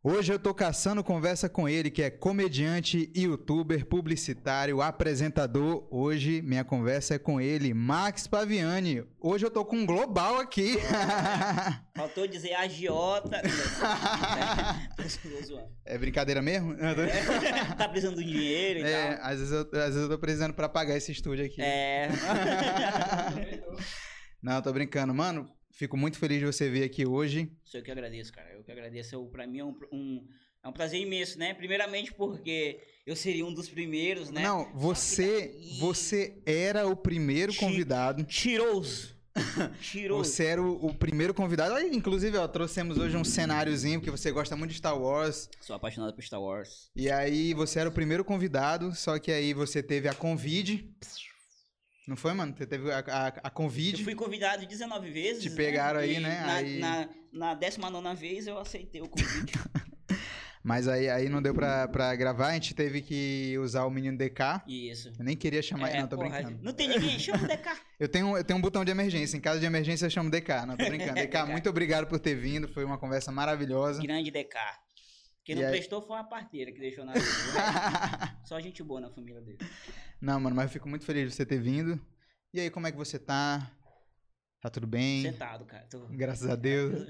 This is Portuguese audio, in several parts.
Hoje eu tô caçando conversa com ele, que é comediante, youtuber, publicitário, apresentador. Hoje minha conversa é com ele, Max Paviani. Hoje eu tô com um global aqui. Faltou dizer agiota. é brincadeira mesmo? É, tá precisando de dinheiro e é, tal. Às vezes, eu, às vezes eu tô precisando pra pagar esse estúdio aqui. É. Não, tô brincando. Mano, Fico muito feliz de você vir aqui hoje. Sou eu que agradeço, cara. Eu que agradeço. Pra mim é um, um, é um prazer imenso, né? Primeiramente porque eu seria um dos primeiros, né? Não, você, daí... você era o primeiro convidado. Tiroso. Tirou. Você era o, o, primeiro convidado. Inclusive, ó, trouxemos hoje um cenáriozinho, porque você gosta muito de Star Wars. Sou apaixonado por Star Wars. E aí, você era o primeiro convidado, só que aí você teve a convite não foi, mano? Você teve a, a, a convite. Eu fui convidado 19 vezes. Te pegaram né? aí, né? Na, aí... na, na 19 vez eu aceitei o convite. Mas aí, aí não deu pra, pra gravar, a gente teve que usar o menino DK. Isso. Eu nem queria chamar é, ele, não, tô porra, brincando. Não tem ninguém, chama o DK. eu, tenho, eu tenho um botão de emergência. Em caso de emergência, eu chamo DK. Não, tô brincando. DK, muito obrigado por ter vindo. Foi uma conversa maravilhosa. Grande DK. Quem não prestou foi a parteira que deixou na vida. Só gente boa na família dele. Não, mano, mas eu fico muito feliz de você ter vindo. E aí, como é que você tá? Tá tudo bem? Sentado, cara. Tô... Graças a Deus.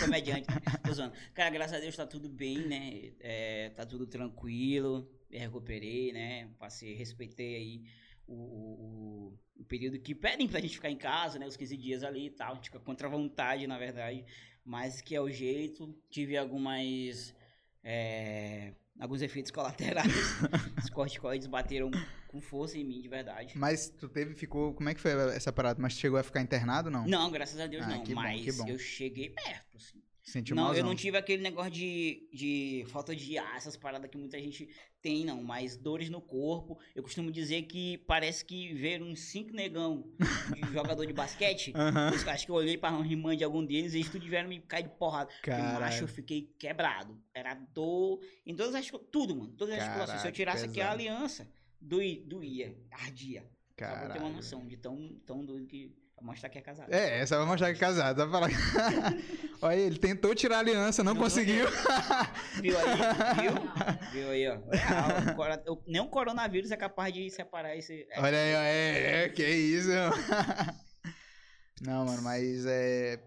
Comediante. Tô zoando. Cara, graças a Deus tá tudo bem, né? É, tá tudo tranquilo. Me recuperei, né? Passei, respeitei aí o, o, o, período que pedem pra gente ficar em casa, né? Os 15 dias ali e tal. A gente fica contra a vontade, na verdade. Mas que é o jeito. Tive algumas. É, alguns efeitos colaterais. Os corticoides bateram com força em mim, de verdade. Mas tu teve, ficou. Como é que foi essa parada? Mas chegou a ficar internado não? Não, graças a Deus ah, não. Mas bom, bom. eu cheguei perto, assim. Sentiu não, eu não tive aquele negócio de, de falta de ar, essas paradas que muita gente tem, não. Mas dores no corpo. Eu costumo dizer que parece que ver uns cinco negão de jogador de basquete. uhum. Acho que eu olhei para um rimã de algum deles e eles tudo tiveram me cair de porrada. Eu acho eu fiquei quebrado. Era dor em todas as tudo, mano. Todas as situações. Se eu tirasse pesado. aqui a aliança, doía, doía ardia. Caralho. Só pra ter uma noção de tão, tão doido que Vai mostrar que é casado. É, essa vai mostrar que é casado. Vai falar. Olha, ele tentou tirar a aliança, não, não conseguiu. Viu aí? Viu? Viu aí, ó. É, nem o coronavírus é capaz de separar esse. É. Olha aí, ó. É, é, que isso. Não, mano, mas é.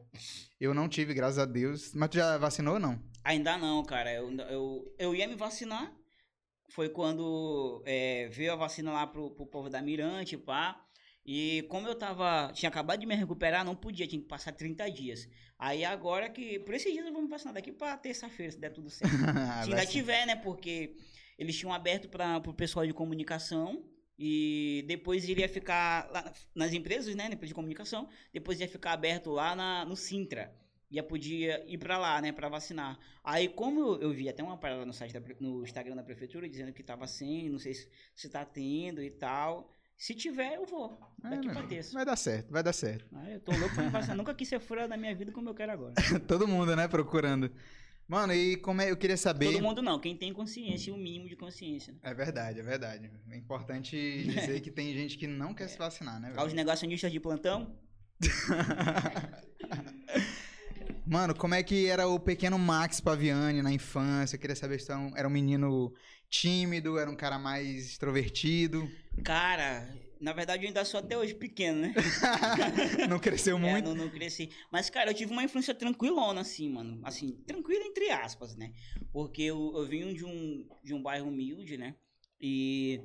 Eu não tive, graças a Deus. Mas tu já vacinou ou não? Ainda não, cara. Eu, eu, eu ia me vacinar. Foi quando é, veio a vacina lá pro, pro povo da Mirante, pá. E como eu tava. Tinha acabado de me recuperar, não podia, tinha que passar 30 dias. Aí agora que. Por esses dias eu vou me vacinar daqui pra terça-feira, se der tudo certo. se ainda tiver, né? Porque eles tinham aberto para o pessoal de comunicação. E depois iria ficar lá nas empresas, né? Depois de comunicação. Depois ia ficar aberto lá na, no Sintra. Ia podia ir para lá, né, para vacinar. Aí, como eu, eu, vi até uma parada no site da, no Instagram da prefeitura dizendo que tava sem, não sei se, se tá tendo e tal. Se tiver, eu vou. Daqui é, pra terça. Vai dar certo, vai dar certo. Ah, eu tô louco pra me vacinar. Nunca quis ser fura da minha vida como eu quero agora. Todo mundo, né, procurando. Mano, e como é, eu queria saber. Todo mundo não, quem tem consciência o mínimo de consciência. Né? É verdade, é verdade. É importante dizer que tem gente que não quer é. se vacinar, né? Velho? Os negacionistas de plantão. Mano, como é que era o pequeno Max Paviani na infância? Eu queria saber se era um menino tímido, era um cara mais extrovertido. Cara, na verdade eu ainda sou até hoje pequeno, né? não cresceu muito? É, não, não cresci. Mas, cara, eu tive uma infância tranquilona, assim, mano. Assim, tranquila entre aspas, né? Porque eu, eu vim de um, de um bairro humilde, né? E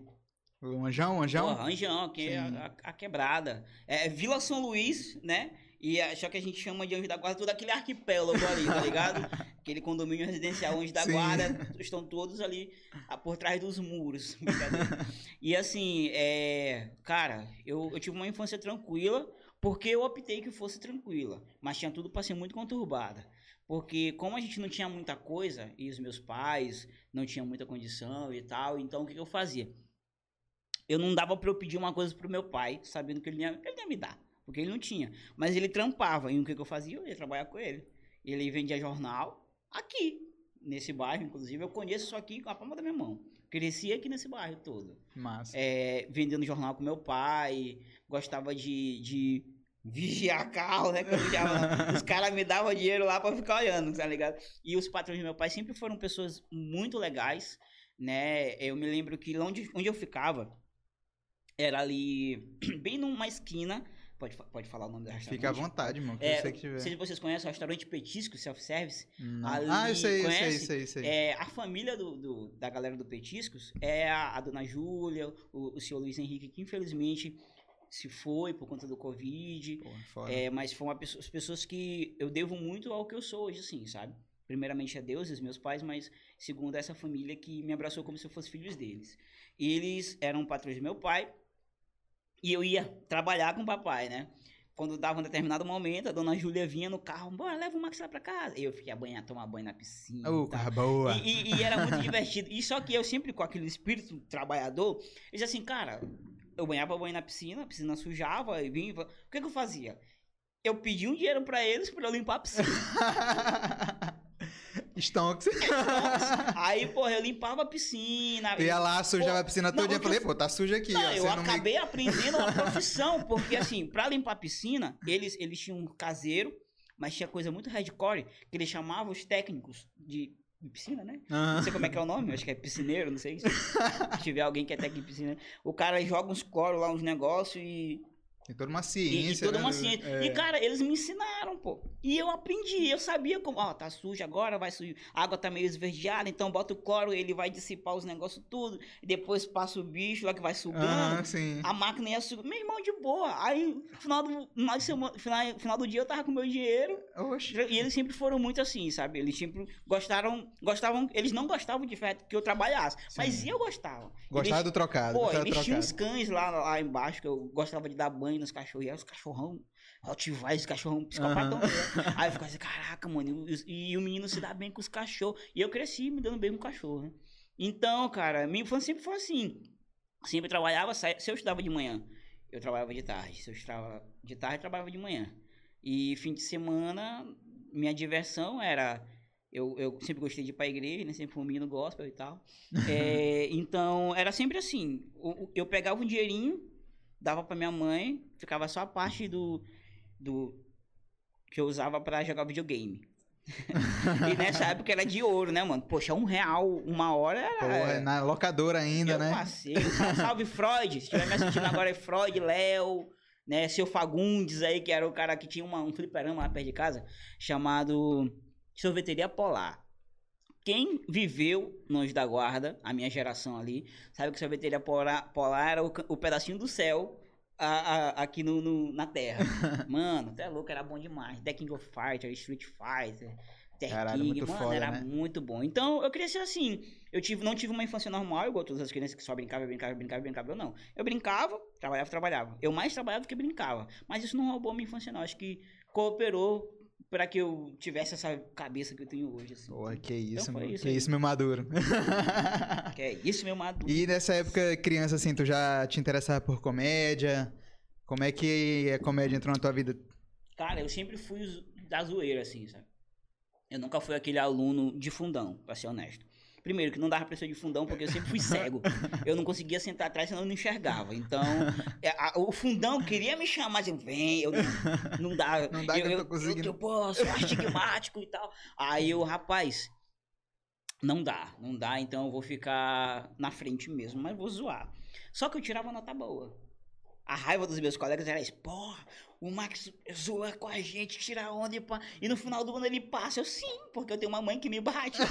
o Anjão, Anjão? Anjão, que é a, a, quebrada. É Vila São Luís, né? E só que a gente chama de Anjo da Guarda todo aquele arquipélago ali, tá ligado? aquele condomínio residencial Anjo da Sim. Guarda, estão todos ali por trás dos muros. e assim, é, cara, eu, eu tive uma infância tranquila, porque eu optei que fosse tranquila, mas tinha tudo para ser muito conturbada. Porque como a gente não tinha muita coisa, e os meus pais não tinham muita condição e tal, então o que, que eu fazia? Eu não dava para eu pedir uma coisa pro meu pai, sabendo que ele ia, ele ia me dar. Porque ele não tinha. Mas ele trampava. E o que, que eu fazia? Eu ia trabalhar com ele. Ele vendia jornal aqui, nesse bairro, inclusive. Eu conheço isso aqui com a palma da minha mão. Cresci aqui nesse bairro todo. Massa. É, vendendo jornal com meu pai. Gostava de, de vigiar carro, né? Vigiava, os caras me davam dinheiro lá pra ficar olhando, tá ligado? E os patrões do meu pai sempre foram pessoas muito legais, né? Eu me lembro que onde, onde eu ficava era ali, bem numa esquina. Pode, pode falar o nome da restaurante? Fica à vontade, mano. É, você que tiver. Se vocês conhecem o restaurante Petisco, self-service. Ah, eu sei, eu sei, sei, sei. É, a família do, do, da galera do Petiscos é a, a dona Júlia, o, o senhor Luiz Henrique, que infelizmente se foi por conta do Covid. Pô, é, mas foram pessoa, as pessoas que eu devo muito ao que eu sou hoje, assim, sabe? Primeiramente a Deus e os meus pais, mas segundo essa família que me abraçou como se eu fosse filhos deles. Eles eram patrões do meu pai, e eu ia trabalhar com o papai, né? Quando dava um determinado momento, a dona Júlia vinha no carro, bora, leva o Max lá pra casa. E eu fiquei a banhar, tomar banho na piscina. Uh, tá. boa. E, e, e, era muito divertido. E só que eu sempre, com aquele espírito trabalhador, eu dizia assim, cara, eu banhava banho na piscina, a piscina sujava e vinha. O que, que eu fazia? Eu pedi um dinheiro pra eles pra eu limpar a piscina. Stonks. Aí, porra, eu limpava a piscina. Ia lá, sujava pô, a piscina todo dia. Eu falei, pô, tá suja aqui. Não, ó, eu acabei me... aprendendo uma profissão, porque assim, pra limpar a piscina, eles, eles tinham um caseiro, mas tinha coisa muito hardcore, que eles chamavam os técnicos de, de piscina, né? Uhum. Não sei como é que é o nome, acho que é piscineiro, não sei. Se, se tiver alguém que é técnico de piscina. O cara joga uns coros lá, uns negócios e tem toda uma ciência. E, toda né? uma ciência. É. E, cara, eles me ensinaram, pô. E eu aprendi, eu sabia como, ó, tá sujo agora, vai sujo. A água tá meio esverdeada, então bota o cloro, ele vai dissipar os negócios tudo. Depois passa o bicho lá que vai sugando. Ah, sim. A máquina ia sugando. Meu irmão, de boa. Aí, no final do, final, semana, final, final do dia, eu tava com meu dinheiro. Oxe. E eles sempre foram muito assim, sabe? Eles sempre gostaram, gostavam, eles não gostavam de fato que eu trabalhasse. Sim. Mas eu gostava. Gostava do trocado. Pô, eles tinham uns cães lá, lá embaixo, que eu gostava de dar banho nos cachorros. E aí os cachorrão, Rottweiler, cachorrão psicopatão. Uhum. Aí eu ficava assim, caraca, mano, e, e, o menino se dá bem com os cachorros. E eu cresci me dando bem com o cachorro, né? Então, cara, minha infância sempre foi assim. Sempre trabalhava, se eu estudava de manhã, eu trabalhava de tarde. Se eu estudava de tarde, eu trabalhava de manhã. E fim de semana, minha diversão era eu, eu sempre gostei de ir pra igreja, né? Sempre fui um menino gospel e tal. é, então, era sempre assim. Eu, eu, pegava um dinheirinho, dava pra minha mãe, ficava só a parte do, do que eu usava para jogar videogame. e nessa época era de ouro, né, mano? Poxa, um real uma hora era. Porra, na locadora ainda, eu né? Passei. Salve Freud. Se estiver me assistindo agora é Freud, Léo, né? Seu Fagundes aí, que era o cara que tinha uma, um fliperama lá perto de casa, chamado Sorveteria Polar. Quem viveu no Anjo da Guarda, a minha geração ali, sabe que sorveteria polar, polar era o, o pedacinho do céu a, a, aqui no, no, na Terra. Mano, até louco, era bom demais. The King of Fighter, Street Fighter, The Caralho, King, mano, foda, era né? muito bom. Então, eu cresci assim. Eu tive, não tive uma infância normal, igual todas as crianças que só brincavam, brincavam, brincavam, brincavam. Eu não. Eu brincava, trabalhava, trabalhava. Eu mais trabalhava do que brincava. Mas isso não roubou a minha infância, não. Acho que cooperou para que eu tivesse essa cabeça que eu tenho hoje. Assim. Que isso, então, meu, isso que aí. isso, meu maduro. que é isso, meu maduro. E nessa época, criança, assim, tu já te interessava por comédia? Como é que a comédia entrou na tua vida? Cara, eu sempre fui da zoeira, assim, sabe? Eu nunca fui aquele aluno de fundão, pra ser honesto. Primeiro, que não dava pra ser de fundão, porque eu sempre fui cego. Eu não conseguia sentar atrás, senão eu não enxergava. Então, é, a, o fundão queria me chamar, assim, vem, eu não, não dá. Não dá eu, que eu tô conseguindo. Eu, eu posso, astigmático e tal. Aí eu, rapaz, não dá, não dá, então eu vou ficar na frente mesmo, mas vou zoar. Só que eu tirava nota boa. A raiva dos meus colegas era isso, porra, o Max zoa com a gente, tira onda e pá. E no final do ano ele passa. Eu, sim, porque eu tenho uma mãe que me bate.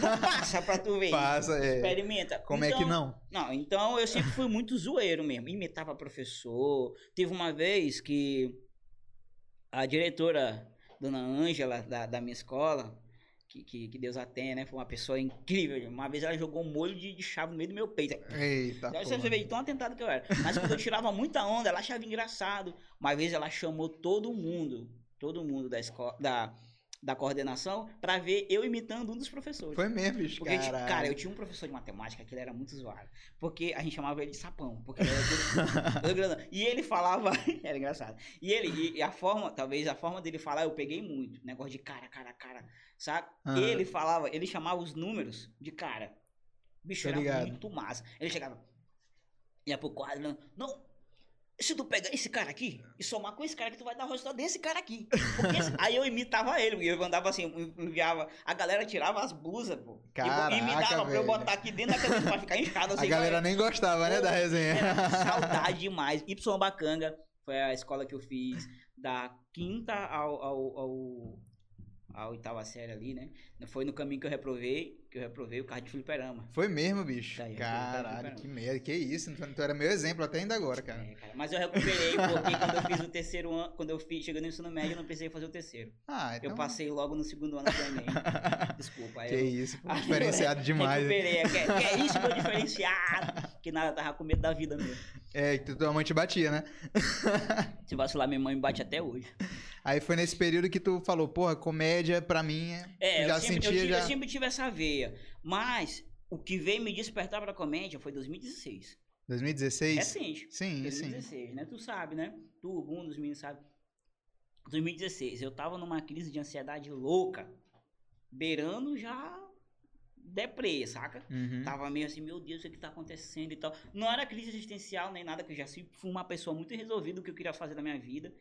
não passa pra tu ver. Passa, é. Experimenta. Como então, é que então, não? Não, então eu sempre fui muito zoeiro mesmo. Imitava professor. Teve uma vez que a diretora, dona Ângela, da, da minha escola, que, que, que, Deus a tenha, né? Foi uma pessoa incrível. Uma vez ela jogou um molho de, de chave no meio do meu peito. Eita. Você vê tão atentado que eu era. Mas quando eu tirava muita onda, ela achava engraçado. Uma vez ela chamou todo mundo, todo mundo da escola, da, da coordenação para ver eu imitando um dos professores. Foi mesmo, bicho, porque, tipo, cara, eu tinha um professor de matemática que ele era muito zoado. Porque a gente chamava ele de sapão. Porque ele era tudo, E ele falava. era engraçado. E ele, e a forma, talvez a forma dele falar, eu peguei muito. Negócio de cara, cara, cara. Sabe? Uhum. Ele falava, ele chamava os números de cara. Bicho, Tô era ligado. muito massa. Ele chegava. Ia pro quadro, não. Se tu pegar esse cara aqui e somar com esse cara aqui, tu vai dar o resultado desse cara aqui. Esse... Aí eu imitava ele, eu andava assim, enviava, a galera tirava as blusas, pô. Caraca, e me dava velho. pra eu botar aqui dentro da camisa pra ficar inchado assim. A galera nem gostava, né, Pô, da resenha. Era saudade demais. Y Bacanga foi a escola que eu fiz da quinta ao, ao, ao, a oitava série ali, né? Foi no caminho que eu reprovei, que eu reprovei o carro de fliperama. Foi mesmo, bicho. Tá aí, Caralho, que merda. Que isso, tu tu era meu exemplo até ainda agora, cara. É, cara. Mas eu recuperei porque quando eu fiz o terceiro ano, quando eu fiz, chegando no ensino médio, eu não precisei fazer o terceiro. Ah, então... Eu passei logo no segundo ano do Enem. Desculpa. Que eu, isso, pô, Aí eu diferenciado demais. né? Recuperei. Que, que é isso, meu diferenciado. Que nada, tava com medo da vida mesmo. É, que tua mãe te batia, né? Se vacilar, minha mãe me bate até hoje. Aí foi nesse período que tu falou, porra, comédia pra mim é... É, já eu, sempre, sentia eu, tive- já. eu sempre tive essa veia. Mas o que veio me despertar pra comédia foi 2016. 2016? Recente. Sim, sim. 2016, né? Tu sabe, né? Tu, um dos meninos sabe. 2016, eu tava numa crise de ansiedade louca, beirando já deprê, saca? Uhum. Tava meio assim, meu Deus, o que que tá acontecendo e tal. Não era crise existencial nem nada, que eu já fui uma pessoa muito resolvida o que eu queria fazer na minha vida.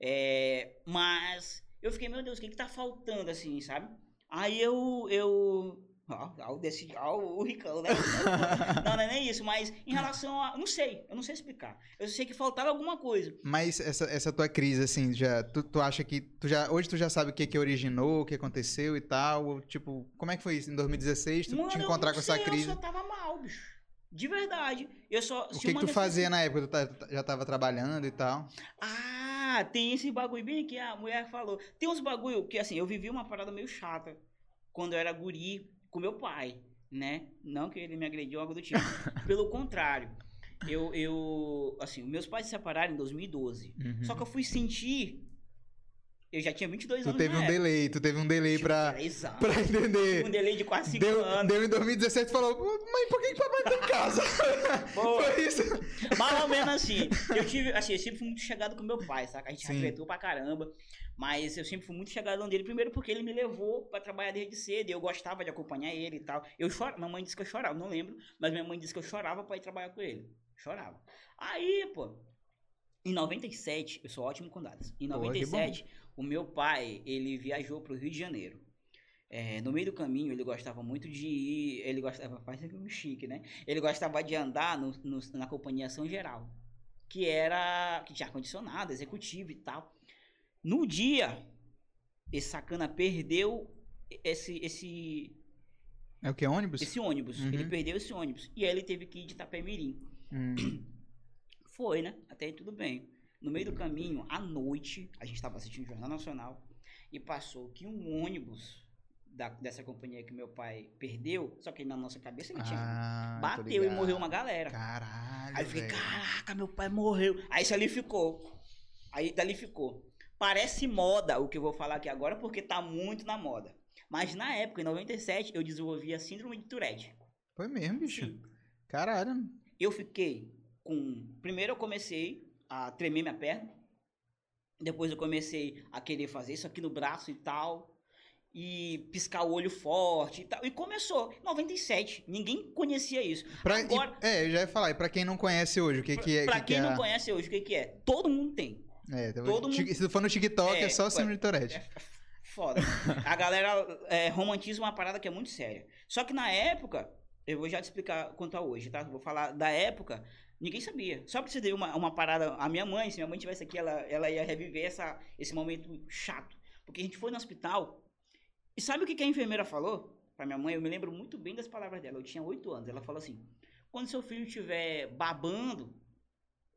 É, mas eu fiquei, meu Deus, o que que tá faltando, assim, sabe? Aí eu, eu... Ó, ó, o desse, ó, o ricão, né? não, não é nem isso, mas em relação a... Não sei, eu não sei explicar. Eu sei que faltava alguma coisa. Mas essa, essa tua crise, assim, já, tu, tu acha que. Tu já, hoje tu já sabe o que que originou, o que aconteceu e tal? ou, tipo, como é que foi isso? Em 2016, tu Mano, te encontrar com essa sei, crise. Eu só tava mal, bicho. De verdade. Eu só... O que, que tu fazia na época? Tu tá- tu já tava trabalhando e tal? Ah, tem esse bagulho bem que a mulher falou. Tem uns bagulho que, assim, eu vivi uma parada meio chata quando eu era guri com meu pai, né? Não que ele me agrediu, algo do tipo. Pelo contrário, eu, eu, assim, meus pais se separaram em 2012. Uhum. Só que eu fui sentir... Eu já tinha 22 Tu anos teve na um época. delay, tu teve um delay Tipo, pra, entender. Um delay de quase 5 Deu, anos. deu em 2017 e falou, mãe, por que, que papai tá em casa? Pô, Foi isso. Mais ou menos assim. Eu tive, assim, eu sempre fui muito chegado com meu pai, saca? A gente Sim. tretou pra caramba. Mas eu sempre fui muito chegado dele, primeiro porque ele me levou pra trabalhar desde cedo, e eu gostava de acompanhar ele e tal. Eu chorava, minha mãe disse que eu chorava, não lembro, mas minha mãe disse que eu chorava pra ir trabalhar com ele. Chorava. Aí, pô, em 97, eu sou ótimo com datas. Em Pô, que 97, o meu pai, ele viajou pro Rio de Janeiro. É, no meio do caminho, ele gostava muito de ir. Ele gostava, faz um chique, né? Ele gostava de andar no, no- na companhia São Geral, que era. que tinha ar-condicionado, executivo e tal. No dia, esse sacana perdeu esse, esse, É o que, ônibus? esse ônibus. Uhum. Ele perdeu esse ônibus. E aí ele teve que ir de Itapemirim. Hum. Foi, né? Até aí tudo bem. No meio do caminho, à noite, a gente estava assistindo o Jornal Nacional e passou que um ônibus da- dessa companhia que meu pai perdeu, só que na nossa cabeça ele tinha. Ah, Bateu e morreu uma galera. Caralho, Aí eu fiquei, velho. caraca, meu pai morreu. Aí isso ali ficou. Aí dali ficou. Parece moda o que eu vou falar aqui agora, porque tá muito na moda. Mas na época, em 97, eu desenvolvi a síndrome de Tourette. Foi mesmo, bicho. Sim. Caralho. Eu fiquei com. Primeiro eu comecei a tremer minha perna. Depois eu comecei a querer fazer isso aqui no braço e tal. E piscar o olho forte e tal. E começou. Em 97. Ninguém conhecia isso. Pra, Agora- e- é, eu já ia falar, e pra quem não conhece hoje, o que, que é? pra que que quem é não conhece hoje, o que, que é? Todo mundo tem. É, todo Tik- mundo- Se tu for no TikTok, é, É, só síndrome de Tourette. É foda. A galera é, romantiza uma parada que é muito séria. Só que na época, eu vou já te explicar quanto a hoje, tá? Vou falar da época, ninguém sabia. Só pra você ter uma, uma parada. A minha mãe, se minha mãe tivesse aqui, ela, ela ia reviver essa, esse momento chato. Porque a gente foi no hospital. E sabe o que, que a enfermeira falou pra minha mãe? Eu me lembro muito bem das palavras dela. Eu tinha oito anos. Ela falou assim: quando seu filho estiver babando,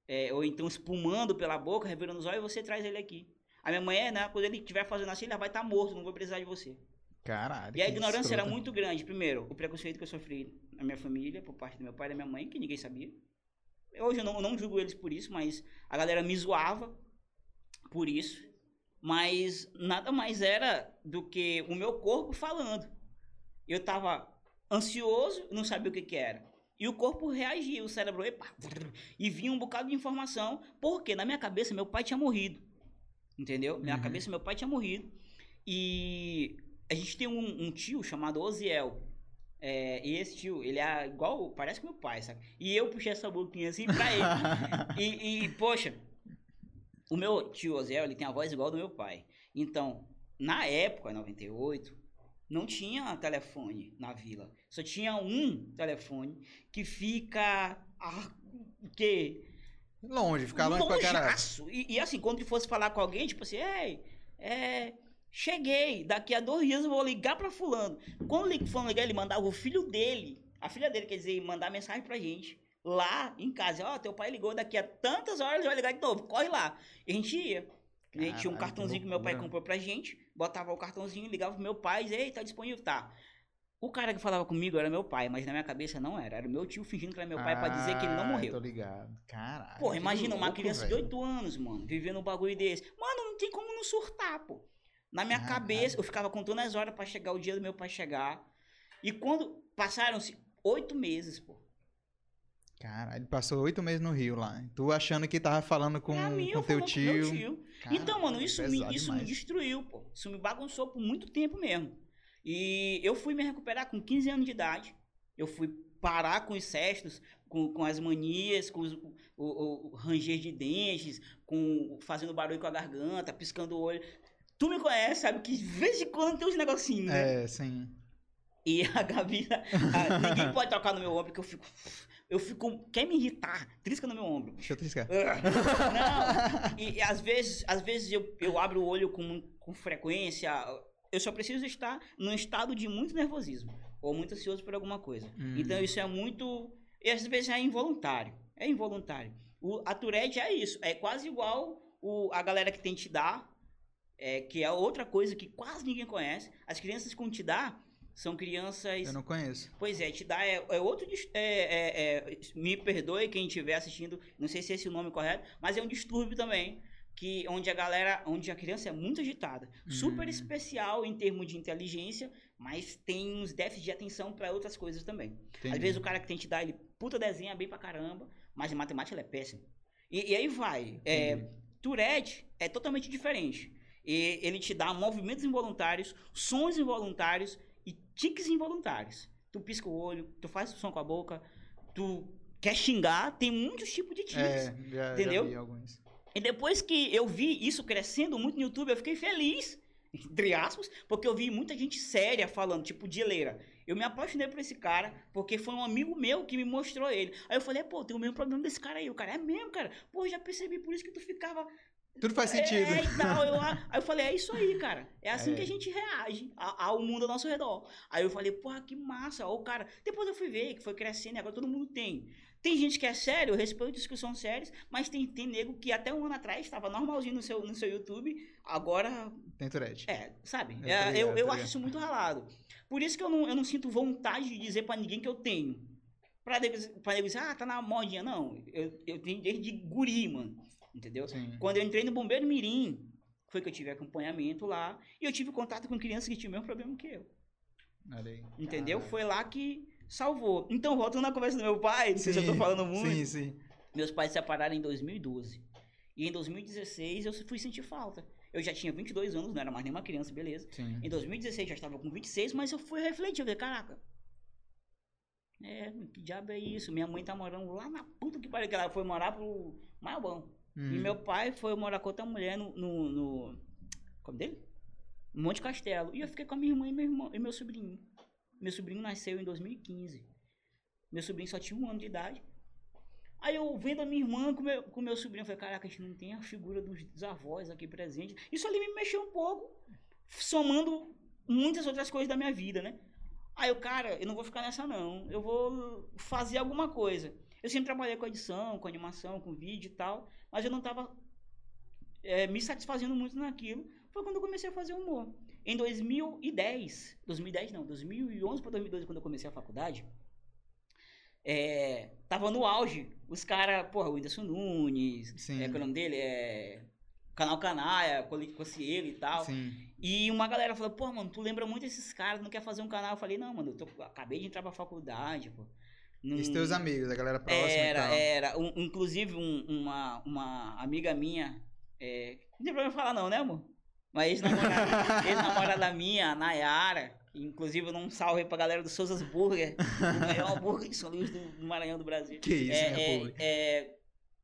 é, ou então espumando pela boca, revirando os olhos, você traz ele aqui. A minha mãe né? Quando ele estiver fazendo assim, ele vai estar morto, não vou precisar de você. Caralho. E a ignorância era muito grande. Primeiro, o preconceito que eu sofri na minha família, por parte do meu pai e da minha mãe, que ninguém sabia. Hoje eu não, eu não julgo eles por isso, mas a galera me zoava por isso. Mas nada mais era do que o meu corpo falando. Eu tava ansioso, não sabia o que que era. E o corpo reagia, o cérebro, epa, e vinha um bocado de informação, porque na minha cabeça meu pai tinha morrido. Entendeu? Na minha Uhum. cabeça meu pai tinha morrido. E a gente tem um, um tio chamado Oziel. É, e esse tio, ele é igual, parece que meu pai, sabe? E eu puxei essa boquinha assim pra ele. e, e, poxa, o meu tio Ozel, ele tem a voz igual do meu pai. Então, na época, em 98, não tinha telefone na vila. Só tinha um telefone que fica. Ah, que? Longe, ficar longe pra caralho. E, e assim, quando ele fosse falar com alguém, tipo assim, ei, é. Cheguei, daqui a dois dias eu vou ligar pra fulano. Quando o fulano ligar, ele mandava o filho dele, a filha dele, quer dizer, mandar mensagem pra gente. Lá em casa, ó, oh, teu pai ligou daqui a tantas horas, ele vai ligar de novo, corre lá. E a gente ia. A gente tinha um cartãozinho que, que meu pai comprou pra gente, botava o cartãozinho, ligava pro meu pai e dizia, ei, tá disponível, tá. O cara que falava comigo era meu pai, mas na minha cabeça não era. Era meu tio fingindo que era meu pai ah, pra dizer que ele não ah, morreu. Tô ligado. Caralho. Pô, imagina louco, uma criança velho. de 8 anos, mano, vivendo um bagulho desse. Mano, não tem como não surtar, pô. Na minha Caralho. cabeça, eu ficava contando as horas para chegar o dia do meu pai chegar. E quando passaram-se oito meses, pô. Cara, ele passou oito meses no Rio lá. Tu achando que tava falando com, com teu tio. Com tio. então, mano, isso, me, isso me destruiu, pô. Isso me bagunçou por muito tempo mesmo. E eu fui me recuperar com 15 anos de idade. Eu fui parar com os cestos, com, com as manias, com os, o, o, o ranger de dentes, com fazendo barulho com a garganta, piscando o olho. Tu me conhece, sabe que de vez em quando tem uns negocinhos, né? É, sim. E a Gabi, a, ninguém pode tocar no meu ombro, porque eu fico. Eu fico. Quer me irritar? Trisca no meu ombro. Deixa eu triscar. Não. E, e, às vezes, às vezes eu, eu abro o olho com, com frequência eu só preciso estar num estado de muito nervosismo ou muito ansioso por alguma coisa. Hum. Então isso é muito. E às vezes é involuntário. É involuntário. O, a Tourette é isso. É quase igual o, a galera que tem te dar, é, que é outra coisa que quase ninguém conhece. As crianças com te dar são crianças. Eu não conheço. Pois é, te dá é, é outro. É, é, é, me perdoe quem estiver assistindo, não sei se esse é o nome correto, mas é um distúrbio também que onde a galera, onde a criança é muito agitada, uhum. super especial em termos de inteligência, mas tem uns déficits de atenção para outras coisas também. Entendi. Às vezes o cara que tem que dar ele puta desenha bem pra caramba, mas em matemática ele é péssimo. E, e aí vai. É, Tourette é totalmente diferente. E ele te dá movimentos involuntários, sons involuntários e tiques involuntários. Tu pisca o olho, tu faz som com a boca, tu quer xingar, tem muitos tipos de tiques. É, já, entendeu? Já e depois que eu vi isso crescendo muito no YouTube, eu fiquei feliz, entre aspas, porque eu vi muita gente séria falando, tipo, Dileira. Eu me apaixonei por esse cara, porque foi um amigo meu que me mostrou ele. Aí eu falei, pô, tem o mesmo problema desse cara aí. O cara é mesmo, cara. Pô, já percebi, por isso que tu ficava. Tudo faz sentido. É, e tal. Eu, aí eu falei, é isso aí, cara. É assim é. que a gente reage ao mundo ao nosso redor. Aí eu falei, porra, que massa. Ó, o cara. Depois eu fui ver que foi crescendo e agora todo mundo tem. Tem gente que é sério, eu respeito discussões sérias, mas tem, tem nego que até um ano atrás estava normalzinho no seu, no seu YouTube, agora. Tem thread. É, sabe? É, eu, eu, eu acho isso muito ralado. Por isso que eu não, eu não sinto vontade de dizer para ninguém que eu tenho. Pra nego dizer, ah, tá na modinha. Não, eu, eu tenho desde guri, mano. Entendeu? Sim. Quando eu entrei no Bombeiro Mirim, foi que eu tive acompanhamento lá. E eu tive contato com crianças que tinham o mesmo problema que eu. Entendeu? Foi lá que salvou. Então, voltando na conversa do meu pai, sei se eu tô falando muito. Sim, sim. Meus pais se separaram em 2012. E em 2016 eu fui sentir falta. Eu já tinha 22 anos, não era mais nenhuma criança, beleza. Sim. Em 2016 já estava com 26, mas eu fui refletir. Eu falei, caraca, é, que diabo é isso? Minha mãe tá morando lá na puta que pariu, que ela foi morar pro Maiobão. Hum. E meu pai foi morar com outra mulher no. no, no como dele? Monte Castelo. E eu fiquei com a minha irmã e meu, irmão, e meu sobrinho. Meu sobrinho nasceu em 2015. Meu sobrinho só tinha um ano de idade. Aí eu vendo a minha irmã com meu, com meu sobrinho, eu falei, caraca, a gente não tem a figura dos, dos avós aqui presente. Isso ali me mexeu um pouco, somando muitas outras coisas da minha vida, né? Aí eu, cara, eu não vou ficar nessa não. Eu vou fazer alguma coisa. Eu sempre trabalhei com edição, com animação, com vídeo e tal, mas eu não estava é, me satisfazendo muito naquilo. Foi quando eu comecei a fazer humor. Em 2010, 2010 não, 2011 para 2012, quando eu comecei a faculdade, é, tava no auge. Os caras, porra, o Whindersson Nunes, Sim. é, qual é o nome dele? É, Canal Canaia, Cocielo e tal. Sim. E uma galera falou, pô, mano, tu lembra muito esses caras, não quer fazer um canal? Eu falei, não, mano, eu tô, acabei de entrar pra faculdade, pô. Num... E teus amigos, a galera próxima Era, era. Um, inclusive, um, uma, uma amiga minha, é... não tem problema falar não, né, amor? Uma ex-namorada, ex-namorada minha, a Nayara, Inclusive, não salve aí pra galera do Souza's Burger, o melhor hambúrguer de São Luís do, do Maranhão do Brasil. Que isso, é, é, é,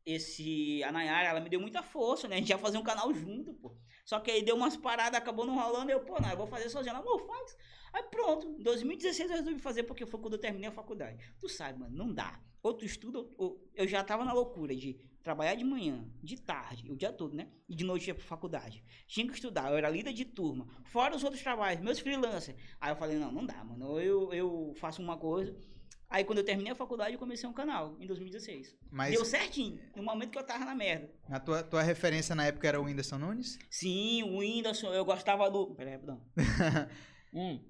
esse, a Nayara, ela me deu muita força, né? A gente ia fazer um canal junto, pô. Só que aí deu umas paradas, acabou não rolando, eu, pô, não, eu vou fazer sozinho. Ela, amor, faz. Aí pronto, em 2016 eu resolvi fazer, porque foi quando eu terminei a faculdade. Tu sabe, mano, não dá. Ou tu estuda, ou- ou- eu já tava na loucura de trabalhar de manhã, de tarde, o dia todo, né? E de noite ia pra faculdade. Tinha que estudar, eu era líder de turma. Fora os outros trabalhos, meus freelancers. Aí eu falei, não, não dá, mano. Eu, eu faço uma coisa. Aí quando eu terminei a faculdade, eu comecei um canal, em 2016. Mas Deu certinho, no momento que eu tava na merda. a tua, tua referência na época era o Whindersson Nunes? Sim, o Whindersson, eu gostava do. Peraí, rapidão. hum.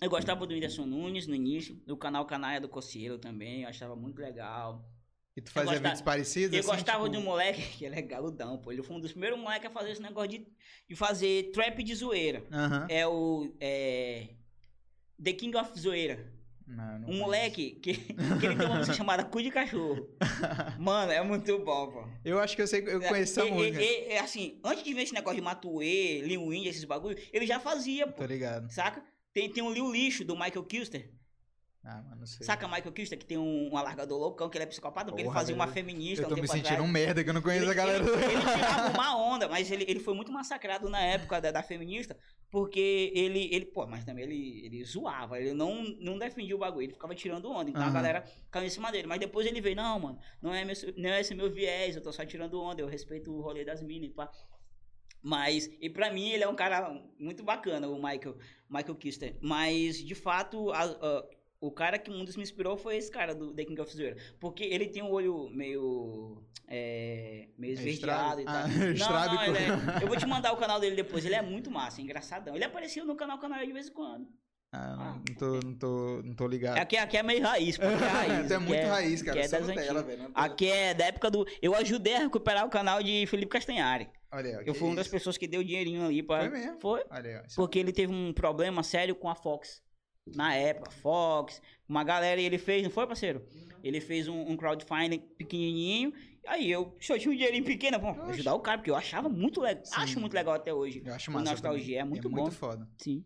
Eu gostava do Whindersson Nunes no início, do canal Canaia do Cocielo também, eu achava muito legal. E tu fazia gostava- vídeos parecidos? Eu assim, gostava tipo- de um moleque que ele é galudão, pô. Ele foi um dos primeiros moleques a fazer esse negócio de, de fazer trap de zoeira. É o. É, The King of Zoeira. Não, não Um conheço. moleque que, que ele tem uma música chamada Cu de Cachorro. Mano, é muito bom, pô. Eu acho que eu sei, eu conheço essa E- e- música. e- e, assim, antes de ver esse negócio de Matuê, Lil Wayne, esses bagulho, ele já fazia, pô. Tô ligado. Saca? Tem, tem um Lil Lixo do Michael Kilster. Ah, não sei. Saca Michael Kilster, que tem um, um alargador loucão, que ele é psicopata, porque ele fazia uma feminista Eu um tô me tempo sentindo atrás. um merda que eu não conheço Ele, a galera. ele, ele tirava uma onda, mas ele, ele foi muito massacrado na época da, da feminista, porque ele, ele, pô, mas também ele, ele zoava, ele não, não defendia o bagulho, ele ficava tirando onda, então a Aham. galera caiu em cima dele. Mas depois ele veio, não, mano, não é, meu, não é esse meu viés, eu tô só tirando onda, eu respeito o rolê das minas, pá. Mas, e pra mim, ele é um cara muito bacana, o Michael, Michael Kister. Mas, de fato, a- a- o cara que um dos me inspirou foi esse cara do The King of Zoeira. Porque ele tem um olho meio. É, meio esverdeado e tal. Ah, não, não, ele é- eu vou te mandar o canal dele depois. Ele é muito massa, engraçadão. Ele apareceu no canal Canal de vez em quando. Ah, Ah, não, tô, não, tô, não tô ligado. Aqui, aqui é meio raiz, pô. Aqui é raiz. é aqui muito raiz, cara. aqui é das antigas. não tô- Aqui é da época do. Eu ajudei a recuperar o canal de Felipe Castanhari. Olha aí, Eu fui uma das pessoas que deu dinheirinho ali pra. Foi mesmo? Foi. Olha aí, Porque ele teve um problema sério com a Fox. Na época, Fox, uma galera, e ele fez, não foi, parceiro? Ele fez um, um crowdfunding pequenininho. Aí eu, se eu tinha um dinheirinho pequeno, bom, Oxe. ajudar o cara, porque eu achava muito legal. Acho muito legal até hoje. Eu acho o massa. Nostalgia também. é muito bom. muito foda. Sim.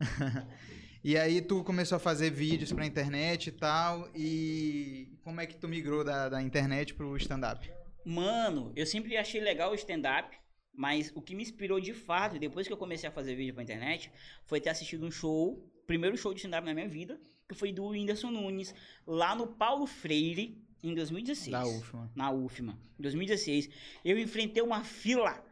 E aí tu começou a fazer vídeos pra internet e tal. E como é que tu migrou da, da internet pro stand-up? Mano, eu sempre achei legal o stand-up, mas o que me inspirou de fato, depois que eu comecei a fazer vídeo pra internet, foi ter assistido um show, primeiro show de stand-up na minha vida, que foi do Whindersson Nunes, lá no Paulo Freire, em 2016. Da UFMA. Na UFMA, em 2016. Eu enfrentei uma fila.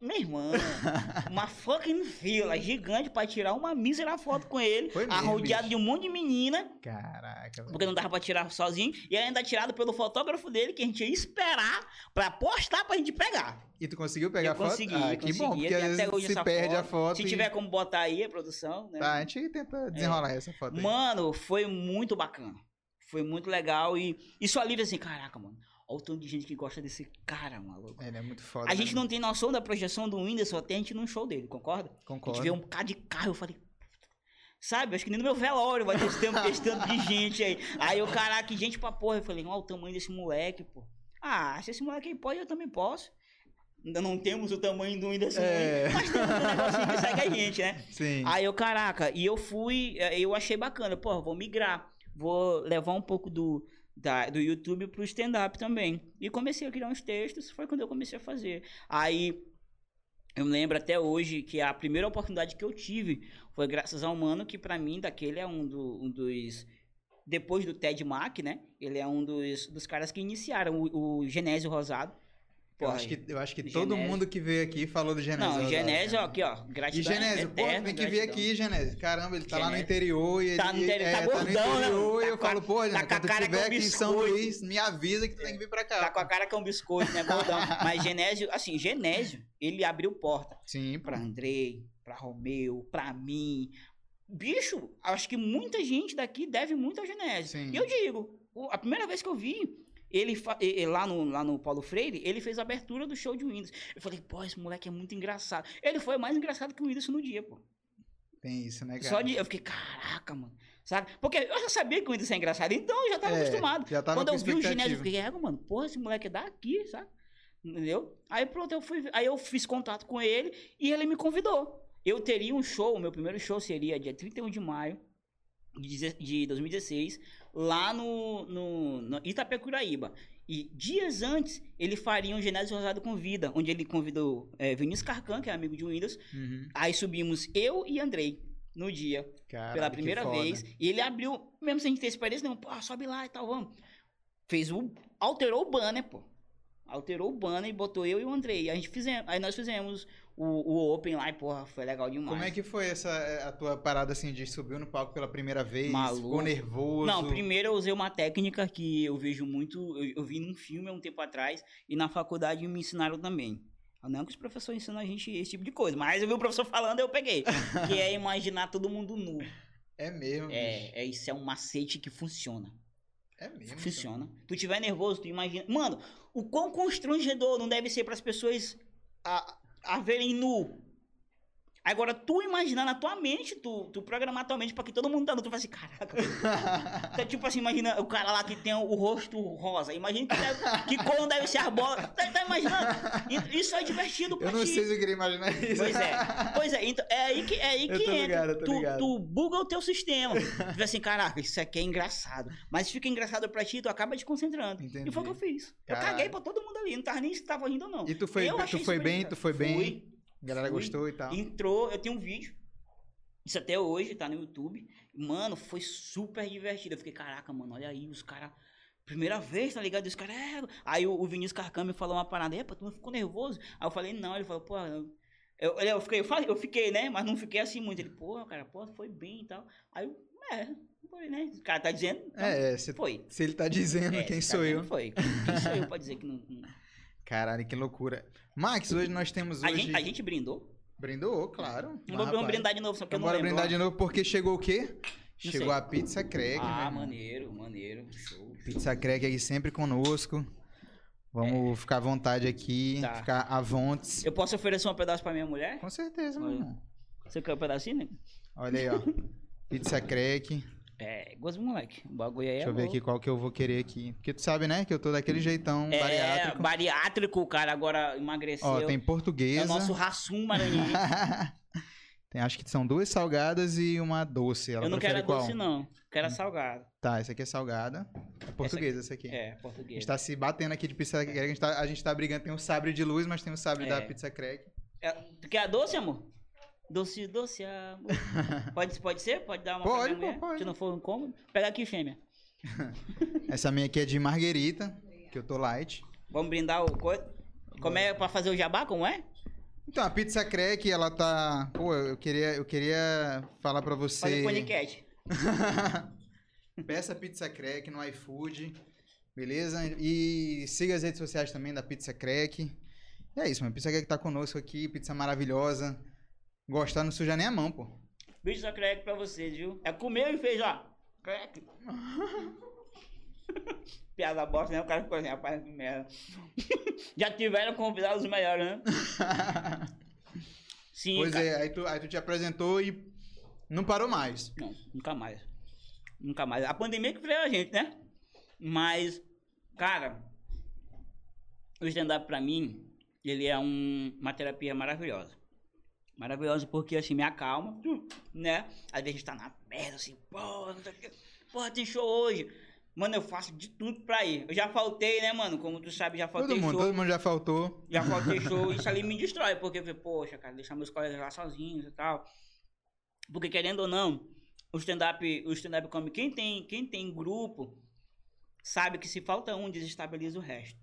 Meu irmão, uma fucking fila gigante pra tirar uma mísera foto com ele, Foi mesmo, arrodeado bicho. de um monte de menina, Caraca, porque não dava pra tirar sozinho, e ainda tirado pelo fotógrafo dele, que a gente ia esperar pra postar pra gente pegar. E tu conseguiu pegar eu a foto? consegui, ah, que consegui. bom, porque às vezes hoje se perde foto. a foto. Se e- tiver como botar aí a produção, né? Tá, a gente tenta desenrolar essa foto aí. Mano, foi muito bacana. Foi muito legal e isso alivia assim, caraca, mano. Olha o tanto de gente que gosta desse cara, maluco. Ele é muito foda. A gente né? não tem noção da projeção do Whindersson até a gente num show dele, concorda? A Concordo. gente vê um cara de carro, eu falei. Sabe, acho que nem no meu velório vai ter esse tempo, de gente aí. Aí o caraca, gente pra porra. Eu falei, olha o tamanho desse moleque, pô. Ah, se esse moleque aí pode, eu também posso. Ainda não temos o tamanho do Whindersson, É. mas temos um negocinho que segue a gente, né? Sim. Aí eu, caraca, e eu fui, eh, eu achei bacana, pô, vou migrar, vou levar um pouco do, da, do YouTube pro stand-up também. E comecei a criar uns textos, foi quando eu comecei a fazer. Aí eu me lembro até hoje que a primeira oportunidade que eu tive foi graças ao mano que pra mim daquele é um, do- um dos depois do Ted Mack, né? Ele é um dos, dos caras que iniciaram o, o Genésio Rosado. Eu, Porra, acho que, eu acho que todo Genésio. mundo que veio aqui falou do Genésio. Não, Genésio, ó, aqui, ó, E gratidão Genésio, pô, tem que vir aqui, Genésio. Caramba, ele tá lá no Genésio. interior e ele Tá no interior, é, tá tá no gordão, né? interior e Tá eu a- falo, pô, Genésio, tá com a quando tu cara estiver com aqui em São. Luís, me avisa que tu tem que vir pra cá. Tá com a cara que é um biscoito, né, gordão? Mas Genésio, assim, Genésio, ele abriu porta Sim, pra Andrei, pra Romeu, pra mim. Bicho, acho que muita gente daqui deve muito ao Genésio. Sim. E eu digo, a primeira vez que eu vi, ele, lá, no, lá no Paulo Freire, ele fez a abertura do show de Windows. Eu falei, pô, esse moleque é muito engraçado. Ele foi mais engraçado que o Windows no dia, pô. tem isso, né, cara? Só de. Eu fiquei, caraca, mano. Sabe? Porque eu já sabia que o Windows é engraçado, então eu já tava É, acostumado. Já tava Quando eu vi o Genésio, eu fiquei, égua, mano, porra, esse moleque é daqui, sabe? Entendeu? Aí pronto, eu fui, aí eu fiz contato com ele e ele me convidou. eu teria um show, meu primeiro show seria dia 31 de maio de de 2016, lá no, no, no Itapecuraíba. E dias antes, ele faria um Genésio Rosado Convida, onde ele convidou é, Vinícius Carcan, que é amigo de Windows. Uhum. Aí subimos eu e Andrei no dia, Caralho, pela primeira vez. E ele abriu, mesmo sem ter experiência, não, pô, sobe lá e tal, vamos. Fez o. Alterou o banner, pô. Alterou o banner e botou eu e o Andrei. A gente fizemos, aí nós fizemos o, o Open lá e, porra, foi legal demais. Como é que foi essa é, a tua parada assim de subir no palco pela primeira vez? Maluco. Ficou nervoso? Não, primeiro eu usei uma técnica que eu vejo muito, eu, eu vi num filme há um tempo atrás e na faculdade me ensinaram também. Não que os professores ensinam a gente esse tipo de coisa, mas eu vi o professor falando e eu peguei. que é imaginar todo mundo nu. É mesmo. É, é, isso é um macete que funciona. É mesmo. Funciona. Tu tiver nervoso, tu imagina. Mano, o quão constrangedor não deve ser para as pessoas a, a verem nu. Agora, tu imaginar na tua mente, tu, tu programar tua mente pra que todo mundo tá nu, tu vai assim, caraca. Então, tipo assim, imagina o cara lá que tem o, rosto rosa. Imagina que, deve, que cor deve ser a bola. Tá, tá imaginando? Isso é divertido pra Eu não ti. sei se eu queria imaginar isso. Pois é, pois é, então é aí que, é aí Eu que entra. ligado, eu tu, ligado. tu buga o teu sistema. Tu vê assim, caraca, isso aqui é engraçado. Mas se fica engraçado pra ti, tu acaba te concentrando. Entendi. E foi o que eu fiz. Eu Caralho. caguei pra todo mundo ali, não tava nem se tava rindo ou não. E tu foi, Eu tu foi bem, tu foi bem. Fui, A galera fui. gostou e tal. entrou, eu tenho um vídeo. Isso até hoje, tá no YouTube. Mano, foi super divertido. Eu fiquei, caraca, mano, olha aí, os caras. Primeira vez, tá ligado? Os caras. É... Aí o, o Vinícius Carcam me falou uma parada, epa, tu não ficou nervoso? Aí eu falei, não, ele falou, pô. Eu, eu, fiquei, eu, falei, eu fiquei, né? Mas não fiquei assim muito. Ele, pô, cara, pô, foi bem e tal. Aí eu, é, foi, né? O cara tá dizendo. então É, se, Foi. se ele tá dizendo É, quem se sou tá eu. Foi. Quem sou eu pra dizer que não. não- Caralho, que loucura. Max, hoje nós temos A hoje... gente, a gente brindou. Brindou, claro. Não rapaz, brindar de novo, só porque Então eu não bora lembro. brindar de novo porque chegou o quê? Não Chegou sei. a pizza crack, Ah, maneiro, maneiro. Show. Pizza crack aqui sempre conosco. Vamos ficar à vontade aqui, É. Tá. ficar à vontade. Eu posso oferecer um pedaço pra minha mulher? Com certeza, irmão. Você quer um pedacinho, né? Olha aí, ó. Pizza crack. É, gosto moleque. O bagulho aí Deixa é eu ver louco. aqui qual que eu vou querer aqui. Porque tu sabe, né, que eu tô daquele jeitão É, bariátrico. bariátrico, cara agora emagreceu. Ó, tem é portuguesa. o nosso raçum maranhense. tem, acho que são duas salgadas e uma doce. Ela eu não quero qual? doce, não. Quero salgado. Tá, essa aqui é salgada. É portuguesa essa aqui. É, A português. gente tá se batendo aqui de pizza crack. A gente tá, a gente tá brigando. Tem um sabre de luz, mas tem um sabre É. da pizza crack. É, tu quer a doce, amor? Doce, doce, amor. pode, pode ser? Pode dar uma Pode, pra pô, pode. Se não for incômodo. Pega aqui, fêmea. Essa minha aqui é de marguerita, que eu tô light. Vamos brindar o coisa. Como é pra fazer o jabá? Como é? Então, a pizza crack, ela tá... Pô, eu queria, eu queria falar pra você... Fazer podcast. Peça pizza crack no iFood, beleza? E siga as redes sociais também da Pizza Crack. E é isso, mano. Pizza Crack tá conosco aqui, pizza maravilhosa. Gostar não suja nem a mão, pô. Bicho só crack pra vocês, viu? É comer e fez, ó. Crack. Piada bosta, né? O cara ficou assim, rapaz, que merda. Já tiveram convidados melhores, né? Sim, pois cara. é, aí tu, aí tu te apresentou e não parou mais. Não, nunca mais. Nunca mais. A pandemia que freou a gente, né? Mas, cara, o stand-up pra mim, ele é um- uma terapia maravilhosa. Maravilhosa porque, assim, me acalma, né? Às vezes a gente tá na merda, assim, porra, não sei o quê. Porra, tem show hoje. Mano, eu faço de tudo pra ir. Eu já faltei, né, mano? Como tu sabe, já faltei Todo mundo, show. todo mundo já faltou. Já faltei show, isso ali me destrói, porque eu falei, poxa, cara, deixar meus colegas lá sozinhos e tal. Porque querendo ou não, o stand-up, o stand-up comedy, quem tem, quem tem grupo, sabe que se falta um, desestabiliza o resto.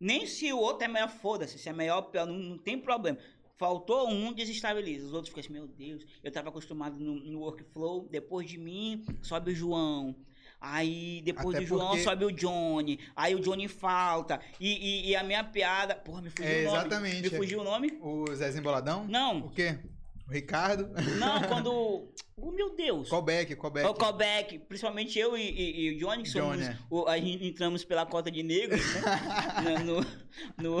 Nem se o outro é melhor, foda-se, se é melhor ou pior, não, não tem problema. Faltou um, desestabiliza. Os outros ficam assim, meu Deus, eu tava acostumado no, no workflow, depois de mim, sobe o João. Aí, depois Até do João, porque- sobe o Johnny. Aí o Johnny falta. E, e, e a minha piada. Porra, me fugiu É, o nome. exatamente, Me é. fugiu o nome? O Zezinho Boladão? Não, O quê? O Ricardo? não, quando. Oh, meu Deus. Callback, callback. O callback, principalmente eu e, e- e o Johnny, que somos. Johnny, é. o- a gente entramos pela cota de negros, né? no, no,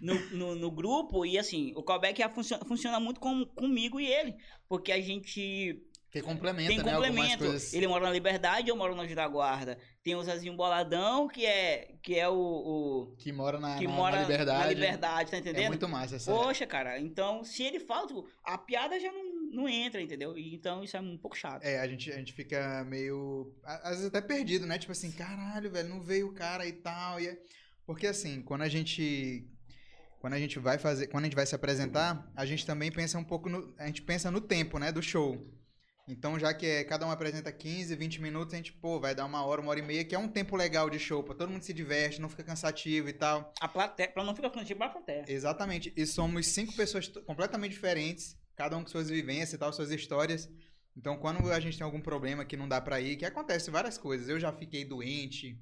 no, no, no grupo. E assim, o callback é, funciona, funciona muito com, comigo e ele. Porque a gente. Que complementa, Tem né? complemento. coisas. Ele mora na Liberdade, eu moro Anjo da Guarda. Tem o Zezinho Boladão, que é, que é o, o- Que mora na, que na- mora na liberdade. na Liberdade, tá entendendo? É muito massa essa. Poxa, cara, então se ele fala, tipo, a piada já não, não entra, entendeu? E Então isso é um pouco chato. É, a gente, a gente fica meio. Às vezes até perdido, né? Tipo assim, caralho, velho, não veio o cara e tal. E é- Porque assim, quando a gente. Quando a gente vai fazer. Quando a gente vai se apresentar, a gente também pensa um pouco no. A gente pensa no tempo, né? Do show. Então, já que é, cada um apresenta 15, 20 minutos, a gente, pô, vai dar uma hora, uma hora e meia, que é um tempo legal de show, pra todo mundo se diverte, não fica cansativo e tal. A plateia, pra não ficar cansativo pra plateia. Exatamente. E somos cinco pessoas completamente diferentes, cada um com suas vivências e tal, suas histórias. Então, quando a gente tem algum problema que não dá pra ir, que acontece várias coisas. Eu já fiquei doente.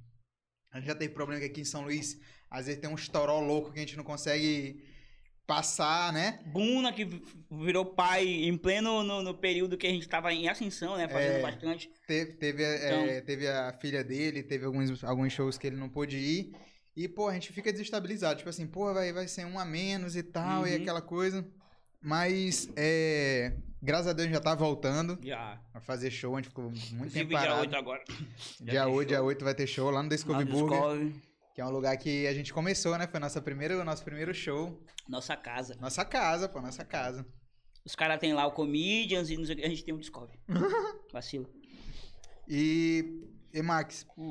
A gente já teve problema que aqui em São Luís, às vezes tem um estouró louco que a gente não consegue passar, né? Buna, que vi- virou pai em pleno no, no período que a gente tava em ascensão, né? Fazendo É. bastante. Teve, teve, é, teve a filha dele, teve alguns, alguns shows que ele não pôde ir. E, pô, a gente fica desestabilizado. Tipo assim, pô, vai, vai ser um a menos e tal, e Uhum. aquela coisa. Mas, é, graças a Deus já tá voltando Já. a fazer show. A gente ficou muito Inclusive, tempo dia parado. 8 agora. Já Dia tem 8, dia show. 8 vai ter show lá no Discovery Burger, Discovery, que é um lugar que a gente começou, né? Foi nossa primeira, nosso primeiro show. Nossa casa. Nossa casa, pô, nossa casa. Os caras tem lá o Comedians e a gente tem o Discovery. Vacilo. E, e Max, Hum.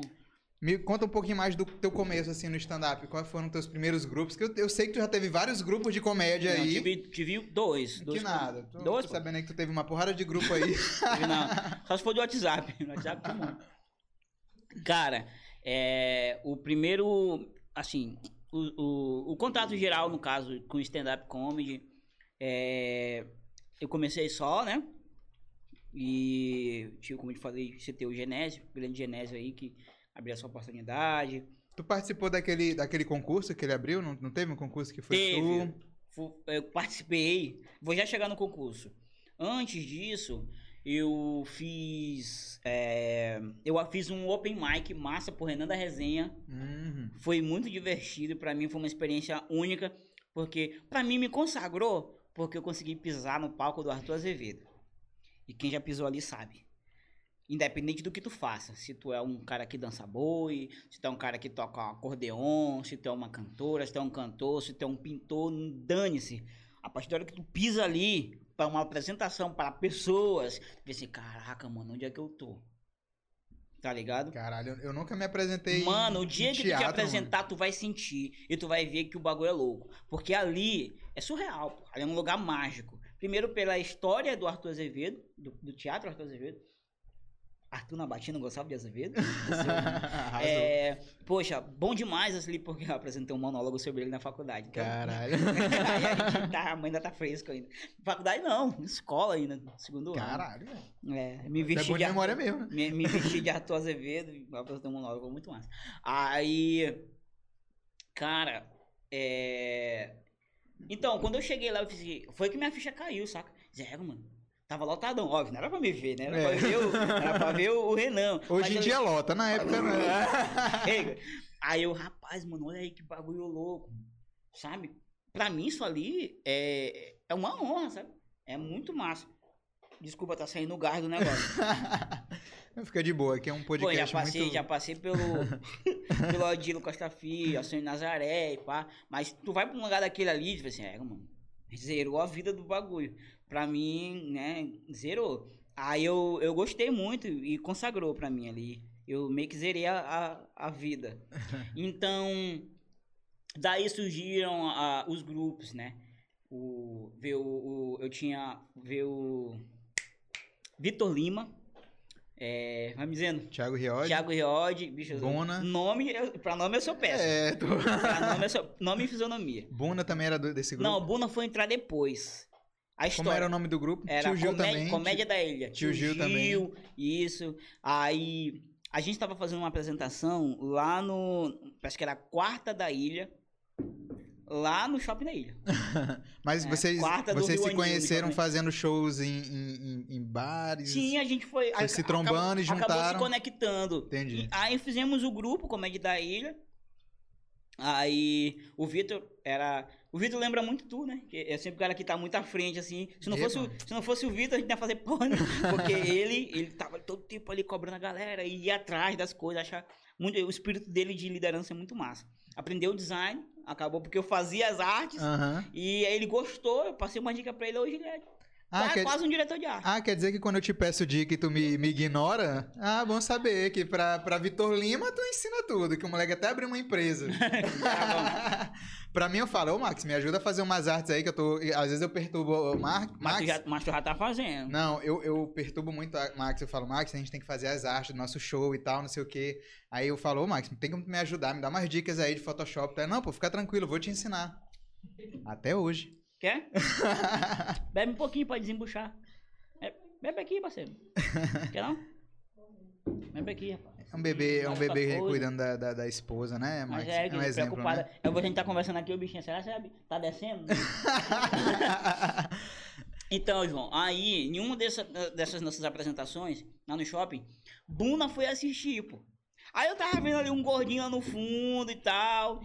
me conta um pouquinho mais do teu começo, assim, no stand-up. Quais foram os teus primeiros grupos? Que eu, eu sei que tu já teve vários grupos de comédia Não, aí. tive, tive dois. que dois nada. Tô, Dois, tô sabendo aí que tu teve uma porrada de grupo aí. Não. Só se for do WhatsApp. No WhatsApp muito. Cara, é, o primeiro, assim, o, o, o contato geral, no caso, com stand-up comedy, é, eu comecei só, né? E, tipo, como eu te falei, você tem o Genésio, o grande Genésio aí, que abriu essa oportunidade. tu participou daquele, daquele concurso que ele abriu? Não, não teve um concurso que foi Teve. tu? Eu participei. Vou já chegar no concurso. Antes disso, eu fiz. é, eu fiz um open mic massa por Renan da Resenha. Uhum. Foi muito divertido. Pra mim foi uma experiência única. Porque pra mim me consagrou. Porque eu consegui pisar no palco do Arthur Azevedo. E quem já pisou ali sabe. Independente do que tu faça. Se tu é um cara que dança boi, se tu é um cara que toca um acordeon, se tu é uma cantora, se tu é um cantor, se tu é um pintor, dane-se. A partir da hora que tu pisa ali para uma apresentação para pessoas, tu vê assim, caraca, mano, onde é que eu tô? Tá ligado? Caralho, eu- nunca me apresentei. Mano, o dia que tu teatro, te mano. apresentar, tu vai sentir. E tu vai ver que o bagulho é louco. Porque ali é surreal, pô. Ali é um lugar mágico. Primeiro pela história do Arthur Azevedo, do, do teatro Arthur Azevedo. Arthur na batina gostava de Azevedo. É, poxa, bom demais ali, porque eu apresentei um monólogo sobre ele na faculdade. Então, Caralho. aí a gente tá, a mãe ainda tá fresca ainda. Faculdade não, escola ainda, segundo Caralho, velho. ano. É, me é vesti bom de memória mesmo, né? me, me vesti de Arthur Azevedo e apresentou um monólogo, muito massa. Aí, cara, é... Então, quando eu cheguei lá, eu fiz... foi que minha ficha caiu, saca? Zero, mano. Tava lotadão, óbvio, não era pra me ver, né? Era, É. pra, ver o, era pra ver o, Renan. Hoje em eu- dia lota, na época não. Ei, Aí eu, rapaz, mano, olha aí que bagulho louco, sabe? Pra mim isso ali é, é uma honra, sabe? É muito massa. Desculpa, tá saindo o gás do negócio. Fica de boa, aqui é um Pô, podcast já passei, muito... já passei pelo, pelo Odilo Costa Filho, Ações Nazaré e pá. Mas tu vai pra um lugar daquele ali e tipo assim, é, mano, zerou a vida do bagulho. Pra mim, né, zerou. Aí eu, eu gostei muito e consagrou pra mim ali. Eu meio que zerei a, a, a vida. Então, daí surgiram ah, os grupos, né? O, veio, o, eu tinha, veio o Vitor Lima, é, vai me dizendo, Thiago Riod. Thiago Riod, bicho, Bona. nome, eu, pra nome eu sou péssimo. É, tu... Pra nome, eu sou, nome e fisionomia. Buna também era desse grupo. Não, o Buna foi entrar depois. A Como história era o nome do grupo? era Tio Gil comédia, também. comédia da Ilha. Tio Gil também. Isso. Aí a gente tava fazendo uma apresentação lá no, parece que era a quarta da Ilha, lá no shopping da Ilha. Mas É, vocês, vocês se conheceram fazendo shows em, em, em- bares? Sim, a gente foi. Vocês se trombando e acabou, Acabou se juntaram. conectando. Entendi. E aí fizemos o grupo Comédia da Ilha. Aí o Vitor era. O Vitor lembra muito tu, né? Que é sempre o cara que tá muito à frente, assim. Se não, fosse, o, se não fosse o Vitor, a gente não ia fazer porra, né? Porque ele, ele tava todo tempo ali cobrando a galera, e ia atrás das coisas, achar muito. O espírito dele de liderança é muito massa. Aprendeu o design, acabou porque eu fazia as artes. Aham. E aí ele gostou, eu passei uma dica pra ele hoje, ele é Ah, quase- quer... quase um diretor de arte. ah, quer dizer que quando eu te peço dica e tu me, me ignora? Ah, bom saber que pra, pra Vitor Lima tu ensina tudo, que o moleque até abriu uma empresa. pra mim eu falo, ô Max, me ajuda a fazer umas artes aí que eu tô... Às vezes eu perturbo o Mar... mas, Max. tu já, mas tu já tá fazendo. Não, eu, eu perturbo muito a Max. Eu falo, Max, a gente tem que fazer as artes do nosso show e tal, não sei o quê. Aí eu falo, ô Max, tem que me ajudar, me dá umas dicas aí de Photoshop. Tá? Não, pô, fica tranquilo, eu vou te ensinar. Até hoje. Quer? Bebe um pouquinho pra desembuchar. É, Bebe aqui, parceiro. Quer não? Bebe aqui, rapaz. É um bebê, é um bebê cuidando da, da, da esposa, né, Max? Mas é, um que exemplo, preocupada. né? Eu vou a gente tá conversando aqui, o bichinho, será que? Tá descendo? Então, João, aí, em uma dessa, dessas nossas apresentações, lá no shopping, Buna foi assistir, pô. Aí eu tava vendo ali um gordinho lá no fundo e tal.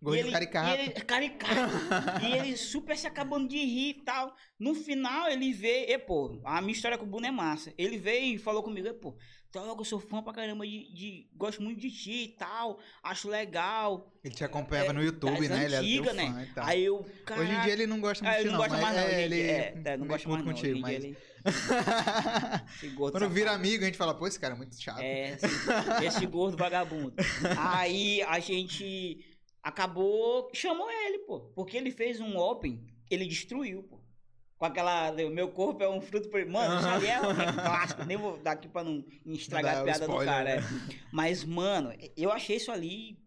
Gordinho e ele, caricato. E ele, caricato. e ele super se acabando de rir e tal. No final, ele veio. E, pô, a minha história com o Bruno é massa. Ele veio e falou comigo, e, pô, então eu sou fã pra caramba de, de- Gosto muito de ti e tal. Acho legal. Ele te acompanhava É, no YouTube, né? Ele era né? fã e tal. Aí eu. Hoje em caraca, dia ele não gosta muito ah, ele de não não, gosta mais, não. é, ele é, é, não gosta mais, não. Em contigo, mas... ele- gordo Quando vira safado. amigo, a gente fala, pô, esse cara é muito chato. É, esse, esse gordo vagabundo. Aí a gente acabou, chamou ele, pô. Porque ele fez um open, ele destruiu, pô. Com aquela, meu corpo é um fruto... Mano, isso ali é, é clássico. Nem vou dar aqui pra não estragar Não a piada do cara. né? é. Mas, mano, eu achei isso ali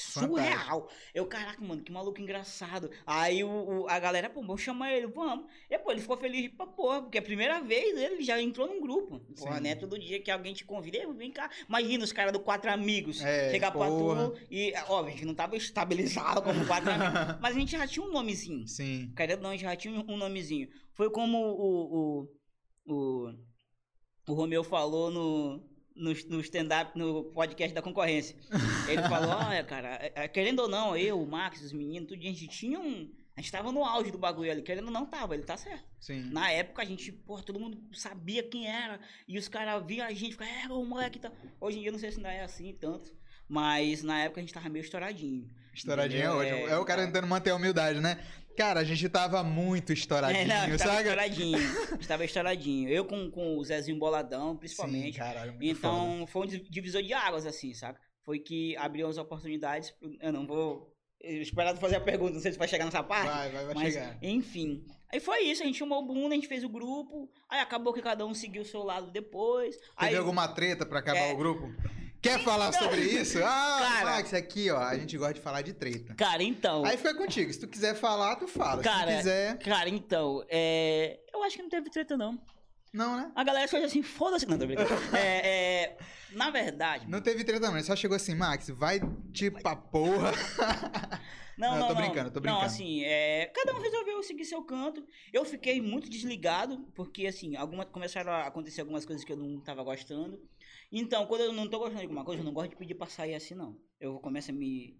surreal. Eu, caraca, mano, que maluco engraçado. Aí o, o- a galera, pô, vamos chamar ele, vamos. E, pô, ele ficou feliz pra porra, porque é a primeira vez ele já entrou num grupo. Porra, Sim. né? Todo dia que alguém te convida, "Ei, vem cá. Imagina os caras do Quatro Amigos É, chegar pra tu e, óbvio, a gente não tava estabilizado como Quatro Amigos, mas a gente já tinha um nomezinho. Sim. Querendo não, a gente já tinha um nomezinho. Foi como o, o, o, o Romeu falou no, no, no stand-up, no podcast da concorrência. Ele falou, olha, cara, é- é, querendo ou não, eu, o Max, os meninos, tudo, a gente tinha um... A gente tava no auge do bagulho ali, querendo ou não, tava, ele tá certo. Sim. Na época, a gente, porra, todo mundo sabia quem era. E os caras viam a gente, ficavam, é, o moleque tá... Hoje em dia, eu não sei se ainda é assim tanto. Mas na época, a gente tava meio estouradinho. Estouradinho é Entendeu? ótimo. É, o cara tentando manter a humildade, né? Cara, a gente tava muito estouradinho, É, não, estava sabe? estouradinho. estava estouradinho. Eu com, com o Zezinho Boladão, principalmente. Sim, caralho, muito foda. então, foi um di- divisor de águas, assim, saca? Foi que abriu as oportunidades. pro- Eu não vou tu fazer a pergunta, não sei se vai chegar nessa parte. Vai, vai, vai mas, chegar. enfim. Aí foi isso, a gente chamou o Bruno, a gente fez o grupo. Aí acabou que cada um seguiu o seu lado depois. Teve aí, alguma treta pra acabar É. o grupo? Quer falar sobre isso? Ah, Cara. Max, aqui, ó, a gente gosta de falar de treta. Cara, então. Aí fica contigo. Se tu quiser falar, tu fala. Se Cara, tu quiser. Cara, então, é. Eu acho que não teve treta, não. Não, né? A galera fez assim, foda-se. Não, tô brincando. é, é, na verdade. Não teve treta, não. Ele só chegou assim, Max, vai te pra porra. Não, Não, não, tô não. brincando, tô Não, brincando. assim, é, cada um resolveu seguir seu canto. Eu fiquei muito desligado, porque, assim, alguma, começaram a acontecer algumas coisas que eu não tava gostando. Então, quando eu não tô gostando de alguma coisa, eu não gosto de pedir pra sair assim, não. Eu começo a me,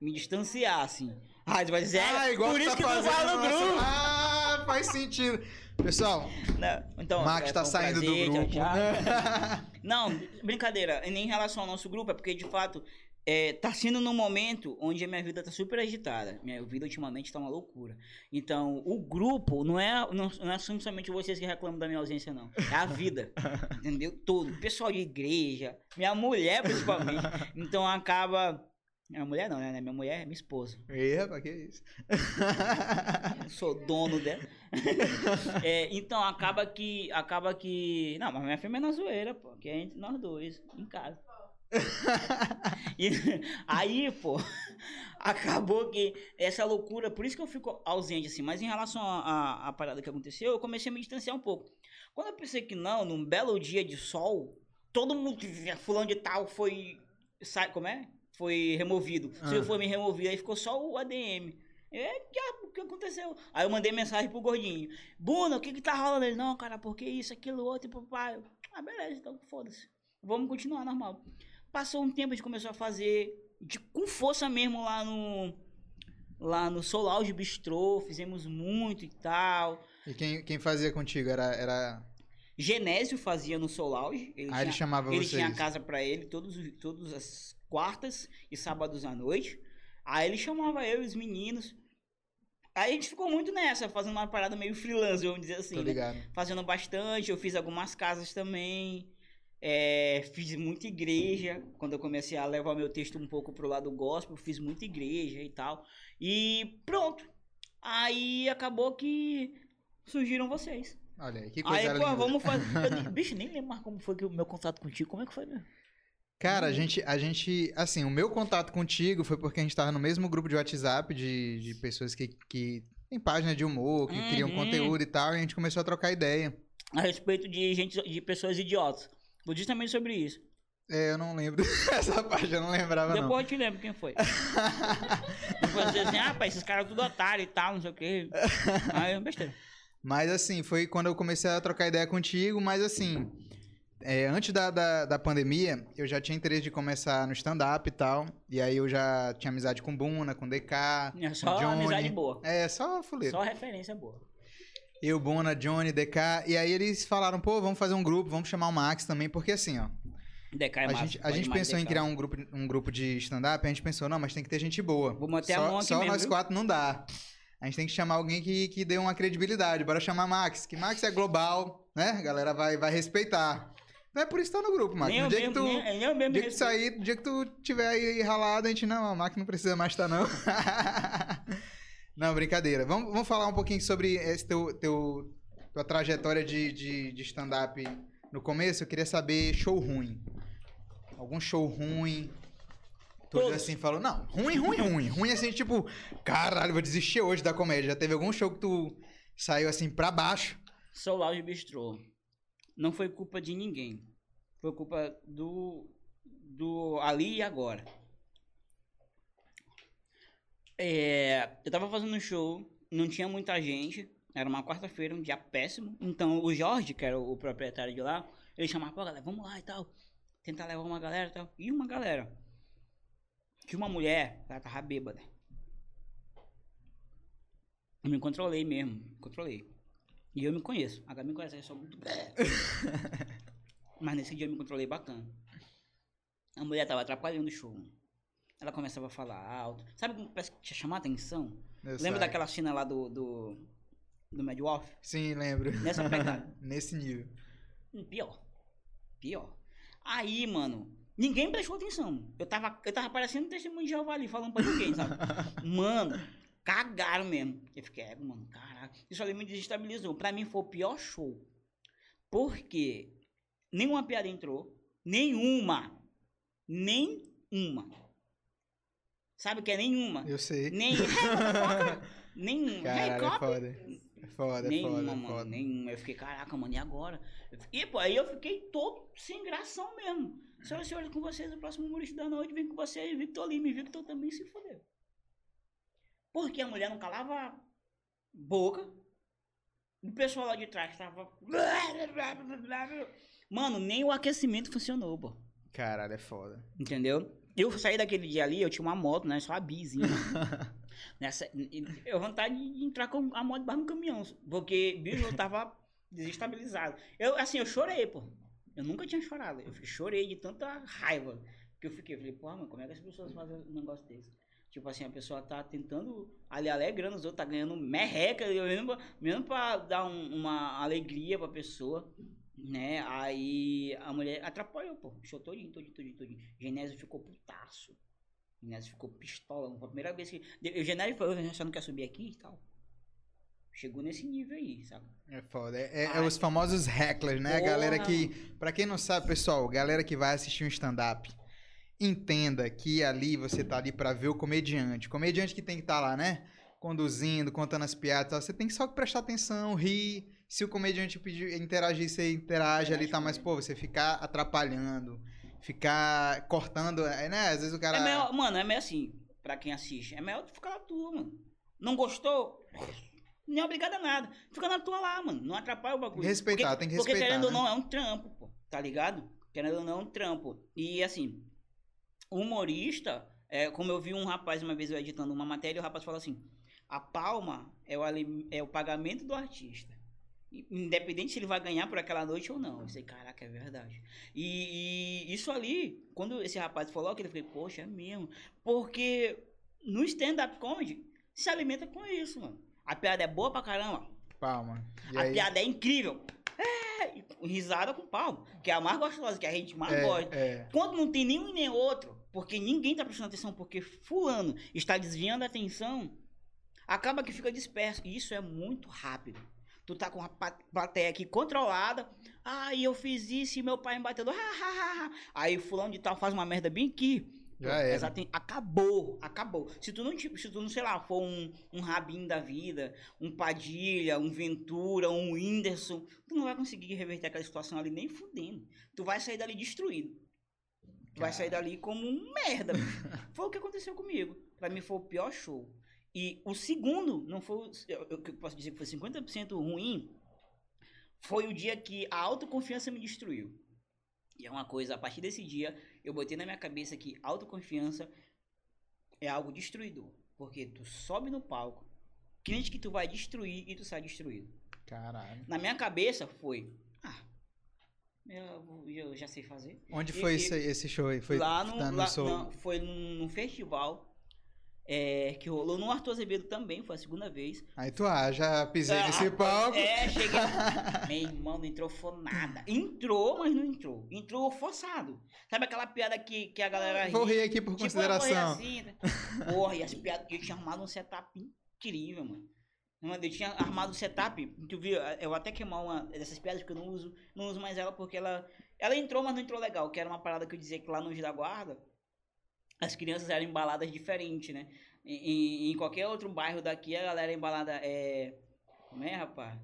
me distanciar, assim. Ah, você vai dizer, Ah, igual por tu isso tá que tu fazendo fala no grupo. Ah, faz sentido. Pessoal, Né? Então, Max é, tá um saindo prazer, do tchau, grupo. tchau. Não, brincadeira. Nem em relação ao nosso grupo, é porque de fato é, tá sendo num momento onde a minha vida tá super agitada. Minha vida ultimamente tá uma loucura. Então, o grupo não é, não, não é somente vocês que reclamam da minha ausência, não. É a vida. entendeu? Todo. Pessoal de igreja, minha mulher principalmente. Então acaba. Minha mulher não, né? Minha mulher é minha esposa. Ih, rapaz, que isso? Eu sou dono dela. É, então acaba que. Acaba que. Não, mas minha firma é na zoeira, pô. Que é entre nós dois, em casa. E aí, pô, acabou que essa loucura, por isso que eu fico ausente, assim, mas em relação à parada que aconteceu, eu comecei a me distanciar um pouco. Quando eu pensei que não, num belo dia de sol, todo mundo, fulano de tal, foi, sai, como é? Foi removido. Se Ah. eu for me removido, aí ficou só o ADM. É, o que aconteceu? Aí eu mandei mensagem pro gordinho. Bruno, o que que tá rolando? Ele, não, cara, porque isso, aquilo, outro, e papai. Ah, beleza, então foda-se. Vamos continuar normal. Passou um tempo, a gente começou a fazer de, com força mesmo lá no lá no Solar de Bistrô, fizemos muito e tal. E quem, quem fazia contigo era era Genésio fazia no Solange. Ele Ah, ele chamava ele vocês. tinha casa pra ele todos, os- todas as quartas e sábados à noite. Aí ele chamava eu e os meninos. Aí a gente ficou muito nessa, fazendo uma parada meio freelance, vamos dizer assim. Tô né? ligado. Fazendo bastante, eu fiz algumas casas também. É, fiz muita igreja. Quando eu comecei a levar meu texto um pouco pro lado gospel, fiz muita igreja e tal. E pronto. Aí acabou que surgiram vocês. Olha aí, que coisa Aí, pô, linda. vamos fazer. Nem- bicho, nem lembro mais como foi que o meu contato contigo. Como é que foi mesmo? Cara, a gente, a gente, assim, o meu contato contigo foi porque a gente tava no mesmo grupo de WhatsApp de, de pessoas que, que tem página de humor, que criam Uhum. conteúdo e tal, e a gente começou a trocar ideia. A respeito de gente, de pessoas idiotas. Vou justamente sobre isso. É, eu não lembro dessa página, eu não lembrava não. Depois eu te lembro quem foi. Depois você assim, ah, pai, esses caras tudo otário e tal, não sei o quê. Aí, besteira. Mas assim, foi quando eu comecei a trocar ideia contigo, mas assim, é, antes da, da, da pandemia, eu já tinha interesse de começar no stand-up e tal. E aí eu já tinha amizade com Buna, com DK, É com só Johnny. amizade boa. É, só fuleiro. Só referência boa. Eu, Buna, Johnny, DK. E aí eles falaram, pô, vamos fazer um grupo, vamos chamar o Max também, porque assim, ó. DK é a gente, a gente pensou em DK. criar um grupo, um grupo de stand-up, a gente pensou, não, mas tem que ter gente boa. Vou manter a só mão aqui só mesmo, nós viu? quatro não dá. A gente tem que chamar alguém que, que dê uma credibilidade. Bora chamar Max, que Max é global, né? A galera vai, vai respeitar. Não é por isso que tá no grupo, Max. Nem No dia que mesmo, tu, nem, nem mesmo dia que tu sair, no dia que tu tiver aí ralado, a gente, não, o Max não precisa mais estar, não. não, brincadeira. Vamos, vamos falar um pouquinho sobre esse teu, teu, tua trajetória de, de, de stand-up no começo. Eu queria saber show ruim. Algum show ruim. Tu assim falou, não, ruim, ruim, ruim. Ruim assim, tipo, caralho, vou desistir hoje da comédia. Já teve algum show que tu saiu assim pra baixo? Sou Lounge Bistrô. Não foi culpa de ninguém. Foi culpa do, do ali e agora. É, eu tava fazendo um show, não tinha muita gente. Era uma quarta-feira, um dia péssimo. Então o Jorge, que era o proprietário de lá, ele chamava, pô, galera, vamos lá e tal. Tentar levar uma galera e tal. E uma galera. Tinha uma mulher, ela tava bêbada. Eu me controlei mesmo, me controlei. E eu me conheço. A Gabi me conhece, eu sou muito. Mas nesse dia eu me controlei bacana. A mulher tava atrapalhando o show. Ela começava a falar alto. Sabe como parece que tinha chamar a atenção? Eu Lembra daquela cena lá do. do. do Mad Wolf? Sim, lembro. Nessa pegada. Nesse nível. Hum, Pior. Pior. Aí, mano, ninguém prestou atenção. Eu tava, eu tava parecendo um testemunho de Jeová ali, falando pra ninguém, sabe? Mano, cagaram mesmo. Eu fiquei, é, mano, caraca. Isso ali me desestabilizou. Pra mim foi o pior show. Porque nenhuma piada entrou. Nenhuma. Nenhuma. Sabe o que é nenhuma? Eu sei. Nem. Nenhuma. Caralho, é Recop- foda. É foda, é Nenhuma, foda, é mano, foda. nenhuma. Eu fiquei, caraca, mano, e agora? E, pô, aí eu fiquei todo sem gração mesmo. Senhoras e senhores, com vocês, o próximo humorista da noite vem com vocês, Victor Lima. E Victor também se fodeu. Porque a mulher não calava boca. O pessoal lá de trás tava... Mano, nem o aquecimento funcionou, pô. Caralho, é foda. Entendeu? Eu saí daquele dia ali, eu tinha uma moto, né? Só a bizinha. Nessa, eu vontade de entrar com a moto debaixo do caminhão. Porque, bicho, eu tava desestabilizado. Eu, assim, eu chorei, pô. Eu nunca tinha chorado. Eu chorei de tanta raiva. Que eu fiquei, eu falei, pô, mano, como é que as pessoas fazem um negócio desse? Tipo assim, a pessoa tá tentando ali alegrando os outros, tá ganhando merreca, eu mesmo, mesmo pra dar um- uma alegria pra pessoa, né? Aí a mulher atrapalhou, pô. Show todinho, todinho, todinho, todinho. Genésio ficou putaço. Genésio ficou pistola. Foi a primeira vez que. O Genésio falou, você não quer subir aqui e tal. Chegou nesse nível aí, sabe? É foda. É, é- é os famosos hecklers, né? A galera que. Pra quem não sabe, pessoal, galera que vai assistir um stand-up, entenda que ali você tá ali pra ver o comediante. Comediante que tem que estar lá, né? Conduzindo, contando as piadas tal. Você tem que só prestar atenção, rir. Se o comediante pedir, interagir, você interage ali, tá? Mas, pô, você ficar atrapalhando, ficar cortando, é, né? Às vezes o cara. É melhor, mano, é melhor assim, pra quem assiste. É melhor tu ficar na tua, mano. Não gostou? Não é obrigado a nada. Fica na tua lá, mano. Não atrapalha o bagulho. Respeitar, porque, tem que Porque respeitar, querendo ou né? não, é um trampo, pô. Tá ligado? Querendo ou não, é um trampo. E assim, humorista É, como eu vi um rapaz uma vez eu editando uma matéria, o rapaz falou assim: a palma é o, é o pagamento do artista. Independente se ele vai ganhar por aquela noite ou não. Eu falei, caraca, é verdade. E, e isso ali, quando esse rapaz falou aquilo, eu falei, poxa, é mesmo. Porque no stand-up comedy se alimenta com isso, mano. A piada é boa pra caramba. Palma. E a aí? piada é incrível. É, risada com palmo. Que é a mais gostosa, que a gente mais gosta. É, é. Quando não tem nenhum e nem outro, porque ninguém tá prestando atenção, porque fulano está desviando a atenção, acaba que fica disperso. E isso é muito rápido. Tu tá com a plateia aqui controlada. Ah, e eu fiz isso e meu pai me bateu. Aí fulano de tal faz uma merda bem aqui. Já exato, acabou, acabou. Se tu não, se tu não, sei lá, for um, um Rabin da vida, um Padilha, um Ventura, um Whindersson, tu não vai conseguir reverter aquela situação ali nem fudendo. Tu vai sair dali destruído. Tu vai sair dali como um merda. foi o que aconteceu comigo. Pra mim foi o pior show. E o segundo, não foi, o- eu, eu posso dizer que foi 50% ruim, foi o dia que a autoconfiança me destruiu. E é uma coisa, a partir desse dia, eu botei na minha cabeça que autoconfiança é algo destruidor. Porque tu sobe no palco, crente que tu vai destruir e tu sai destruído. Caralho. Na minha cabeça foi, ah, eu, eu já sei fazer. Onde E- foi e- esse, esse show aí? Foi lá no, no lá- Soul? não, foi num festival é, que rolou no Arthur Azevedo também, foi a segunda vez. Aí tu, ah, já pisei Ah, nesse palco. É, cheguei. Meu irmão, não entrou foi nada. Entrou, mas não entrou. Entrou forçado. Sabe aquela piada que, que a galera Vou ri? rir aqui por Tipo, consideração. assim, né? Porra, e as piadas. Eu tinha armado um setup incrível, mano. Mano, Eu tinha armado um setup. Tu viu? Eu vou até queimar uma dessas piadas porque eu não uso. Não uso mais ela porque ela. Ela entrou, mas não entrou legal. Que era uma parada que eu dizia que lá no Anjo da Guarda. As crianças eram embaladas diferente, né? Em, em- qualquer outro bairro daqui, a galera é embalada é. Como é, rapaz?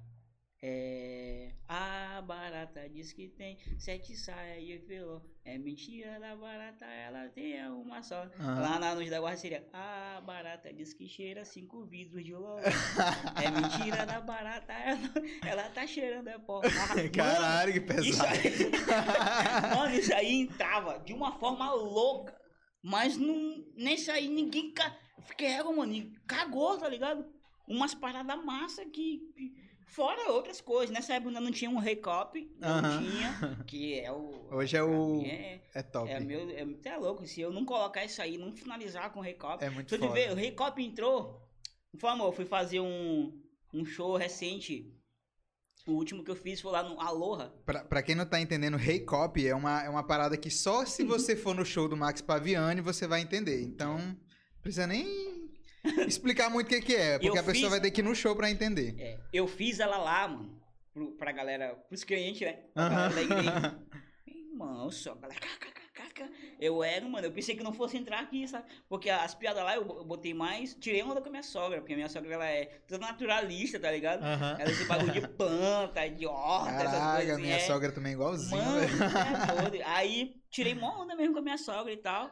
É. A barata diz que tem sete saias de filó. É mentira da barata, ela tem uma só. Aham. Lá na Luz da Guarda seria A barata diz que cheira cinco vidros de loló. é mentira da barata, ela, ela tá cheirando é pó. Ah, mano, Caralho, que isso pesado. aí, mano, isso aí entrava de uma forma louca. Mas não, nesse aí ninguém. Ca... égua, mano. Cagou, tá ligado? Umas paradas massa que. Fora outras coisas. Nessa época ainda não tinha um recop. Não tinha. Que é o. Hoje é o- É, É top. é meu. É, até louco. Se eu não colocar isso aí, não finalizar com o recop. É muito Se tu foda. ver, o recop entrou. Foi, amor, eu fui fazer um, um show recente. O último que eu fiz foi lá no Aloha. Pra, pra quem não tá entendendo, Hey Cop é uma, é uma parada que só se você for no show do Max Paviani você vai entender. Então, não precisa nem explicar muito o que, que é, porque Eu a pessoa fiz- vai ter que ir no show pra entender. É, eu fiz ela lá, mano, pro, pra galera, pros clientes, né? Pra Aham. galera da igreja. Irmão, só, galera, kkkk. eu era, mano, eu pensei que não fosse entrar aqui, sabe? Porque as piadas lá eu bo- eu botei mais, tirei onda com a minha sogra, porque a minha sogra, ela é toda naturalista, tá ligado? Aham. Ela esse bagulho de planta, de horta, essas Caraca, coisas a minha é. sogra também é igualzinho, Mano, é. Aí, tirei mó onda mesmo com a minha sogra e tal.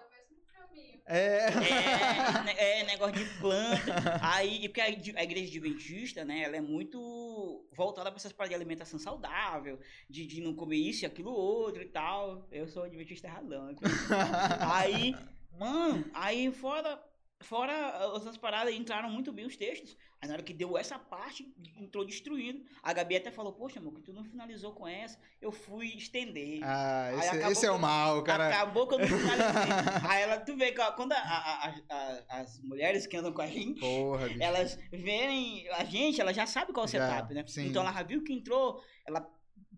É. É, ne- é negócio de planta. Aí, e porque a, ig- a igreja adventista, né, ela é muito voltada para essas paradas de alimentação saudável, de, de não comer isso e aquilo outro e tal. Eu sou adventista erradão. aí, mano, aí fora, fora outras paradas, entraram muito bem os textos. Aí na hora que deu essa parte, entrou destruindo. A Gabi até falou, poxa, amor, que tu não finalizou com essa. Eu fui estender. Ah, esse, esse é que o eu- mal, cara. Acabou que eu não finalizei. Aí ela, tu vê quando a- a- a- as mulheres que andam com a gente, Porra, elas verem a gente, ela já sabe qual é o setup, né? sim. Então ela já viu que entrou, ela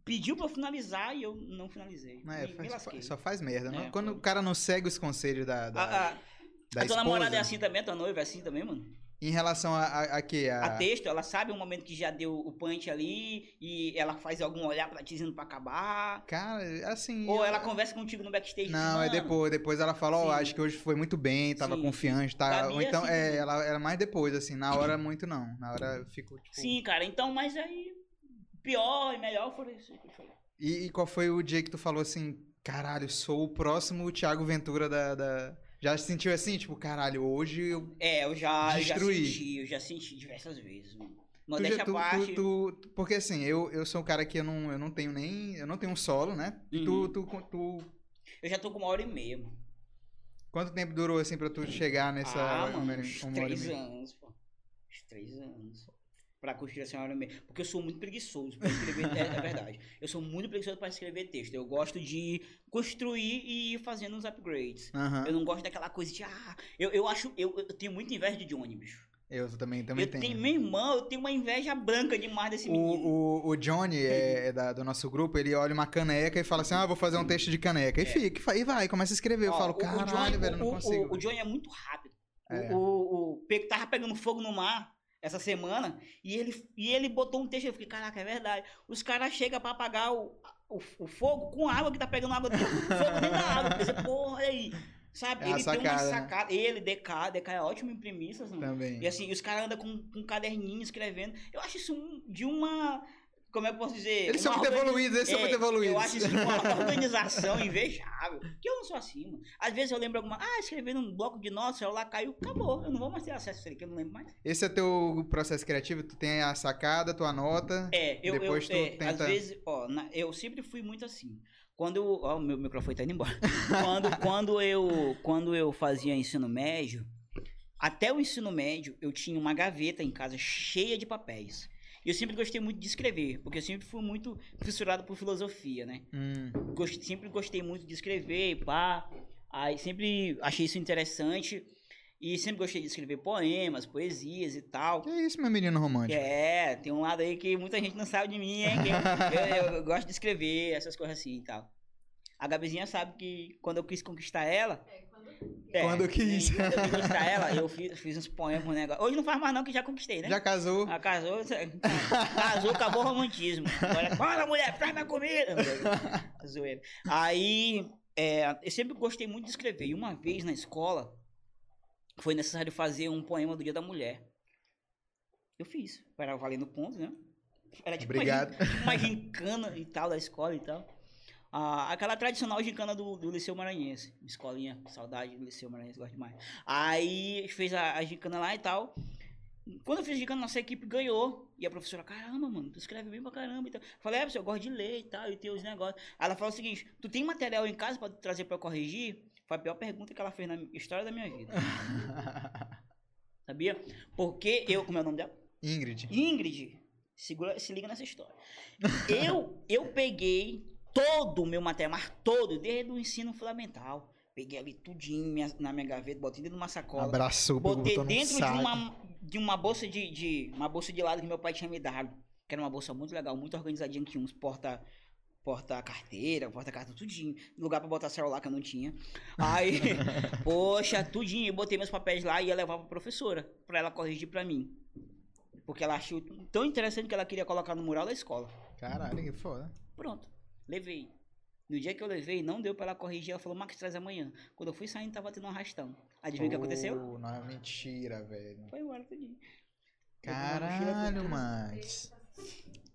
pediu pra eu finalizar e eu não finalizei. É, me, me faz- lasquei. só faz merda. não- É, Quando foi. o cara não segue os conselhos da, da, A, a, da a tua namorada é assim também, a tua noiva é assim também, mano? Em relação a, a, a quê? A- A texto, ela sabe o momento que já deu o punch ali e ela faz algum olhar pra te dizendo pra acabar. Cara, assim. Ou eu- ela conversa contigo no backstage. Não, diz, é "Mano, depois. Depois ela fala, ó, Sim. acho que hoje foi muito bem, tava Sim, confiante, tá? Gabi Ou é então, assim é, ela era mais depois, assim, na hora muito não. Na hora eu fico, tipo. Sim, cara, então, mas aí pior e melhor foram isso que eu falei. E, e qual foi o dia que tu falou assim, caralho, sou o próximo Thiago Ventura da. da- Já se sentiu assim, tipo, caralho, hoje eu. É, eu já, eu já senti, eu já senti diversas vezes, mano. Tu, Modéstia já- à tu, parte. tu- tu- porque assim, eu, eu sou um cara que eu não, eu não tenho nem. Eu não tenho um solo, né? E Uhum. tu, tu, tu. Eu já tô com uma hora e meia, mano. Quanto tempo durou, assim, pra tu chegar nessa ah, uma, mano, hora- uns uma três anos, pô. Uns três anos. Pra construir e meia. Porque eu sou muito preguiçoso pra escrever, é, é verdade. Eu sou muito preguiçoso pra escrever texto. Eu gosto de construir e ir fazendo uns upgrades. Aham. Eu não gosto daquela coisa de, ah, eu, eu acho, eu, eu tenho muita inveja de Johnny, bicho. Eu também, também eu tenho. tenho, meu irmão, eu tenho uma inveja branca demais desse menino. O, o, o Johnny, é, é da- do nosso grupo, ele olha uma caneca e fala assim: Ah, vou fazer um texto de caneca. E É. fica, e vai, começa a escrever. Eu Ó, falo, o- o caralho, Johnny- velho, não o- o- consigo. O, o Johnny é muito rápido. O- É. O, o, Pe- tava pegando fogo no mar essa semana e ele, e ele botou um texto. Eu fiquei, caraca, é verdade. Os caras chegam pra apagar o, o, o fogo com água que tá pegando água dentro, fogo dentro da água. Pensei, porra, olha aí. Sabe? É ele tem uma sacada, né? sacada. Ele, DK, DK é ótimo em premissas, mano. Também. E assim, os caras andam com, com um caderninho escrevendo. Eu acho isso um- de uma. Como é que eu posso dizer? Eles são muito evoluídos, eles são É, muito evoluídos. Eu acho isso uma organização invejável. Que eu não sou assim, mano. Às vezes eu lembro alguma. Ah, escrevi num bloco de notas, celular caiu, acabou. Eu não vou mais ter acesso a isso aí, que eu não lembro mais. Esse é teu processo criativo? Tu tem a sacada, tu anota. É, eu, Depois tu eu é, tenta- às vezes, ó, na- eu sempre fui muito assim. Quando, eu- ó, o meu microfone tá indo embora. quando, quando eu, quando eu fazia ensino médio, até o ensino médio, eu tinha uma gaveta em casa cheia de papéis. E eu sempre gostei muito de escrever, porque eu sempre fui muito fissurado por filosofia, né? Hum, Gost- sempre gostei muito de escrever, pá. Aí sempre achei isso interessante. E sempre gostei de escrever poemas, poesias e tal. que isso, meu menino romântico? É, tem um lado aí que muita gente não sabe de mim, hein? que eu, eu- eu gosto de escrever, essas coisas assim e tal. A Gabizinha sabe que quando eu quis conquistar ela. é, Quando quis. Quando eu quis conquistar ela, eu fiz, fiz uns poemas, um negócio. Hoje não faz mais não, que já conquistei, né? Já casou? Ah, casou, casou, acabou o romantismo. Agora, bora mulher, traz minha comida. Zoeira. Aí, é, eu sempre gostei muito de escrever. E uma vez na escola, foi necessário fazer um poema do Dia da Mulher. Eu fiz. Era valendo pontos, né? Era tipo Obrigado. Uma, uma gincana e tal, da escola e tal. Ah, aquela tradicional gincana do, do Liceu Maranhense. Escolinha, saudade do Liceu Maranhense, gosto demais. Aí, a fez a, a gincana lá e tal. Quando eu fiz gincana, nossa equipe ganhou. E a professora, caramba, mano, tu escreve bem pra caramba. Então, falei, é, professor, eu gosto de ler e tal, e tem os negócios. Aí ela falou o seguinte, tu tem material em casa pra trazer pra eu corrigir? Foi a pior pergunta que ela fez na história da minha vida. Sabia? Porque eu, como é o nome dela? Ingrid. Ingrid, segura, se liga nessa história. Eu, eu peguei todo o meu material, mas todo, desde o ensino fundamental. Peguei ali tudinho minha- na minha gaveta, botei dentro de uma sacola. Abraçou, Botei dentro de uma, de uma bolsa de, de. Uma bolsa de lado que meu pai tinha me dado. Que era uma bolsa muito legal, muito organizadinha, que tinha uns porta. Porta carteira, porta carta, tudinho. Lugar pra botar celular que eu não tinha. Aí, poxa, tudinho. Eu botei meus papéis lá e ia levar pra professora. Pra ela corrigir pra mim. Porque ela achou tão interessante que ela queria colocar no mural da escola. Caralho, que foda. Pronto, levei. No dia que eu levei, não deu pra ela corrigir. Ela falou, Max, traz amanhã. Quando eu fui saindo, tava tendo um arrastão. Adivinha o que aconteceu? Não é mentira, velho. Foi embora tudinho. Caralho, Max.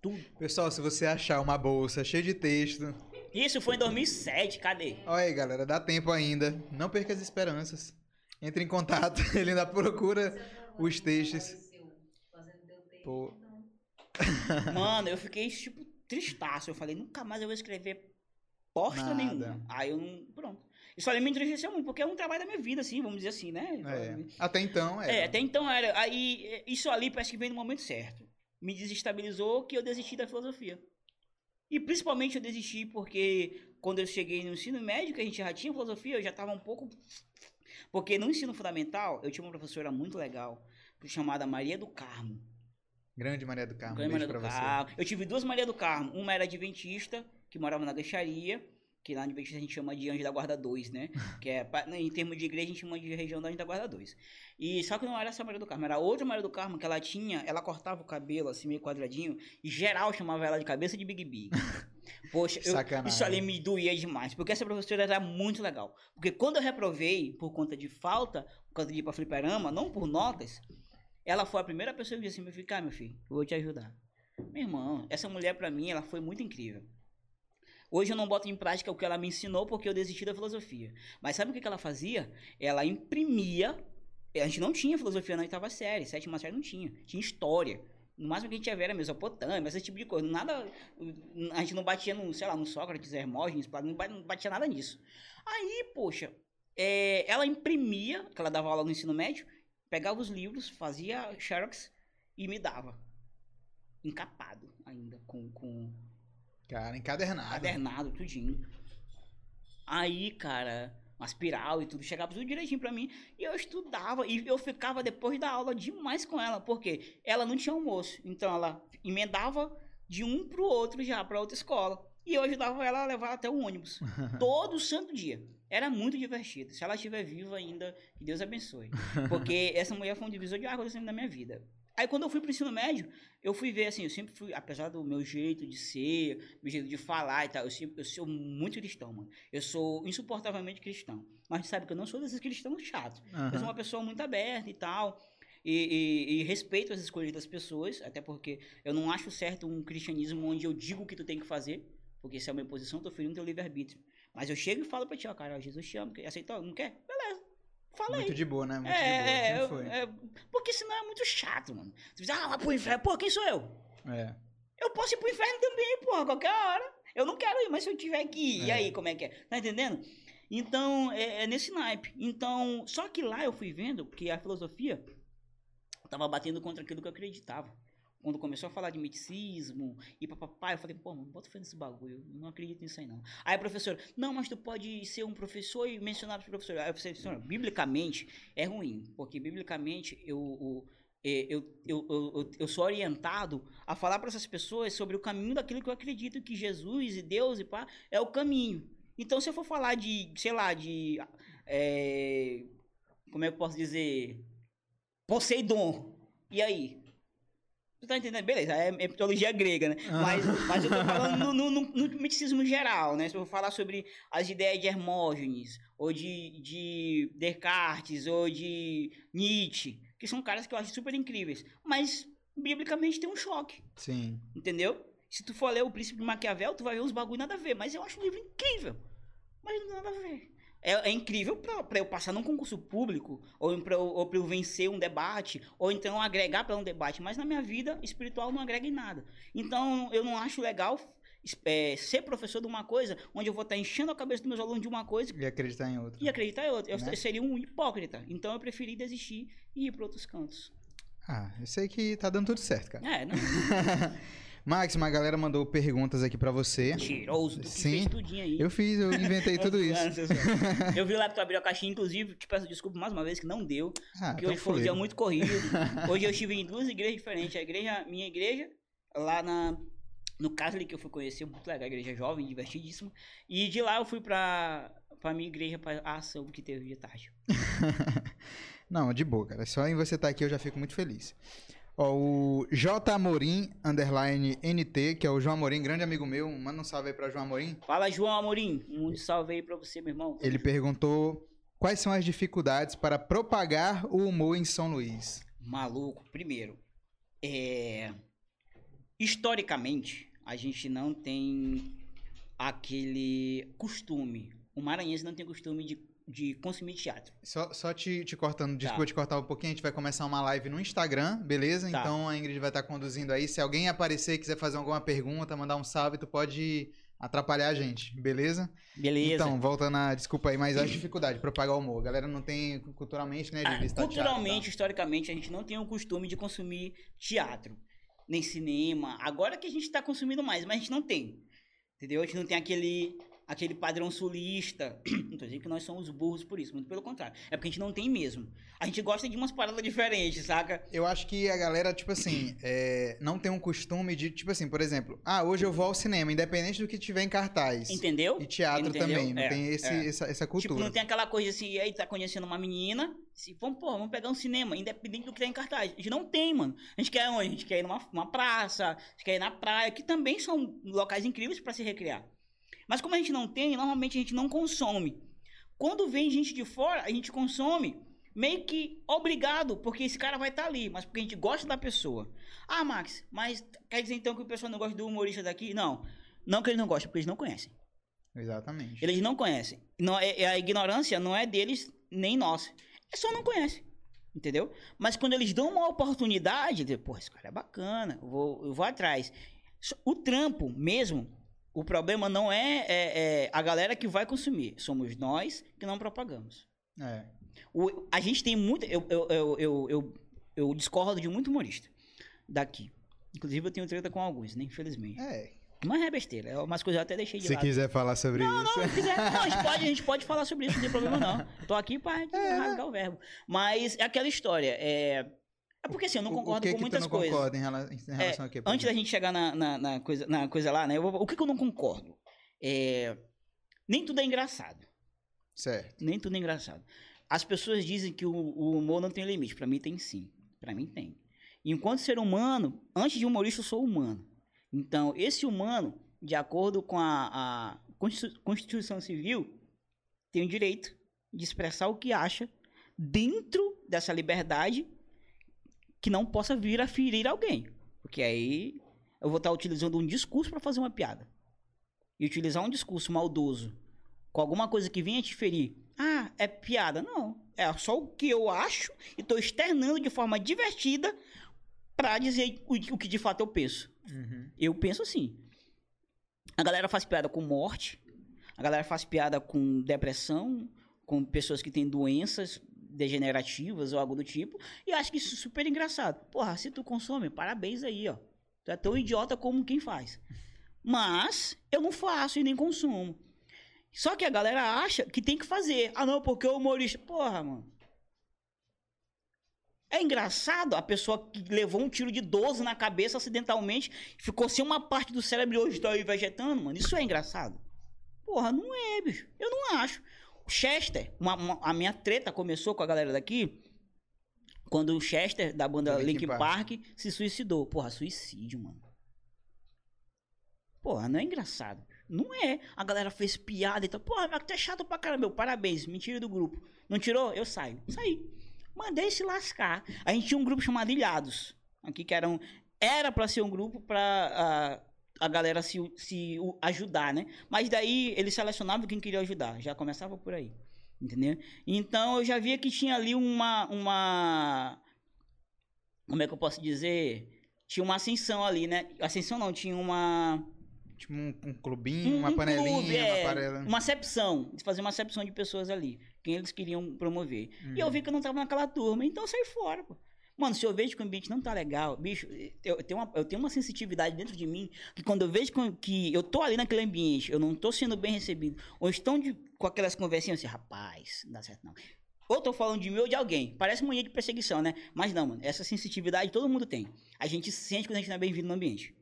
Tudo. Pessoal, se você achar uma bolsa cheia de texto, Isso foi em 2007, cadê? olha aí, galera, dá tempo ainda. Não perca as esperanças. Entre em contato, ele ainda procura os textos. Pô. Mano, eu fiquei, tipo, tristaço. Eu falei, nunca mais eu vou escrever bosta Nada. nenhuma. Aí eu não. Pronto. Isso ali me entristeceu muito, porque é um trabalho da minha vida, assim, vamos dizer assim, né? É. Até então, é. É, até então era. Aí, isso ali parece que veio no momento certo. Me desestabilizou que eu desisti da filosofia. E principalmente eu desisti porque quando eu cheguei no ensino médio, que a gente já tinha filosofia, eu já estava um pouco. Porque no ensino fundamental, eu tinha uma professora muito legal, chamada Maria do Carmo. Grande Maria do Carmo, Grande Maria pra do você. Carmo. Eu tive duas Maria do Carmo. Uma era adventista, que morava na Deixaria, que lá Adventista a gente chama de Anjo da Guarda 2, né? Que é, pa- em termos de igreja, a gente chama de região da Anjo da Guarda 2. E só que não era essa Maria do Carmo, era outra Maria do Carmo que ela tinha, ela cortava o cabelo assim, meio quadradinho, e geral chamava ela de cabeça de Big Big. Poxa, eu- isso ali me doía demais, porque essa professora era muito legal. Porque quando eu reprovei por conta de falta, por causa de ir pra fliperama, não por notas, ela foi a primeira pessoa que disse assim, meu filho, cá, meu filho, eu vou te ajudar. Meu irmão, essa mulher pra mim, ela foi muito incrível. Hoje eu não boto em prática o que ela me ensinou porque eu desisti da filosofia. Mas sabe o que ela fazia? Ela imprimia. A gente não tinha filosofia na oitava série, sétima série não tinha. Tinha história. No máximo que a gente ver era Mesopotâmia, esse tipo de coisa. Nada. A gente não batia no, sei lá, no Sócrates, Hermógenes, não batia nada nisso. Aí, poxa, é, ela imprimia, que ela dava aula no ensino médio, pegava os livros, fazia xerox e me dava. Encapado ainda, com, com Cara, encadernado. cadernado, tudinho. Aí, cara, uma espiral e tudo, chegava tudo direitinho pra mim. E eu estudava e eu ficava depois da aula demais com ela, porque ela não tinha almoço. Então ela emendava de um pro outro já, pra outra escola. E eu ajudava ela a levar até o ônibus. Todo santo dia. Era muito divertido. Se ela estiver viva ainda, que Deus abençoe. Porque essa mulher foi um divisor de águas assim, na minha vida. Aí quando eu fui pro ensino médio, eu fui ver assim, eu sempre fui, apesar do meu jeito de ser, meu jeito de falar e tal, eu, sempre, eu sou muito cristão, mano. Eu sou insuportavelmente cristão. Mas sabe que eu não sou desses cristãos chatos. Eu sou uma pessoa muito aberta e tal. E, e- e respeito as escolhas das pessoas, até porque eu não acho certo um cristianismo onde eu digo o que tu tem que fazer, porque se é uma imposição, eu tô ferindo teu livre-arbítrio. Mas eu chego e falo pra ti, ó, cara, Jesus te ama, aceitou? Não quer? Beleza. Fala aí. Muito de boa, né? Muito É, de boa. é, foi. é, porque senão é muito chato, mano. Você diz, ah, vai pro inferno. Pô, quem sou eu? É. Eu posso ir pro inferno também, porra, qualquer hora. Eu não quero ir, mas se eu tiver que ir, e É. aí, como é que é? Tá entendendo? Então, é, é nesse naipe. Então, só que lá eu fui vendo que a filosofia tava batendo contra aquilo que eu acreditava. Quando começou a falar de misticismo e papapá, eu falei, pô, mano, bota fé nesse bagulho, eu não acredito nisso aí não. Aí a professora, não, mas tu pode ser um professor e mencionar os professores. Aí eu falei, senhora, biblicamente é ruim, porque biblicamente eu, o- é, eu, eu, eu, eu, eu sou orientado a falar para essas pessoas sobre o caminho daquilo que eu acredito que Jesus e Deus e pá é o caminho. Então, se eu for falar de, sei lá, de. é, como é que eu posso dizer? Poseidon. E aí? Tu tá entendendo? Beleza, é, é mitologia grega, né? Mas, mas eu tô falando no, no, no, no misticismo geral, né? Se eu for falar sobre as ideias de Hermógenes, ou de, de Descartes, ou de Nietzsche, que são caras que eu acho super incríveis. Mas, biblicamente, tem um choque, Sim. entendeu? Se tu for ler o Príncipe de Maquiavel, tu vai ver uns bagulho nada a ver. Mas eu acho um livro incrível. Mas não tem nada a ver. É, é incrível pra eu passar num concurso público, ou pra, eu, eu vencer um debate, ou então agregar pra um debate. Mas na minha vida espiritual não agrega em nada. Então eu não acho legal é, ser professor de uma coisa onde eu vou estar enchendo a cabeça dos meus alunos de uma coisa E acreditar em outro. e acreditar em outra. Eu Né? seria um hipócrita. Então eu preferi desistir e ir pra outros cantos. Ah, eu sei que tá dando tudo certo, cara. É, não. Max, uma galera mandou perguntas aqui pra você. Mentiroso, tu Sim. fez tudinho aí. Eu fiz, eu inventei tudo isso. Eu vi lá que tu abriu a caixinha, inclusive, te peço desculpa mais uma vez que não deu. Ah, Porque então hoje foi um dia muito corrido. Hoje eu estive em duas igrejas diferentes. A igreja, minha igreja, lá na, no Casley, que eu fui conhecer, muito legal, a igreja jovem, divertidíssima. E de lá eu fui pra, pra minha igreja, pra ação que teve de tarde. Não, de boa, cara. Só em você estar aqui eu já fico muito feliz. Ó, o J Amorim, underline NT, que é o João Amorim, grande amigo meu. Manda um salve aí pra João Amorim. Fala, João Amorim. Um salve aí pra você, meu irmão. Ele perguntou quais são as dificuldades para propagar o humor em São Luís. Maluco, primeiro, é... historicamente, a gente não tem aquele costume. O maranhense não tem costume de, de consumir teatro. Só, só te, te cortando, Tá. desculpa te cortar um pouquinho, a gente vai começar uma live no Instagram, beleza? Tá. Então a Ingrid vai estar conduzindo aí. Se alguém aparecer e quiser fazer alguma pergunta, mandar um salve, tu pode atrapalhar a gente, beleza? Beleza? Então, volta na. Desculpa aí, mas a dificuldade de propagar o humor. A galera não tem culturalmente, né? De Ah, culturalmente, historicamente, a gente não tem o costume de consumir teatro, nem cinema. Agora que a gente tá consumindo mais, mas a gente não tem. Entendeu? A gente não tem aquele, aquele padrão sulista. Não tô dizendo que nós somos burros por isso, muito pelo contrário. É porque a gente não tem mesmo. A gente gosta de umas paradas diferentes, saca? Eu acho que a galera, tipo assim, é, não tem um costume de, tipo assim, por exemplo, ah, hoje eu vou ao cinema, independente do que tiver em cartaz. Entendeu? E teatro Entendeu? também, não É, tem esse, é. essa, essa Tipo, cultura. não tem aquela coisa assim, aí tá conhecendo uma menina, se, vamos, pô, vamos pegar um cinema, independente do que tá em cartaz. A gente não tem, mano. A gente quer onde? A gente quer ir numa uma praça, a gente quer ir na praia, que também são locais incríveis pra se recriar. Mas como a gente não tem, normalmente a gente não consome. Quando vem gente de fora, a gente consome meio que obrigado, porque esse cara vai estar ali, mas porque a gente gosta da pessoa. Ah, Max, mas quer dizer então que o pessoal não gosta do humorista daqui? Não. Não que eles não gostem, porque eles não conhecem. Exatamente. Eles não conhecem. Não, é, é- a ignorância não é deles nem nossa. É só não conhecem. Entendeu? Mas quando eles dão uma oportunidade, de, pô, esse cara é bacana, eu vou, eu vou atrás. O trampo mesmo, O problema não é, é- é a galera que vai consumir. Somos nós que não propagamos. É. O- a gente tem muito. Eu, eu, eu, eu, eu, eu discordo de muito humorista daqui. Inclusive, eu tenho treta com alguns, né? Infelizmente. É. Mas é besteira. É umas coisas eu até deixei de Se lado. quiser falar sobre isso. Não, se quiser, não, a, gente pode, a gente pode falar sobre isso, não tem problema não. Tô aqui pra É. rasgar o verbo. Mas é aquela história. É, é porque assim, eu não concordo que com que muitas tu não coisas. concorda em em relação a quê? Antes da gente chegar na, na, na coisa, na coisa lá, né? eu o que, que eu não concordo? É, nem tudo é engraçado. Certo. Nem tudo é engraçado. As pessoas dizem que o, o humor não tem limite. Pra mim tem sim. Pra mim tem. Enquanto ser humano, antes de humorista, eu sou humano. Então, esse humano, de acordo com a, a Constitu- Constituição Civil, tem o direito de expressar o que acha dentro dessa liberdade que não possa vir a ferir alguém. Porque aí eu vou estar utilizando um discurso para fazer uma piada. E utilizar um discurso maldoso com alguma coisa que venha te ferir. Ah, é piada. Não. É só o que eu acho e tô externando de forma divertida pra dizer o, o que de fato eu penso. Uhum. Eu penso assim. A galera faz piada com morte. A galera faz piada com depressão, com pessoas que têm doenças degenerativas ou algo do tipo. E acho que isso é super engraçado. Porra, se tu consome, parabéns aí, ó. Tu é tão idiota como quem faz. Mas eu não faço e nem consumo. Só que a galera acha que tem que fazer. Ah, não, porque o humorista. Porra, mano. É engraçado a pessoa que levou um tiro de 12 na cabeça acidentalmente, ficou sem uma parte do cérebro e hoje tá aí vegetando, mano. Isso é engraçado? Porra, não é, bicho. Eu não acho. Chester, uma- uma- a minha treta começou com a galera daqui quando o Chester, da banda Linkin Park. Park, se suicidou. Porra, suicídio, mano. Porra, não é engraçado. Não é. A galera fez piada e tal. Porra, mas tu é chato pra caramba. Meu, parabéns, me tira do grupo. Não tirou? Eu saio. Saí. Mandei se lascar. A gente tinha um grupo chamado Ilhados. Aqui que eram. Era pra ser um grupo pra a, a galera se, se ajudar, né? Mas daí eles selecionavam quem queria ajudar. Já começava por aí. Entendeu? Então eu já via que tinha ali uma. uma como é que eu posso dizer? Tinha uma ascensão ali, né? Ascensão não, tinha uma. Tipo um, um clubinho, Um- uma um panelinha, clube, uma é, panela. Uma acepção. De fazer uma acepção de pessoas ali. Quem eles queriam promover. E Uhum. eu vi que eu não tava naquela turma, então eu saí fora, pô. Mano, se eu vejo que o ambiente não tá legal, bicho, eu tenho uma, eu tenho uma sensitividade dentro de mim que quando eu vejo que- eu tô ali naquele ambiente, eu não tô sendo bem recebido, ou estão de- com aquelas conversinhas assim, rapaz, não dá certo não. Ou tô falando de mim ou de alguém. Parece uma linha de perseguição, né? Mas não, mano, essa sensitividade todo mundo tem. A gente sente quando a gente não é bem-vindo no ambiente.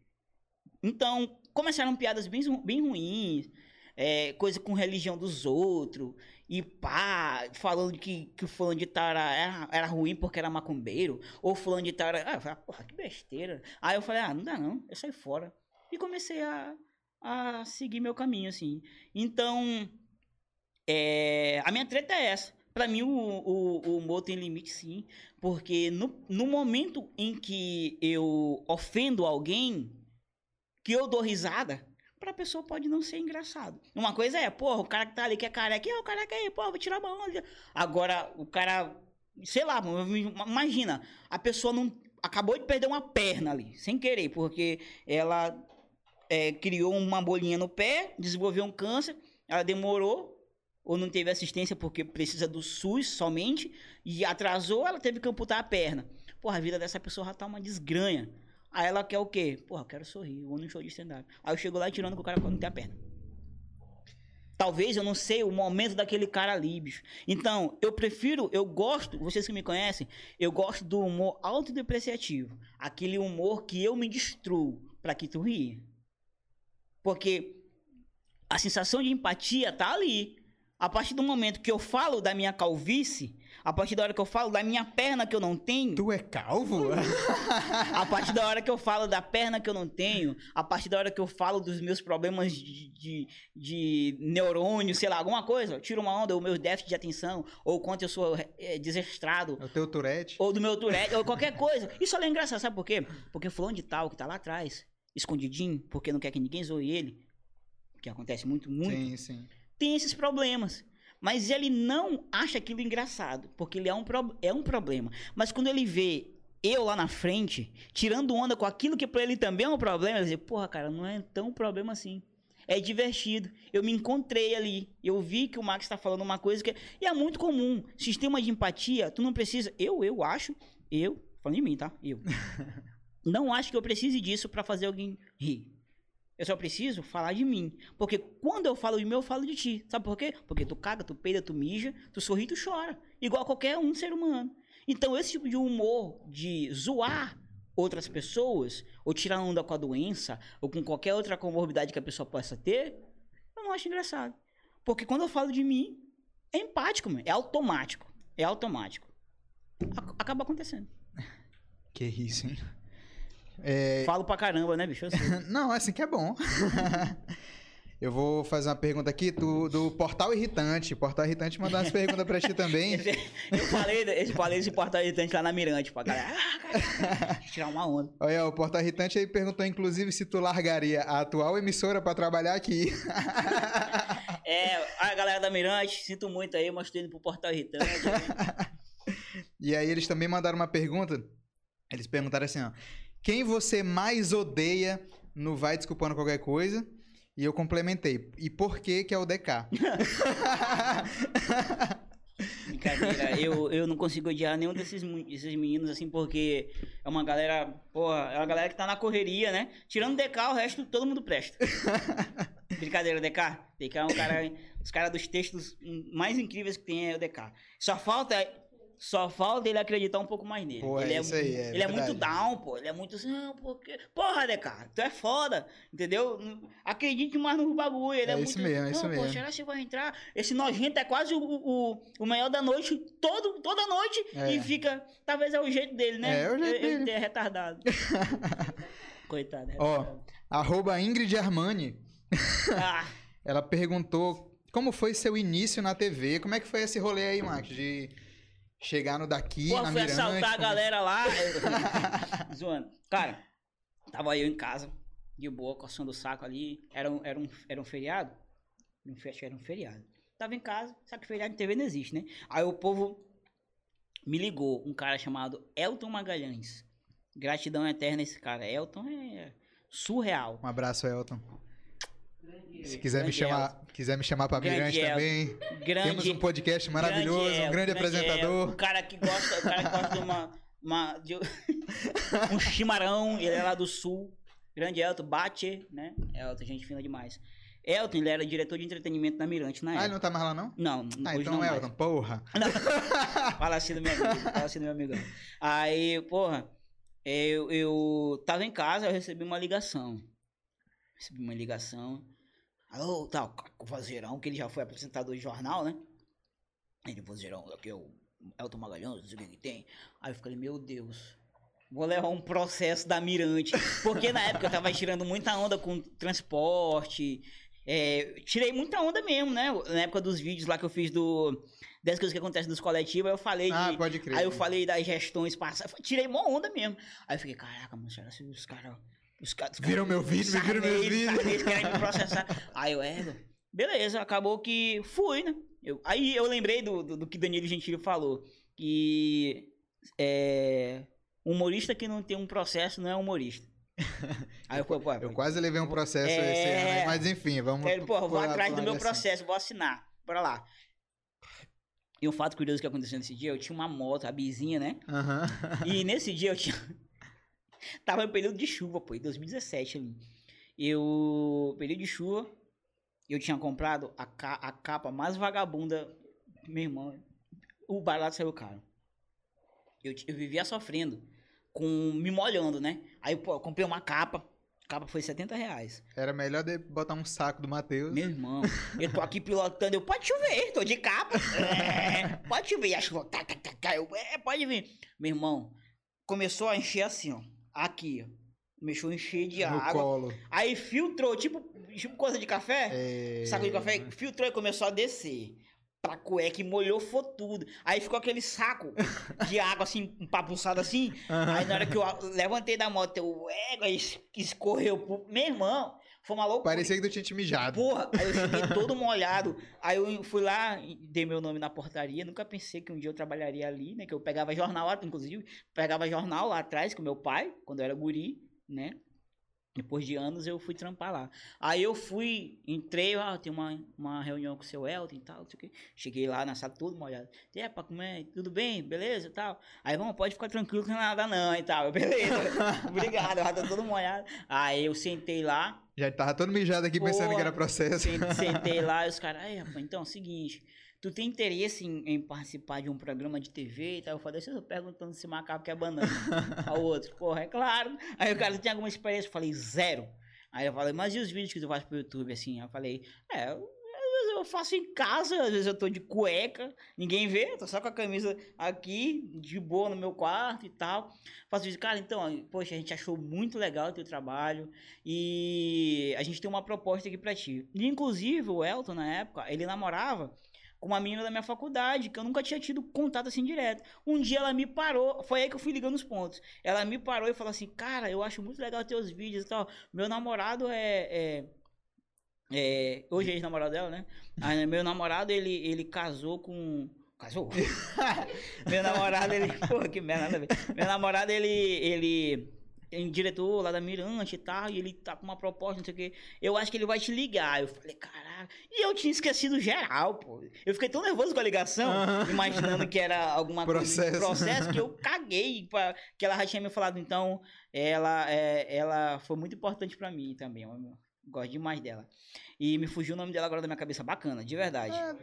Então, começaram piadas bem, bem ruins, é, coisa com religião dos outros, e pá, falando que, que o fulano de tal era, era, ruim porque era macumbeiro, ou fulano de tal era. Ah, ah, porra, que besteira. Aí eu falei, ah, não dá não, eu saí fora. E comecei a, a seguir meu caminho, assim. Então, é, a minha treta é essa. Pra mim, o, o, o humor tem limite, sim. Porque no, no momento em que eu ofendo alguém, que eu dou risada, pra pessoa pode não ser engraçado. Uma coisa é, porra, o cara que tá ali que é careca, e o careca aí, porra, vou tirar uma onda. Agora, o cara, sei lá, imagina, a pessoa não acabou de perder uma perna ali, sem querer, porque ela é, criou uma bolinha no pé, desenvolveu um câncer, ela demorou ou não teve assistência porque precisa do SUS somente e atrasou, ela teve que amputar a perna. Porra, a vida dessa pessoa já tá uma desgranha. Aí ela quer o quê? Porra, eu quero sorrir, eu vou num show de stand-up. Aí eu chego lá e tirando com o cara não tem a perna. Talvez eu não sei o momento daquele cara ali, bicho. Então, eu prefiro, eu gosto, vocês que me conhecem, eu gosto do humor autodepreciativo. Aquele humor que eu me destruo pra que tu ria. Porque a sensação de empatia tá ali. A partir do momento que eu falo da minha calvície, a partir da hora que eu falo da minha perna que eu não tenho, Tu é calvo? a partir da hora que eu falo da perna que eu não tenho, a partir da hora que eu falo dos meus problemas de, de, de neurônio, sei lá, alguma coisa, tiro uma onda, ou meu déficit de atenção, ou quanto eu sou é, desestrado, É o teu Tourette? ou do meu Tourette, ou qualquer coisa. Isso ali é engraçado, sabe por quê? Porque fulano de tal, que tá lá atrás, escondidinho, porque não quer que ninguém zoe ele, que acontece muito, muito, Sim, sim. tem esses problemas. Mas ele não acha aquilo engraçado, porque ele é um, é um problema. Mas quando ele vê eu lá na frente, tirando onda com aquilo que pra ele também é um problema, ele diz, porra, cara, não é tão problema assim. é divertido. Eu me encontrei ali. Eu vi que o Max está falando uma coisa que. E é muito comum. Sistema de empatia, tu não precisa. Eu, eu acho. Eu, falando de mim, tá? Eu. não acho que eu precise disso para fazer alguém rir. Eu só preciso falar de mim. Porque quando eu falo de mim, eu falo de ti. Sabe por quê? Porque tu caga, tu peida, tu mija, tu sorri, tu chora. Igual qualquer um ser humano. Então, esse tipo de humor de zoar outras pessoas, ou tirar onda com a doença, ou com qualquer outra comorbidade que a pessoa possa ter, eu não acho engraçado. Porque quando eu falo de mim, é empático, mano. é automático. É automático. Acaba acontecendo. Que isso, hein? É... Falo pra caramba, né, bicho? não, é assim que é bom. Eu vou fazer uma pergunta aqui do, do Portal Irritante. Portal Irritante mandou umas perguntas pra ti também. eu falei, eu falei desse Portal Irritante lá na Mirante, pra galera. Ah, tirar uma onda. Olha, o Portal Irritante aí perguntou, inclusive, se tu largaria a atual emissora pra trabalhar aqui. é, a galera da Mirante, sinto muito aí, mas tô indo pro Portal Irritante. e aí eles também mandaram uma pergunta. Eles perguntaram assim, ó. Quem você mais odeia no Vai Desculpando Qualquer Coisa? E eu complementei. E por que que é o DK? Brincadeira, eu, eu não consigo odiar nenhum desses, desses meninos, assim, porque é uma galera, porra, é uma galera que tá na correria, né? Tirando o DK, o resto todo mundo presta. Brincadeira, DK. DK é um cara, os caras dos textos mais incríveis que tem é o DK. Só falta só falta ele acreditar um pouco mais nele. Pô, ele é, isso aí, é ele é muito down, pô. Ele é muito assim, não, porque. Porra, né, cara? Tu é foda, entendeu? Acredite mais no bagulho. Ele é, é isso muito. Mesmo, é isso mesmo. Será que você vai entrar? Esse nojento é quase o, o, o melhor da noite, todo, toda noite. É. E fica. Talvez é o jeito dele, né? É, é o jeito ele, dele. Ele é retardado. Coitado, é Ó, arroba Ingrid Armani. Ah. Ela perguntou como foi seu início na TV. Como é que foi esse rolê aí, Max? De chegar no daqui, Pô, na fui Mirante, assaltar a galera lá. Zoando. Cara, tava eu em casa, de boa, coçando o saco ali. Era um, era um, era um feriado? Não que era um feriado. Tava em casa, só que feriado de TV não existe, né? Aí o povo me ligou, um cara chamado Elton Magalhães. Gratidão eterna esse cara. Elton é surreal. Um abraço, Elton. Se quiser me chamar, quiser me chamar para Mirante também. Grande, Temos um podcast maravilhoso, um grande, apresentador. Um cara que gosta, o cara que gosta de uma, uma de, um chimarrão, ele é lá do sul. Grande Elton, bate, né? Elton, gente fina demais. Elton, ele era diretor de entretenimento na Mirante na época. Ah, ele não tá mais lá, não? Não, Ah, então não Elton, mais. porra. Não. fala assim do meu amigo, fala assim do meu amigo. Aí, porra, eu, eu tava em casa, eu recebi uma ligação. Recebi uma ligação. Alô, tal, o Vozeirão, que ele já foi apresentador de jornal, né? Ele, Vozeirão, aqui é o Elton Magalhães, não sei o que, que tem. Aí eu falei, meu Deus, vou levar um processo da Mirante. Porque na época eu tava tirando muita onda com transporte. É, tirei muita onda mesmo, né? Na época dos vídeos lá que eu fiz do. Das coisas que acontecem nos coletivos, aí eu falei ah, de. Pode crer, aí eu falei das gestões passadas. Tirei uma onda mesmo. Aí eu fiquei, caraca, mano, será que os caras os caras. Viram meu vídeo, me viram meu vídeo. Eles querem me processar. Aí eu, é, beleza, acabou que fui, né? Eu, aí eu lembrei do, do, do que Danilo Gentili falou. Que é, humorista que não tem um processo não é humorista. Aí eu, pô, pô, eu quase levei um processo é... esse ano, mas enfim, vamos. É, pô, vou atrás do meu assim. processo, vou assinar. Bora lá. E um fato curioso que aconteceu nesse dia, eu tinha uma moto, a bizinha, né? Uhum. E nesse dia eu tinha. Tava em período de chuva, pô, em 2017 ali. Eu. Período de chuva. Eu tinha comprado a, ca a capa mais vagabunda. Meu irmão. O barato saiu caro. Eu, eu vivia sofrendo. Com. Me molhando, né? Aí, pô, eu comprei uma capa. A capa foi 70 reais. Era melhor de botar um saco do Matheus. Meu irmão, eu tô aqui pilotando, eu pode chover, tô de capa. É, pode chover, a chuva. Tá, tá, tá, eu, é, pode vir. Meu irmão, começou a encher assim, ó aqui, a encher de no água. Colo. Aí filtrou, tipo, tipo coisa de café. É... Saco de café, filtrou e começou a descer. Pra cueca e molhou foi tudo. Aí ficou aquele saco de água assim, empapuçado assim. Aí na hora que eu levantei da moto, eu ego, aí escorreu pro. Meu irmão, foi uma loucura. Parecia que tu tinha te mijado. Porra, aí eu fiquei todo molhado. Aí eu fui lá, dei meu nome na portaria. Nunca pensei que um dia eu trabalharia ali, né? Que eu pegava jornal, inclusive, pegava jornal lá atrás com meu pai, quando eu era guri, né? Depois de anos eu fui trampar lá. Aí eu fui, entrei, ah, tem uma, uma reunião com o seu Elton e tal, não sei o quê. Cheguei lá na sala todo molhado. É, pra comer, tudo bem, beleza e tal. Aí, vamos, pode ficar tranquilo que não é nada não e tal. Eu, beleza, obrigado, já tá todo molhado. Aí eu sentei lá. Já tava todo mijado aqui pensando que era processo. Sentei lá e os caras, aí, rapaz, então é o seguinte, tu tem interesse em, em, participar de um programa de TV e tal? Eu falei, deixa eu perguntando se macaco quer banana. Ao outro, porra, é claro. Aí o cara, tem alguma experiência? Eu falei, zero. Aí eu falei, mas e os vídeos que tu faz pro YouTube, assim? Eu falei, é, eu, eu faço em casa, às vezes eu tô de cueca, ninguém vê, tô só com a camisa aqui, de boa no meu quarto e tal. Faço vídeo, cara, então, poxa, a gente achou muito legal o teu trabalho e a gente tem uma proposta aqui pra ti. Inclusive, o Elton, na época, ele namorava com uma menina da minha faculdade, que eu nunca tinha tido contato assim direto. Um dia ela me parou, foi aí que eu fui ligando os pontos. Ela me parou e falou assim: Cara, eu acho muito legal teus vídeos e tal. Meu namorado é. é, é hoje é ex-namorado dela, né? Aí, meu namorado, ele, ele casou com. Casou? meu namorado, ele. Porra, que merda, Meu namorado, ele. ele em diretor lá da Mirante e tal, e ele tá com uma proposta, não sei o que. Eu acho que ele vai te ligar. Eu falei, caralho. E eu tinha esquecido geral, pô. Eu fiquei tão nervoso com a ligação, imaginando que era alguma processo. coisa de processo, que eu caguei. Pra, que ela já tinha me falado. Então, ela, é, ela foi muito importante para mim também. Eu gosto demais dela. E me fugiu o nome dela agora da minha cabeça. Bacana, de verdade. É...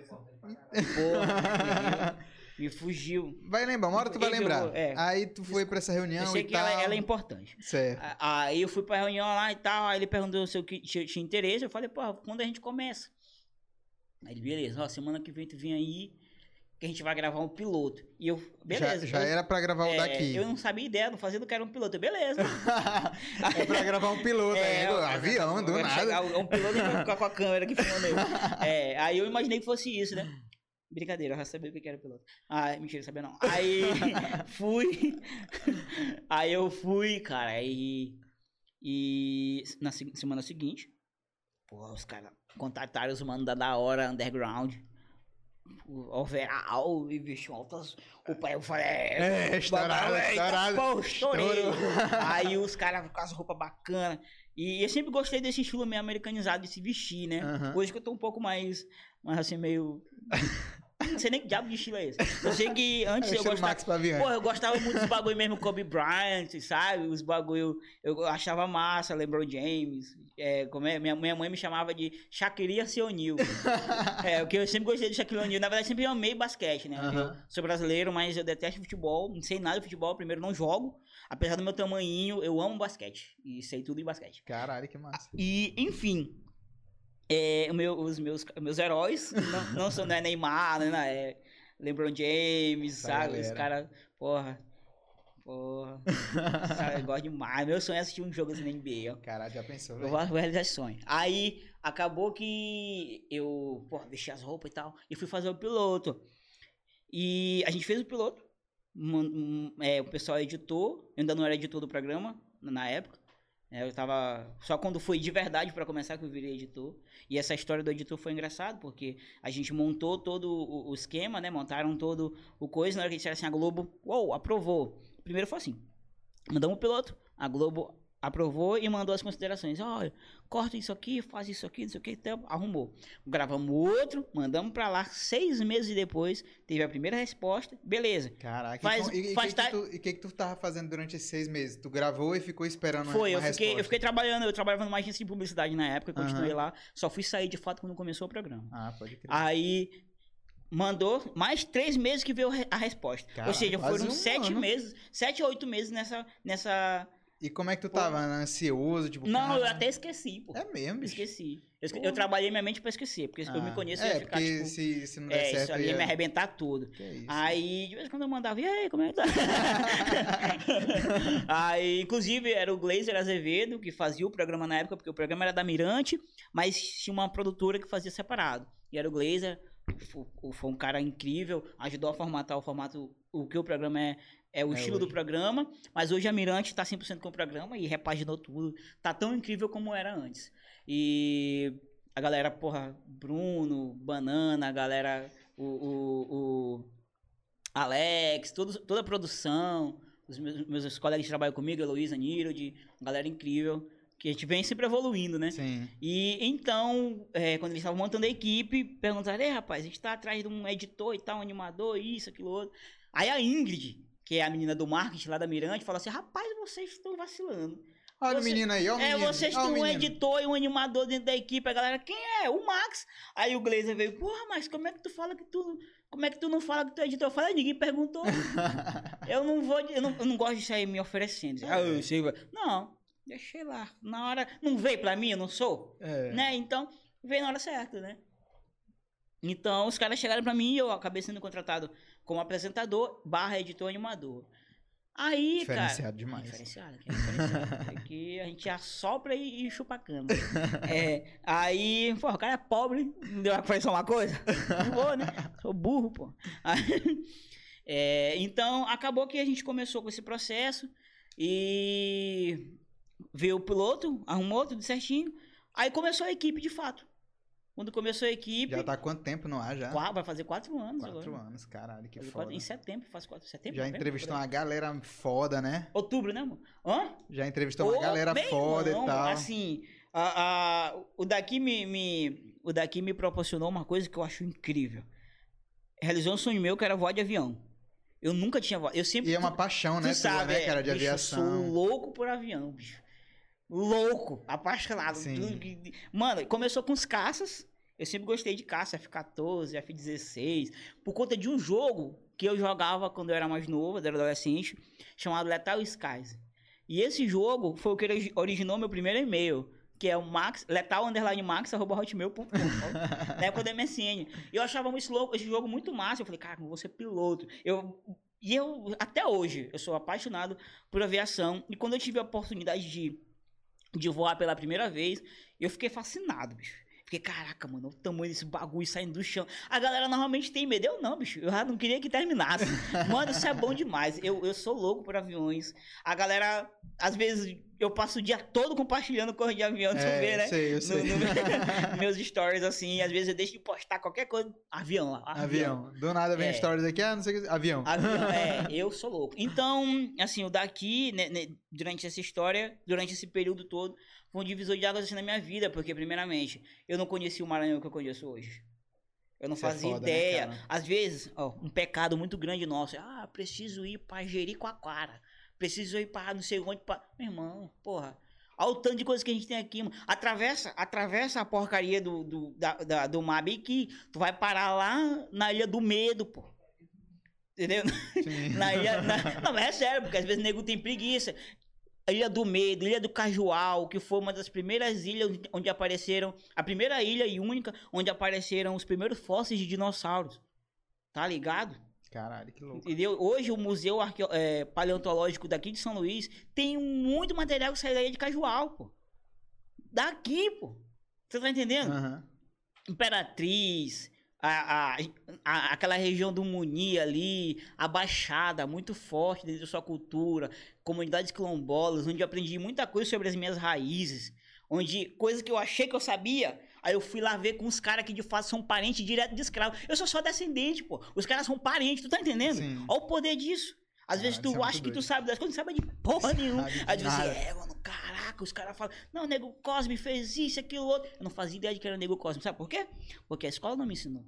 Porra, me fugiu. Vai lembrar, uma hora tu vai lembrar. É. Aí tu foi pra essa reunião eu sei que. Ela, ela é importante. Certo. Aí eu fui pra reunião lá e tal, aí ele perguntou se eu tinha, tinha interesse, eu falei, pô, quando a gente começa? Aí ele, beleza, ó, semana que vem tu vem aí, que a gente vai gravar um piloto. E eu, beleza. Já, já eu, era pra gravar o é, daqui. Eu não sabia ideia, não fazia do que era um piloto. beleza. é pra gravar um piloto, é, é avião, do nada. Chegar, um piloto e vai ficar com a câmera aqui filmando ele. É, aí eu imaginei que fosse isso, né? Brincadeira, eu já sabia o que era piloto. Ah, mentira, sabia não. Aí fui. aí eu fui, cara, e. E na semana seguinte, pô, os caras contataram os manos da da hora underground. O overall e vestiu altas roupas. Eu falei, é, estourado, estourado. Pô, estourei. aí os caras com as roupas bacanas. E eu sempre gostei desse estilo meio americanizado de se vestir, né? Uhum. Hoje que eu tô um pouco mais, mais assim, meio. Não sei nem que diabo de estilo é esse. Eu sei que antes é eu gostava. Max Pô, eu gostava muito dos bagulho mesmo, Kobe Bryant, sabe? Os bagulho. Eu achava massa, LeBron James. É, como é? Minha, minha mãe me chamava de Shaquille O'Neal. é, que eu sempre gostei de Shaquille O'Neal. Na verdade, sempre amei basquete, né? Eu sou brasileiro, mas eu detesto futebol. Não sei nada de futebol. Primeiro, não jogo. Apesar do meu tamanhinho, eu amo basquete. E sei tudo em basquete. Caralho, que massa. E, enfim, é, meu, os meus, meus heróis não, não são não é Neymar, né? É LeBron James, sabe? Os caras, porra. Porra. eu gosto demais. Meu sonho é assistir um jogo assim na NBA, ó. Caralho, já pensou, velho? Eu vou realizar esse sonho. Aí, acabou que eu, porra, vesti as roupas e tal. E fui fazer o piloto. E a gente fez o piloto. Um, um, é, o pessoal editou. Eu ainda não era editor do programa na época. É, eu tava. Só quando foi de verdade para começar que eu virei editor. E essa história do editor foi engraçado, porque a gente montou todo o, esquema, né? Montaram todo o coisa. Na hora que disseram assim, a Globo, uou, aprovou. Primeiro foi assim: mandamos o piloto, a Globo aprovou e mandou as considerações. Olha, corta isso aqui, faz isso aqui, isso aqui, então, arrumou. Gravamos outro, mandamos pra lá, seis meses depois, teve a primeira resposta, beleza. Caraca, faz, e o que, que, tu, que, que tu tava fazendo durante esses seis meses? Tu gravou e ficou esperando Foi, uma eu fiquei, eu fiquei trabalhando, eu trabalhava numa agência de publicidade na época, continuei lá, só fui sair de fato quando começou o programa. Ah, pode crer. Aí mandou mais três meses que veio a resposta. Caraca, Ou seja, foram um sete ano. meses, sete ou oito meses nessa, nessa e como é que tu tava? Ansioso? Tipo, não, cara... eu até esqueci, pô. É mesmo? Esqueci. Eu, eu, trabalhei minha mente pra esquecer, porque ah, eu me ah, conheço, é, ia ficar, tipo... Se, se não der é, certo... Isso ali ia me arrebentar tudo. Que isso? Aí, de vez em quando eu mandava, e aí, como é que tá? aí, inclusive, era o Glazer Azevedo, que fazia o programa na época, porque o programa era da Mirante, mas tinha uma produtora que fazia separado. E era o Glazer, foi um cara incrível, ajudou a formatar o formato, o que o programa é, é o é estilo hoje. do programa, mas hoje a Mirante tá 100% com o programa e repaginou tudo. Tá tão incrível como era antes. E a galera, porra, Bruno, Banana, a galera, o, o, o Alex, todo, toda a produção, os meus, meus colegas que trabalham comigo, Heloísa, Nirod, galera incrível, Que a gente vem sempre evoluindo, né? Sim. E então, é, quando eles estavam montando a equipe, perguntaram: Ei, rapaz, a gente tá atrás de um editor e tal, um animador, isso, aquilo outro. Aí a Ingrid, que é a menina do marketing lá da Mirante, falou assim: Rapaz, vocês estão vacilando. Olha o Você- menino aí, ó o É, menino. vocês o têm um editor e um animador dentro da equipe. A galera, quem é? O Max. Aí o Glazer veio, porra, mas como é que tu fala que tu. Como é que tu não fala que tu é editor? Eu falei, ninguém perguntou. eu não vou. Eu não, eu não gosto de sair me oferecendo. Ah, eu sei. vai. Não, deixei lá. Na hora. Não veio pra mim, eu não sou? É. Né? Então, veio na hora certa, né? Então, os caras chegaram pra mim e eu acabei sendo contratado como apresentador barra editor animador. Aí, cara... Diferenciado demais. Diferenciado, aqui é diferenciado. Aqui a gente assopra e, e chupa a cana. É, aí, pô, o cara é pobre, não deu pra uma coisa? Não vou, né? Sou burro, pô. Aí, é, então, acabou que a gente começou com esse processo e veio o piloto, arrumou tudo certinho. Aí começou a equipe de fato. Quando começou a equipe, Já tá há quanto tempo no ar já? qua- vai fazer quatro anos Quatro agora. anos, caralho, que foda. quatro- em setembro, faz quatro, setembro? Já novembro, entrevistou uma galera foda, né? Outubro, né, amor? Hã? Já entrevistou uma galera foda irmão, e tal. Assim, a, a- o daqui me, me- o daqui me proporcionou uma coisa que eu acho incrível. Realizou um sonho meu que era voar de avião. Eu nunca tinha voado. Eu sempre E é uma paixão, tu né? tua, sabe, né, é, cara, de aviação. Eu sou louco por avião, bicho. Louco, apaixonado. Sim. Mano, começou com os caças. Eu sempre gostei de caça, F-14, F-16, por conta de um jogo que eu jogava quando eu era mais novo, eu era adolescente, chamado Lethal Skies. E esse jogo foi o que origi- originou meu primeiro e-mail, que é o max, letal underline max, arroba hotmail.com, na época do MSN. E eu achava esse, louco- esse jogo muito massa, eu falei, cara, eu vou ser piloto. Eu, e eu, até hoje, eu sou apaixonado por aviação, e quando eu tive a oportunidade de, de voar pela primeira vez, eu fiquei fascinado, bicho. Fiquei, caraca, mano, o tamanho desse bagulho saindo do chão. A galera normalmente tem medo. Eu não, bicho. Eu já não queria que terminasse. Mano, isso é bom demais. Eu, eu sou louco por aviões. A galera, às vezes, eu passo o dia todo compartilhando coisa de avião, tu é, vê, né? sei, eu No- sei. no- meus stories, assim, às vezes eu deixo de postar qualquer coisa. Avião lá. Avião. Do nada vem É. stories aqui, ah, não sei o que. Avião. Avião, é, eu sou louco. Então, assim, o daqui, né, né, durante essa história, durante esse período todo, foi um divisor de águas assim na minha vida, porque, primeiramente, eu não conhecia o Maranhão que eu conheço hoje. Eu não Isso é fazia foda, né, ideia. cara? Às vezes, ó, um pecado muito grande nosso. é, Ah, preciso ir pra Jericoacoara. Preciso ir pra não sei onde. Pra... Meu irmão, porra. Olha o tanto de coisa que a gente tem aqui, mano. Atravessa, atravessa a porcaria do, do, da, da- do mar que tu vai parar lá na Ilha do Medo, pô. Entendeu? Na ilha. na- Não, mas é sério, porque às vezes o nego tem preguiça. A Ilha do Medo, Ilha do Cajual, que foi uma das primeiras ilhas onde apareceram. A primeira ilha e única onde apareceram os primeiros fósseis de dinossauros. Tá ligado? Caralho, que louco. Entendeu? Hoje o Museu Arqueo- é, Paleontológico daqui de São Luís tem muito material que sai da ilha de Cajual, pô. Daqui, pô. Você tá entendendo? Aham. Imperatriz, a, a- a- aquela região do Muni ali, a Baixada, muito forte dentro da sua cultura, comunidades quilombolas, onde eu aprendi muita coisa sobre as minhas raízes, onde coisa que eu achei que eu sabia, aí eu fui lá ver com os caras que de fato são parentes direto de escravo. Eu sou só descendente, pô. Os caras são parentes, tu tá entendendo? Sim. Olha o poder disso. Às vezes Caralho, tu é acha que tu doido. sabe das coisas, não sabe de porra nenhuma. Aí tu diz assim, nada. é, mano, caraca, os caras falam, não, o nego Cosme fez isso, aquilo, outro. Eu não fazia ideia de que era nego Cosme. Sabe por quê? Porque a escola não me ensinou.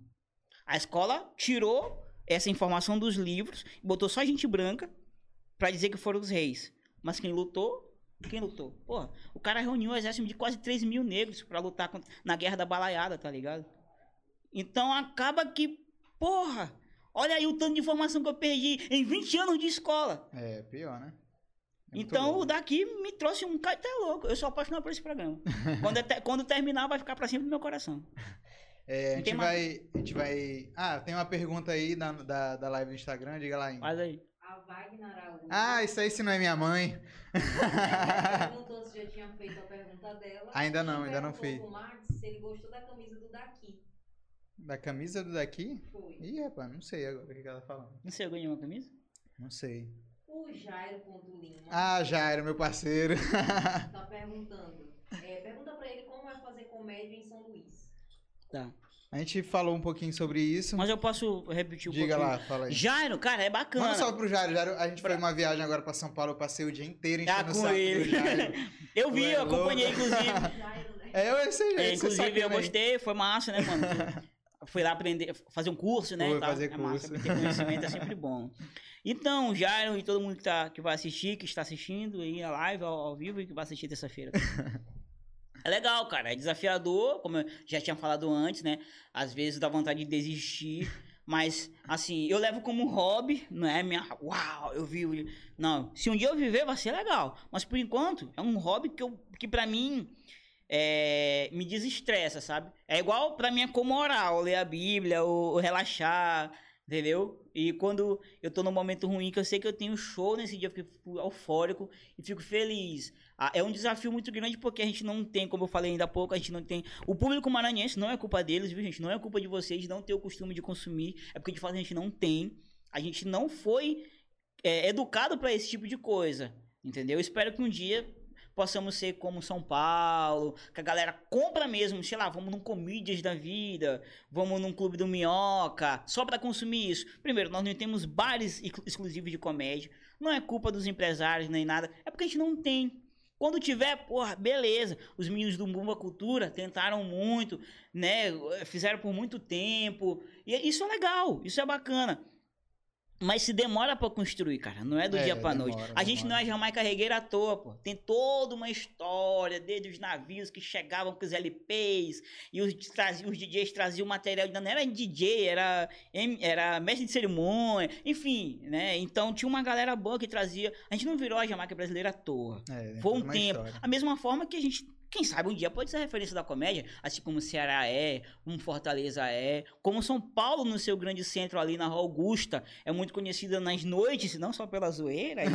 A escola tirou essa informação dos livros, botou só gente branca pra dizer que foram os reis. Mas quem lutou, quem lutou? Porra, o cara reuniu um exército de quase 3 mil negros pra lutar contra- na guerra da balaiada, tá ligado? Então acaba que, porra, olha aí o tanto de informação que eu perdi em 20 anos de escola. É, pior, né? É Então, o daqui me trouxe um cara até louco. Eu sou apaixonado por esse programa. quando, até- quando terminar, vai ficar pra sempre no meu coração. É, a gente mais- vai. A gente vai. Ah, tem uma pergunta aí da, da, da live do Instagram, diga lá aí. Faz aí. A Wagner Araújo. Ah, isso aí se não é minha mãe. perguntou se já tinha feito a pergunta dela. Ainda não, ainda não fiz. Max se ele gostou da camisa do daqui. Da camisa do daqui? Foi. Ih, rapaz, não sei agora o que ela tá falando. Não sei, eu ganhei uma camisa? Não sei. O Jairo Ponto Lima Ah, Jairo, meu parceiro. tá perguntando. é, pergunta pra ele como é fazer comédia em São Luís. Tá. A gente falou um pouquinho sobre isso. Mas eu posso repetir um Diga pouquinho. lá, fala aí. Jairo, cara, é bacana. Manda salve pro Jairo. Jairo. A gente foi uma viagem agora pra São Paulo, eu passei o dia inteiro enchendo Ah, o com ele. Eu vi, é eu acompanhei, inclusive. É, eu sei, É, inclusive, eu gostei, foi massa, né, mano? Fui lá aprender, fazer um curso, né? Foi fazer é massa, curso. ter conhecimento é sempre bom. Então, Jairo e todo mundo que, tá, que vai assistir, que está assistindo aí a live ao, ao vivo e que vai assistir terça-feira. É legal, cara. É desafiador, como eu já tinha falado antes, né? Às vezes dá vontade de desistir. Mas, assim, eu levo como hobby, não é minha. Uau, eu vi. Não. Se um dia eu viver, vai ser legal. Mas por enquanto, é um hobby que, eu, que pra mim é, me desestressa, sabe? É igual pra mim é como orar, ou ler a Bíblia, ou, ou relaxar, entendeu? E quando eu tô num momento ruim, que eu sei que eu tenho show nesse dia, eu fico eufórico e fico feliz. Ah, É um desafio muito grande porque a gente não tem, como eu falei ainda há pouco, a gente não tem. O público maranhense não é culpa deles, viu, gente? Não é culpa de vocês não ter o costume de consumir. É porque de fato a gente não tem. A gente não foi é, educado para esse tipo de coisa. Entendeu? Eu espero que um dia possamos ser como São Paulo, que a galera compra mesmo, sei lá, vamos num Comídias da vida, vamos num Clube do Minhoca, só para consumir isso. Primeiro, nós não temos bares exclu- exclusivos de comédia, não é culpa dos empresários nem nada, é porque a gente não tem. Quando tiver, porra, beleza. Os meninos do Bumba Cultura tentaram muito, né? Fizeram por muito tempo. E isso é legal, isso é bacana. Mas se demora pra construir, cara. Não é do É, dia pra demora, noite. A gente não demora. é Jamaica Regueira à toa, pô. Tem toda uma história desde os navios que chegavam com os LPs e os, traziam, os DJs traziam material. Não era DJ, era, era mestre de cerimônia, enfim, né? Então tinha uma galera boa que trazia. A gente não virou a Jamaica brasileira à toa. É, Foi um tempo. história. A mesma forma que a gente, quem sabe, um dia pode ser referência da comédia, assim como o Ceará é, como Fortaleza é, como São Paulo, no seu grande centro ali na Rua Augusta, é muito conhecida nas noites, não só pela zoeira e,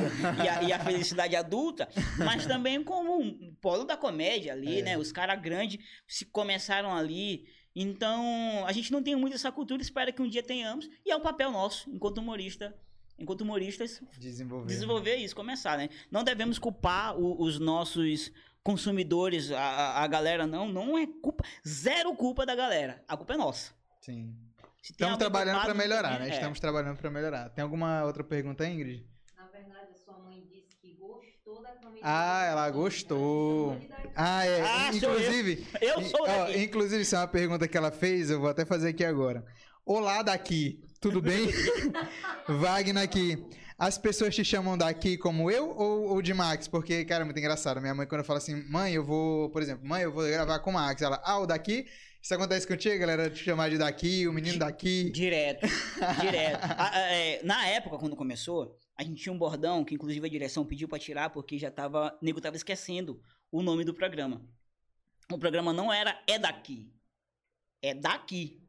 e a, e a felicidade adulta, mas também como um polo da comédia ali, É. né? Os caras grandes se começaram ali. Então, a gente não tem muito essa cultura, espera que um dia tenhamos, e é o papel nosso, enquanto humorista, enquanto humoristas, Desenvolver. desenvolver isso, começar, né? Não devemos culpar o- os nossos consumidores, a, a- galera, não. Não é culpa, zero culpa da galera. A culpa é nossa. Sim. Estamos trabalhando pra melhorar, né? é. Estamos trabalhando pra melhorar. Tem alguma outra pergunta, Ingrid? Na verdade, a sua mãe disse que gostou da comida. Ah, ela gostou. Ah, é. Ah, sou eu. inclusive, Eu sou ó, inclusive, isso é uma pergunta que ela fez, eu vou até fazer aqui agora. Olá daqui, tudo bem? Wagner aqui. As pessoas te chamam daqui como eu ou, ou de Max? Porque, cara, é muito engraçado. Minha mãe, quando fala assim, mãe, eu vou, por exemplo, mãe, eu vou gravar com o Max. Ela, ah, o daqui? Isso acontece contigo, galera? Te chamar de daqui, o menino daqui. Direto, direto. A- é, na época, quando começou, a gente tinha um bordão que, inclusive, a direção pediu pra tirar porque já tava. O nego tava esquecendo o nome do programa. O programa não era É Daqui. É Daqui.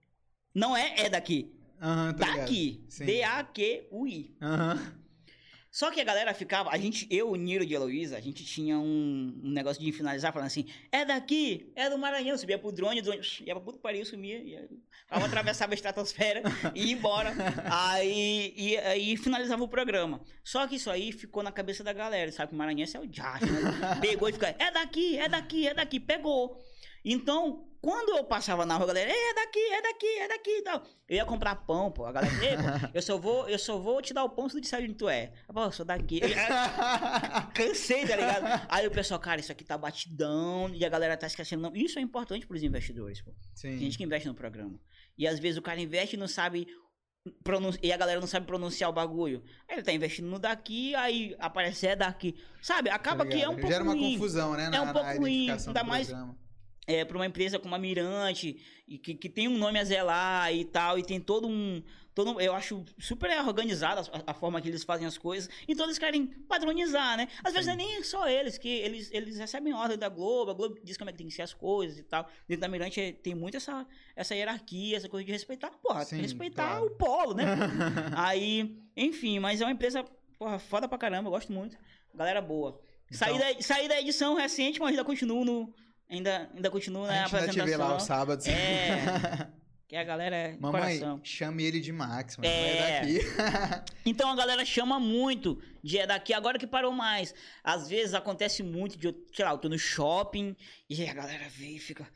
Não é É Daqui. Ligado. Daqui. D-A-Q-U-I. Aham. Só que a galera ficava, a gente, eu, o Niro de Heloísa, a gente tinha um, um negócio de finalizar falando assim, é daqui, é do Maranhão, subia pro drone, o drone ia pra que pariu, sumia, ia, aí atravessava a estratosfera e ia embora, aí, e, aí finalizava o programa. Só que isso aí ficou na cabeça da galera, sabe que o Maranhense é o Josh, né? Pegou e fica, é daqui, é daqui, é daqui, pegou. Então, quando eu passava na rua, a galera, "Ei, é daqui, é daqui, é daqui e tal. Eu ia comprar pão, pô. A galera, "Ei, pô, eu só vou, eu só vou te dar o pão se tu disser onde tu é. Eu falo, "Eu sou daqui. Eu já cansei, tá ligado? Aí o pessoal, cara, isso aqui tá batidão e a galera tá esquecendo. Não, isso é importante pros investidores, pô. Tem Sim. gente que investe no programa. E às vezes o cara investe e não sabe. E a galera não sabe pronunciar o bagulho. Aí ele tá investindo no daqui, aí aparece é daqui. Sabe? Acaba Tá que é um pouco Gera uma ruim. confusão, né? É um na- pouco na ruim, identificação ainda mais- programa. É, para uma empresa como a Mirante, e que, que tem um nome a zelar e tal, e tem todo um. Todo, eu acho super organizada a, a forma que eles fazem as coisas. Então eles querem padronizar, né? Às vezes não é nem só eles, que eles, eles recebem ordem da Globo, a Globo diz como é que tem que ser as coisas e tal. Dentro da Mirante é- tem muito essa, essa hierarquia, essa coisa de respeitar, porra, Sim, respeitar claro. o polo, né? Aí, enfim, mas é uma empresa, porra, foda pra caramba, eu gosto muito. Galera boa. Saí, Então- da, saí da edição recente, mas ainda continuo no. Ainda, ainda continuo na A gente ainda te apresentação. vê lá aos sábados. É. Que a galera é Mamãe, coração. chame ele de Max, mano. É. É daqui. Então a galera chama muito de é daqui, agora que parou mais. Às vezes acontece muito de, eu, sei lá, eu tô no shopping e a galera vê e fica.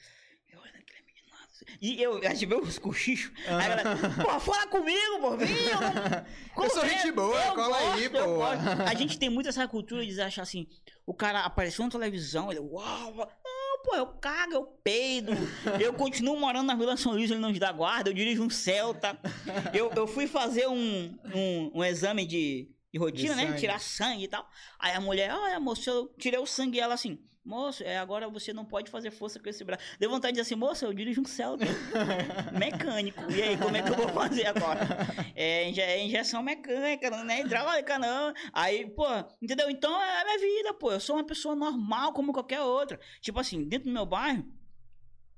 Eu olho aquele menino lá, não E eu, a gente vê os cochichos. Aí a galera, pô, fala comigo, pô, vem. Eu, não- Eu sou confesso, gente boa, eu cola aí, gosto, eu pô. A gente tem muito essa cultura de achar assim, o cara apareceu na televisão, ele, uau, uau. Pô, eu cago, eu peido. Eu continuo morando na Vila São Luís, ele não nos dá guarda, eu dirijo um Celta. Eu, eu fui fazer um, um, um exame de, de rotina, De né? sangue. Tirar sangue e tal. Aí a mulher, olha, moço, eu tirei o sangue e ela assim. Moço, é, agora você não pode fazer força com esse braço. Deu vontade de dizer assim, moço, eu dirijo um Celta mecânico. E aí, como é que eu vou fazer agora? É, inje- é injeção mecânica, não é hidráulica, não. Aí, pô, entendeu? Então é a minha vida, pô. Eu sou uma pessoa normal como qualquer outra. Tipo assim, dentro do meu bairro,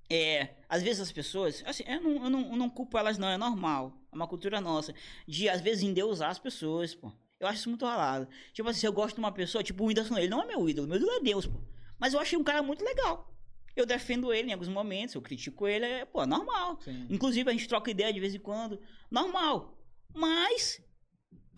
é, às vezes as pessoas, assim, eu não, eu não, eu não culpo elas, não, é normal. É uma cultura nossa. De, às vezes, endeusar as pessoas, pô. Eu acho isso muito ralado. Tipo assim, se eu gosto de uma pessoa, tipo o Whindersson, ele não é meu ídolo, meu ídolo é Deus, pô. Mas eu achei um cara muito legal. Eu defendo ele em alguns momentos, eu critico ele, é, pô, normal. Sim. Inclusive, a gente troca ideia de vez em quando. Normal. Mas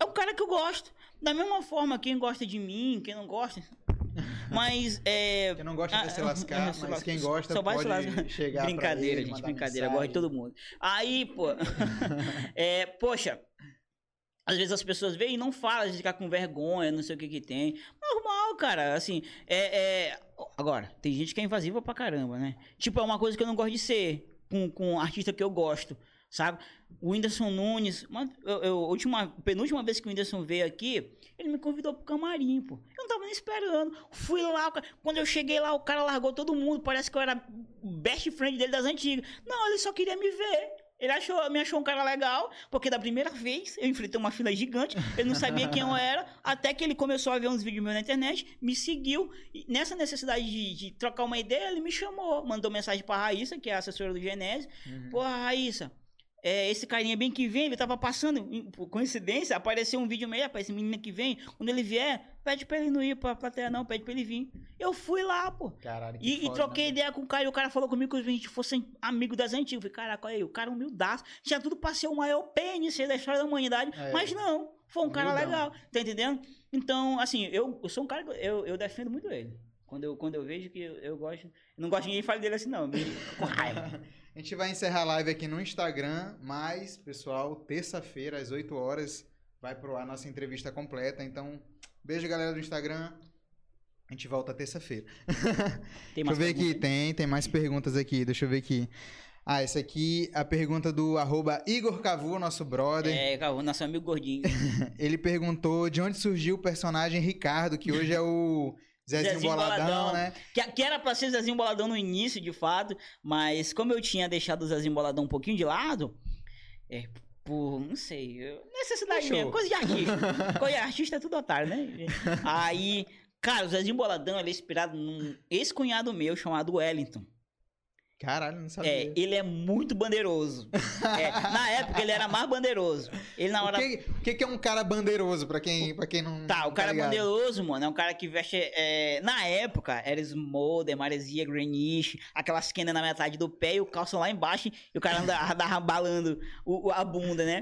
é um cara que eu gosto. Da mesma forma, quem gosta de mim, quem não gosta. Mas é. Quem não gosta vai se Ah, lascar, ah, se mas quem gosta só vai se pode lascar. chegar Brincadeira, ele, gente, brincadeira. Eu gosto de mensagem. todo mundo. Aí, pô. é, poxa. Às vezes as pessoas veem e não falam, de ficar com vergonha, não sei o que que tem. Normal, cara. Assim, é, é- Agora, tem gente que é invasiva pra caramba, né? Tipo, é uma coisa que eu não gosto de ser com, com artista que eu gosto, sabe? O Whindersson Nunes, eu, eu- última, penúltima vez que o Whindersson veio aqui, ele me convidou pro camarim, pô. Eu não tava nem esperando. Fui lá, quando eu cheguei lá, o cara largou todo mundo. Parece que eu era best friend dele das antigas. Não, ele só queria me ver. Ele achou, me achou um cara legal, porque da primeira vez eu enfrentei uma fila gigante, ele não sabia quem eu era, até que ele começou a ver uns vídeos meus na internet, me seguiu, e nessa necessidade de, de trocar uma ideia, ele me chamou, mandou mensagem pra Raíssa, que é a assessora do Genésio, Uhum. Porra, Raíssa, é, esse carinha bem que vem, ele tava passando, por coincidência, apareceu um vídeo meio, pra esse menino que vem, quando ele vier, pede pra ele não ir pra plateia não, pede pra ele vir. Eu fui lá, pô. Caralho, que E, e foda, troquei né? ideia com o cara, e o cara falou comigo que a gente fosse amigo das antigas. Eu falei, caraca, olha aí, o cara humildaço. Tinha tudo pra ser o maior pênis da história da humanidade, É. mas não, foi um cara legal, tá entendendo? Então, assim, eu, eu sou um cara que eu, eu defendo muito ele. Quando eu, quando eu vejo que eu, eu gosto. Eu não gosto de ninguém falar dele assim, não. Me com raiva. A gente vai encerrar a live aqui no Instagram, mas, pessoal, terça-feira, às 8 horas, vai pro ar nossa entrevista completa. Então, beijo, galera do Instagram. A gente volta terça-feira. Tem Deixa eu ver perguntas aqui, tem, tem mais perguntas aqui, deixa eu ver aqui. Ah, essa aqui, a pergunta do arroba Igor Cavu, nosso brother. É, Caô, nosso amigo gordinho. Ele perguntou de onde surgiu o personagem Ricardo, que hoje é o Zezinho, Zezinho Boladão, Boladão. né? Que, que era pra ser Zezinho Boladão no início, de fato, mas como eu tinha deixado o Zezinho Boladão um pouquinho de lado, é, por, não sei, necessidade Fechou. mesmo, coisa de artista. coisa de artista é tudo otário, né? Aí, cara, o Zezinho Boladão, ele é inspirado num ex-cunhado meu chamado Wellington. Caralho, não sabia. É, ele é muito bandeiroso. É, na época, ele era mais bandeiroso. Ele na hora... O que, o que é um cara bandeiroso, pra quem, pra quem não Tá, o cara ligado? bandeiroso, mano, é um cara que veste. é, na época, era Smolder, Maresia, Greenwich, aquelas quenas na metade do pé e o calção lá embaixo, e o cara andava, andava balando o, a bunda, né?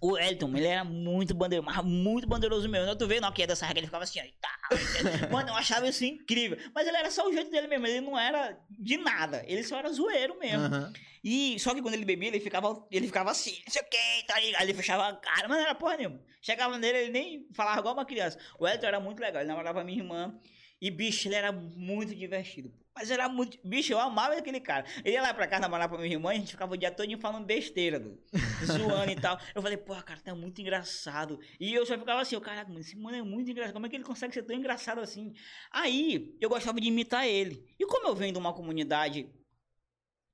O Elton, ele era muito bandeiroso, mas muito bandeiroso mesmo. Eu tu vê, não, que é dessa regra, ele ficava assim, ó, tá. Mano, eu achava isso incrível. Mas ele era só o jeito dele mesmo, ele não era de nada, ele só era zoeiro mesmo. Aham. E só que quando ele bebia, ele ficava, ele ficava assim, não sei o que, tá ligado? Ele fechava a cara, mas não era porra nenhuma. Chegava nele, ele nem falava igual uma criança. O Elton era muito legal, ele namorava minha irmã. E, bicho, ele era muito divertido. pô. Mas era muito. Bicho, eu amava aquele cara. Ele ia lá pra casa namorar com a minha irmã, a gente ficava o dia todo falando besteira, do, zoando e tal. Eu falei, porra, cara, tá muito engraçado. E eu só ficava assim, eu, caraca, mano, esse mano é muito engraçado. Como é que ele consegue ser tão engraçado assim? Aí, eu gostava de imitar ele. E como eu venho de uma comunidade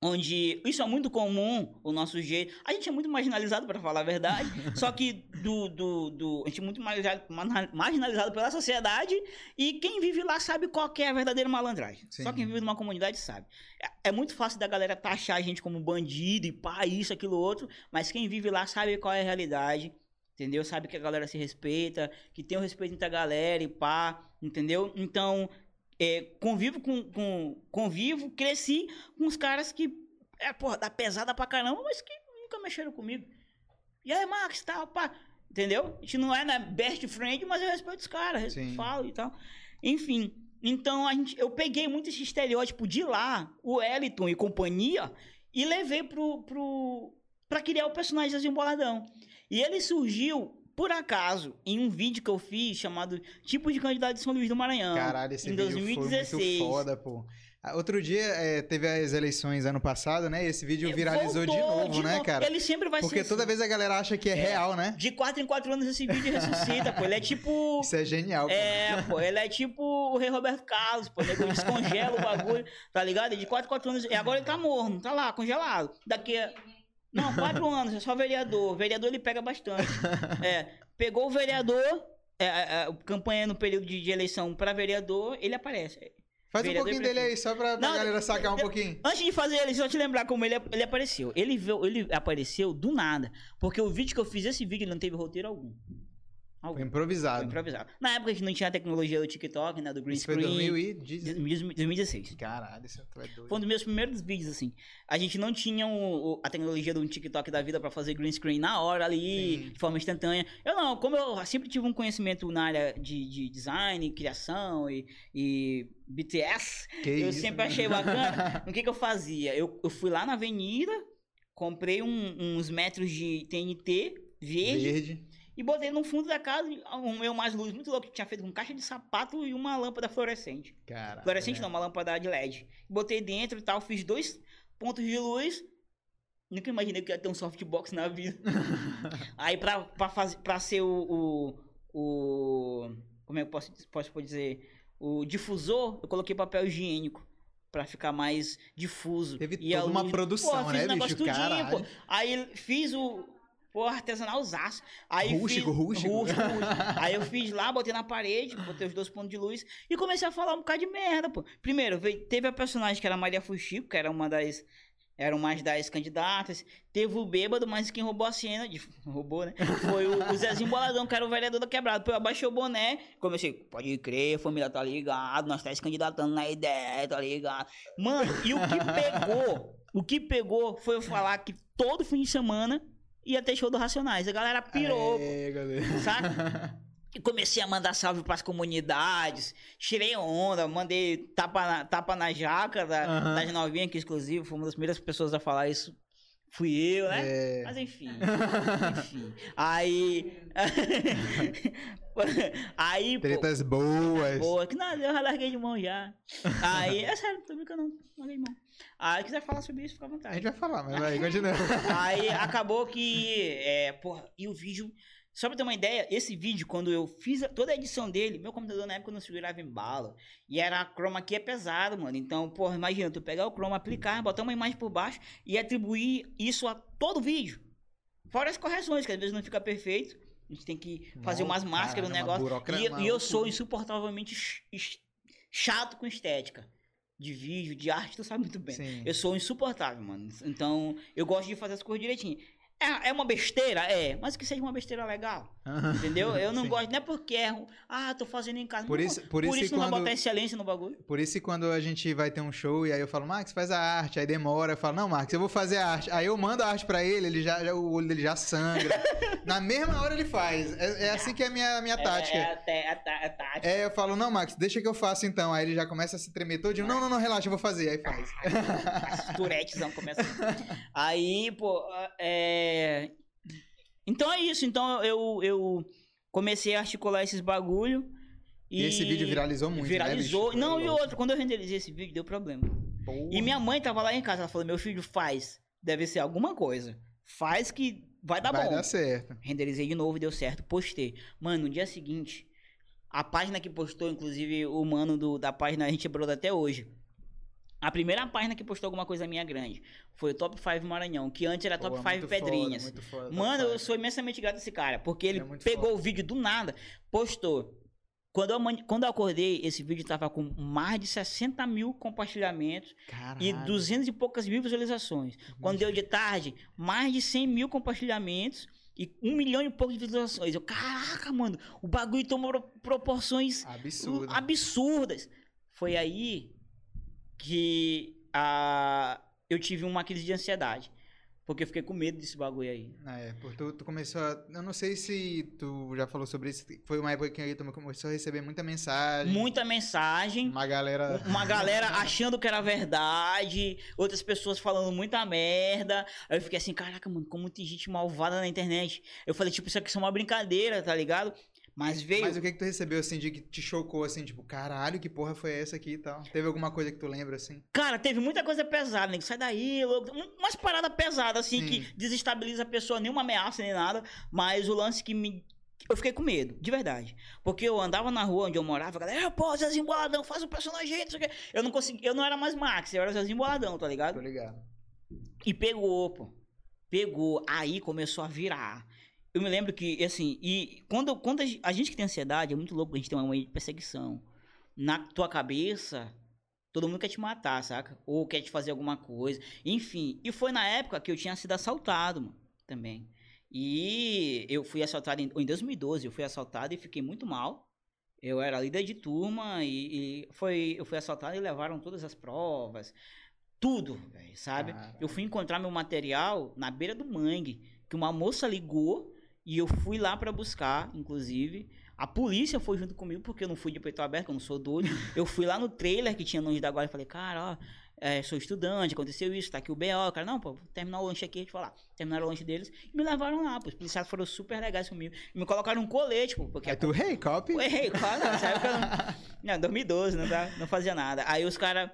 onde isso é muito comum, o nosso jeito. A gente é muito marginalizado, para falar a verdade, só que do, do, do, a gente é muito marginalizado, pela sociedade e quem vive lá sabe qual é a verdadeira malandragem. Sim. Só quem vive numa comunidade sabe. É, é muito fácil da galera taxar a gente como bandido e pá, isso, aquilo, outro, mas quem vive lá sabe qual é a realidade. Entendeu? Sabe que a galera se respeita, que tem o respeito entre a galera e pá, entendeu? Então, é, convivo com, com. Convivo, cresci com os caras que. É, porra, dá pesada pra caramba, mas que nunca mexeram comigo. E aí, Max, tal, pá. Entendeu? A gente não é né, best friend, mas eu respeito os caras, Sim. falo e tal. Enfim. Então, a gente, eu peguei muito esse estereótipo de lá, o Wellington e companhia, e levei pro, pro, pra criar o personagem assim, Boladão. E ele surgiu, por acaso, em um vídeo que eu fiz chamado Tipo de Candidato de São Luís do Maranhão. Caralho, esse em vídeo 2016. foi muito foda, pô. Ah, Outro dia é, teve as eleições ano passado, né? Esse vídeo viralizou de Voltou novo, né, cara? Ele sempre vai Porque ser toda assim. vez a galera acha que é, É. real, né? De 4 em 4 anos esse vídeo ressuscita, pô. Ele é tipo. Isso é genial. É, pô, ele é tipo o rei Roberto Carlos, pô. Ele descongela o bagulho, tá ligado? De 4 em 4 anos. E agora ele tá morno, tá lá, congelado. Daqui a. Não, 4 anos, é só vereador. Vereador ele pega bastante. É, pegou o vereador, é, é, é, campanha no período de, de eleição pra vereador, ele aparece. Faz um vereador pouquinho e dele aí, só pra, pra Não, galera sacar um eu- pouquinho. Antes de fazer ele, só te lembrar como ele, ele apareceu. Ele, veio, ele apareceu do nada. Porque o vídeo que eu fiz, esse vídeo, ele não teve roteiro algum. Algum. Foi Foi improvisado. improvisado. Na época a gente não tinha a tecnologia do TikTok, né? Do green Isso foi screen. 2010. 2016. Caralho, isso é doido. Foi um dos meus primeiros vídeos, assim. A gente não tinha o- o- a tecnologia do TikTok da vida pra fazer green screen na hora ali, Sim. de forma instantânea. Eu não, como eu sempre tive um conhecimento na área de, de design, criação e, e BTS, Que eu isso, sempre né? achei bacana. o que, que eu fazia? Eu, eu fui lá na avenida, comprei um- uns metros de TNT verde, Verde. E botei no fundo da casa um meu mais luz muito louco que tinha feito com caixa de sapato e uma lâmpada fluorescente. Caralho. Fluorescente né? não, uma lâmpada de LED. Botei dentro e tal, fiz dois pontos de luz. Nunca imaginei que ia ter um softbox na vida. Aí pra, pra, fazer, pra ser o, o, o- Como é que eu posso, posso dizer? O difusor, eu coloquei papel higiênico. Pra ficar mais difuso. Teve E a toda uma luz- produção, Pô, né, negócio bicho? tudinho. Aí fiz o. Pô, artesanalzaço. Aí Rústico, fiz, rústico. rústico, rústico. Aí eu fiz lá, botei na parede, botei os dois pontos de luz e comecei a falar um bocado de merda, pô. Primeiro, veio- teve a personagem que era Maria Fuxico, que era uma das. Era uma das candidatas. Teve o bêbado, mas quem roubou a cena. De, roubou, né? Foi o, o Zezinho Boladão, que era o vereador da quebrada. Eu abaixei o boné. Comecei, pode crer, família, tá ligado? Nós tá se candidatando na ideia, tá ligado? Mano, e o que pegou? O que pegou foi eu falar que todo fim de semana ia ter show do Racionais. A galera pirou, É, galera. saca? E comecei a mandar salve pras comunidades, tirei onda, mandei tapa na, tapa na jaca Aham. das novinhas, que inclusive foi uma das primeiras pessoas a falar isso. Fui eu, né? É. Mas enfim, enfim. Aí. aí, pô. Tretas boas. Boa, que nada, eu já larguei de mão já. Aí, é sério, não tô brincando, não. Larguei de mão. Aí, quiser falar sobre isso, fica à A vontade. gente vai falar, mas vai, continua. Aí acabou que. É, porra, e o vídeo. Só pra ter uma ideia, esse vídeo, quando eu fiz a- toda a edição dele, meu computador na época não segurava em bala. E era chroma key é pesado, mano. Então, porra, imagina, tu pegar o chroma, aplicar, botar uma imagem por baixo e atribuir isso a todo o vídeo. Fora as correções, que às vezes não fica perfeito. A gente tem que fazer Não, umas máscaras no caramba, negócio. E, e eu sou insuportavelmente ch- ch- chato com estética. De vídeo, de arte, tu sabe muito bem. Sim. Eu sou insuportável, mano. Então, eu gosto de fazer as coisas direitinho. É, é uma besteira? É, mas que seja uma besteira legal. Entendeu? Eu não Sim. gosto, não é porque é. ru- Ah, tô fazendo em casa. Por Não, isso- por isso que não vai quando- botar excelência no bagulho. Por isso quando a gente vai ter um show e aí eu falo, Max, faz a arte, aí demora, eu falo, não, Max, eu vou fazer a arte. Aí eu mando a arte pra ele, ele já, já- o olho dele já sangra. Na mesma hora ele faz. É, é assim que é a minha, minha tática. É, é, a a tática. É, eu falo, não, Max, deixa que eu faço então. Aí ele já começa a se tremer todinho. Não, não, não, relaxa, eu vou fazer. Aí faz. Turetezão começa. Aí, pô, é. Então é isso. Então eu, eu comecei a articular esses bagulho. E, esse vídeo viralizou muito, Viralizou. né, não, e outro, quando eu renderizei esse vídeo, deu problema. Porra. E minha mãe tava lá em casa, ela falou: meu filho, faz. Deve ser alguma coisa. Faz que vai dar Vai bom. dar certo. Renderizei de novo, deu certo. Postei. Mano, no dia seguinte, a página que postou, inclusive o mano do, da página, a gente é brother até hoje. A primeira página que postou alguma coisa minha grande foi o Top 5 Maranhão, que antes era Pô, Top é 5 muito Pedrinhas. foda, top Mano, eu sou imensamente grato a esse cara, porque ele É muito pegou foda. o vídeo do nada, postou. Quando eu, quando eu acordei, esse vídeo tava com mais de 60 mil compartilhamentos Caralho. e 200 e poucas mil visualizações. Quando deu de tarde, mais de 100 mil compartilhamentos e um milhão e pouco de visualizações. Eu, caraca, mano, o bagulho tomou pro- proporções Absurdo. absurdas. Foi aí que a, eu tive uma crise de ansiedade. Porque eu fiquei com medo desse bagulho aí. É, porque tu, tu começou a... Eu não sei se tu já falou sobre isso. Foi uma época que tu começou a receber muita mensagem. Muita mensagem. Uma galera... Uma galera achando que era verdade. Outras pessoas falando muita merda. Aí eu fiquei assim, caraca, mano, como tem gente malvada na internet. Eu falei, tipo, isso aqui é uma brincadeira, tá ligado? Mas veio. Mas o que que tu recebeu, assim, de que te chocou, assim, tipo, caralho, que porra foi essa aqui e tal? Teve alguma coisa que tu lembra, assim? Cara, teve muita coisa pesada, né? Sai daí, louco. Um- Umas paradas pesadas, assim, Sim. que desestabiliza a pessoa, nenhuma ameaça nem nada. Mas o lance que me. Eu fiquei com medo, de verdade. Porque eu andava na rua onde eu morava, a galera, "Ah, pô, Zezinho Boladão, faz o personagem, não sei o quê. Eu não consegui, eu não era mais Max, eu era Zezinho Boladão, tá ligado? Tô ligado. E pegou, pô. Pegou. Aí começou a virar. Eu me lembro que, assim, e quando, quando a gen- a gente que tem ansiedade, é muito louco, a gente tem uma mãe de perseguição. Na tua cabeça, todo mundo quer te matar, saca? Ou quer te fazer alguma coisa. Enfim. E foi na época que eu tinha sido assaltado, mano, também. E eu fui assaltado em, em 2012, eu fui assaltado e fiquei muito mal. Eu era líder de turma e, e foi, eu fui assaltado e levaram todas as provas. Tudo, sabe? Caralho. Eu fui encontrar meu material na beira do mangue, que uma moça ligou e eu fui lá pra buscar, inclusive. A polícia foi junto comigo, porque eu não fui de peito aberto, eu não sou doido. Eu fui lá no trailer que tinha no Anjo da Guarda e falei, cara, ó, é, sou estudante, aconteceu isso, tá aqui o BO. O cara, não, pô, terminar o lanche aqui, deixa eu falar. Terminaram o lanche deles e me levaram lá, pô. Os policiais foram super legais comigo. E me colocaram um colete, pô, porque Aí tu, hey. Nessa época eu não. Não, 2012, não, dá- não fazia nada. Aí os caras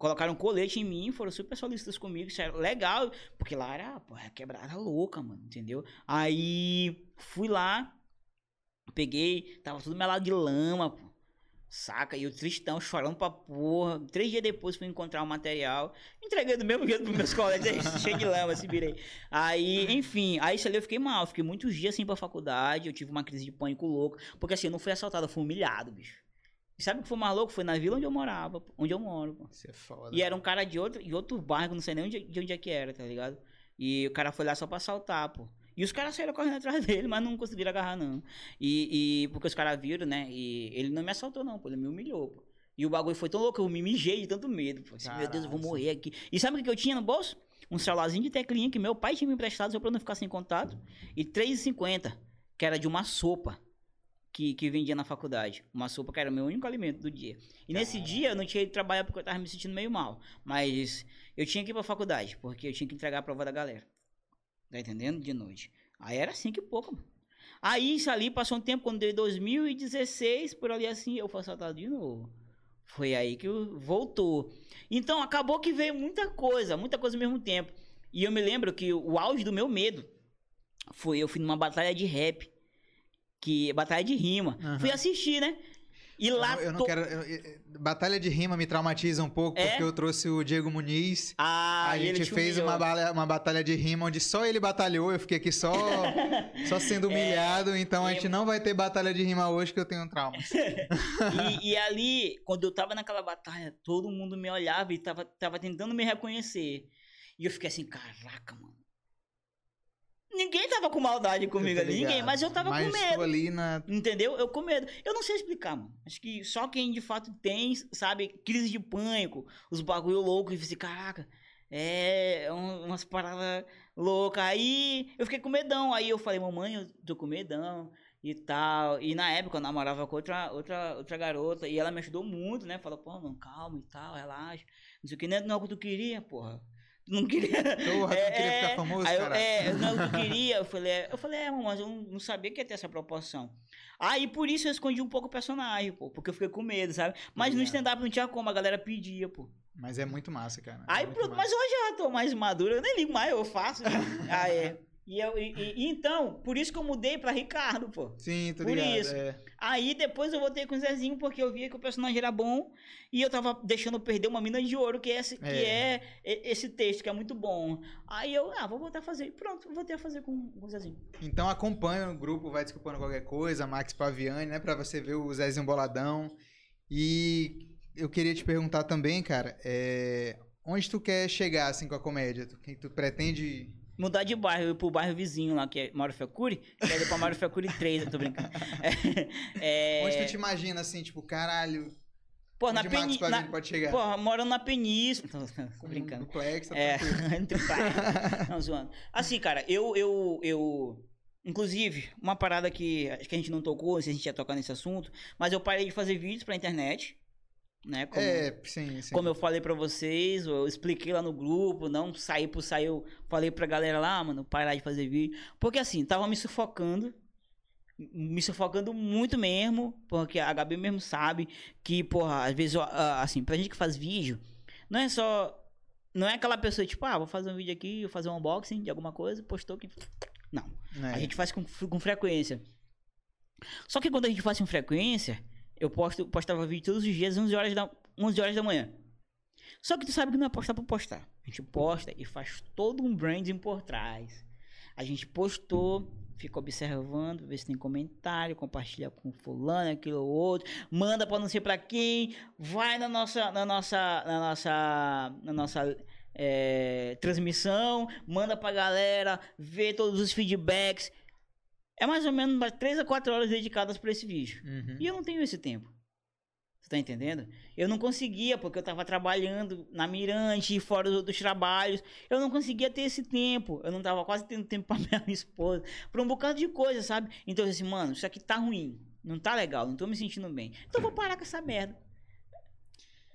colocaram colete em mim, foram super solistas comigo, isso era legal, porque lá era, pô, era quebrada louca, mano, entendeu? Aí fui lá, peguei, tava tudo melado de lama, pô. Saca? E o tristão chorando pra porra. Três dias depois fui encontrar o material. Entreguei do mesmo jeito pros meus colegas, cheio de lama, se virei. Aí, enfim, aí isso ali eu fiquei mal. Fiquei muitos dias sem ir pra faculdade. Eu tive uma crise de pânico louco. Porque assim, eu não fui assaltado, eu fui humilhado, bicho. E sabe o que foi mais louco? Foi na vila onde eu morava, onde eu moro, pô. Isso é foda. E era um cara de outro, de outro bairro, não sei nem onde, de onde é que era, tá ligado? E o cara foi lá só pra assaltar, pô. E os caras saíram correndo atrás dele, mas não conseguiram agarrar, não. E, e porque os caras viram, né? E ele não me assaltou, não, pô. Ele me humilhou, pô. E o bagulho foi tão louco, eu me mijei de tanto medo, pô. Assim, meu Deus, eu vou morrer aqui. E sabe o que eu tinha no bolso? Um celularzinho de teclinha que meu pai tinha me emprestado só pra eu não ficar sem contato. E R$3,50, que era de uma sopa que, que vendia na faculdade. Uma sopa que era o meu único alimento do dia. E nesse dia eu não tinha ido trabalhar porque eu tava me sentindo meio mal. Mas eu tinha que ir pra faculdade, porque eu tinha que entregar a prova da galera. Tá entendendo? De noite. Aí era assim que pouco, mano. Aí isso ali passou um tempo, quando deu 2016, por ali assim, eu fui assaltado de novo. Foi aí que voltou. Então acabou que veio muita coisa, muita coisa ao mesmo tempo. E eu me lembro que o auge do meu medo foi eu fui numa batalha de rap, que batalha de rima. Aham. Fui assistir, né? E lá Eu, eu não to- quero. eu- batalha de rima me traumatiza um pouco, É? porque eu trouxe o Diego Muniz. Ah, a gente te fez humilhou. uma, uma batalha de rima onde só ele batalhou, eu fiquei aqui só, só sendo humilhado, então a é. gente não vai ter batalha de rima hoje que eu tenho traumas. E, e ali, quando eu tava naquela batalha, todo mundo me olhava e tava, tava tentando me reconhecer. E eu fiquei assim, caraca, mano. Ninguém tava com maldade comigo ali, ninguém, mas eu tava Mas com medo. ali na. Entendeu? Eu com medo. Eu não sei explicar, mano. Acho que só quem de fato tem, sabe, crise de pânico, os bagulho louco, e fica assim, caraca, é um- umas paradas loucas. Aí eu fiquei com medão. Aí eu falei, mamãe, eu tô com medão e tal. E na época eu namorava com outra, outra, outra garota e ela me ajudou muito, né? Falou, pô, mano, calma e tal, relaxa. Não sei o que, não é não é o que tu queria, porra. Não queria. Porra, tu queria ficar famoso, aí eu, cara. é, não é queria. Eu falei, é, eu falei, é, mas eu não, não sabia que ia ter essa proporção. Aí por isso eu escondi um pouco o personagem, pô, porque eu fiquei com medo, sabe? Mas no ligado. stand-up não tinha como, a galera pedia, pô. Mas é muito massa, cara. é Aí muito pronto, massa. mas hoje eu já tô mais maduro, eu nem ligo mais, eu faço. Né? ah, é. E, eu, e, e- então, por isso que eu mudei pra Ricardo, pô. Sim, tô por ligado. isso. é. Aí depois eu voltei com o Zezinho porque eu via que o personagem era bom e eu tava deixando perder uma mina de ouro, que é esse, que É. é esse texto, que é muito bom. Aí eu, ah, vou voltar a fazer. E Pronto, voltei a fazer com, com o Zezinho. Então acompanha o grupo, vai desculpando qualquer coisa, Max Paviani, né? Pra você ver o Zezinho Boladão. E eu queria te perguntar também, cara, é, onde tu quer chegar assim com a comédia? Tu, tu pretende. Mudar de bairro, ir pro bairro vizinho lá, que é Mauro Fecuri, quero ir pra Mauro Fecuri 3, eu tô brincando. É, é, Onde tu te imagina assim, tipo, caralho, Pô, na península. Pavini pode chegar? Porra, morando na península. Tô brincando. Duplex, tá É. Não, zoando. Assim, cara, eu, eu, eu. Inclusive, uma parada que acho que a gente não tocou, se a gente ia tocar nesse assunto, mas eu parei de fazer vídeos pra internet. Né? Como, É, sim, sim. como eu falei pra vocês, eu expliquei lá no grupo, não saí por sair, eu falei pra galera lá, "Ah, mano, parar de fazer vídeo. Porque assim, tava me sufocando. Me sufocando muito mesmo, porque a Gabi mesmo sabe que, porra, às vezes, eu, ah, assim, pra gente que faz vídeo, não é só. Não é aquela pessoa, tipo, ah, vou fazer um vídeo aqui, vou fazer um unboxing de alguma coisa, postou que. Não. É. A gente faz com, com frequência. Só que quando a gente faz com frequência, eu posto, postava vídeo todos os dias, 11 horas da, 11 horas da manhã. Só que tu sabe que não é postar por postar. A gente posta e faz todo um branding por trás. A gente postou, fica observando, vê se tem comentário, compartilha com fulano, aquilo ou outro, manda pra não sei pra quem, vai na nossa, na nossa, na nossa, na nossa é, transmissão, manda pra galera, vê todos os feedbacks. É mais ou menos umas 3 a 4 horas dedicadas pra esse vídeo. Uhum. E eu não tenho esse tempo. Você tá entendendo? Eu não conseguia, porque eu tava trabalhando na Mirante fora do- dos trabalhos. Eu não conseguia ter esse tempo. Eu não tava quase tendo tempo pra minha esposa. Pra um bocado de coisa, sabe? Então eu disse assim, mano, isso aqui tá ruim. Não tá legal, não tô me sentindo bem. Então eu vou parar com essa merda.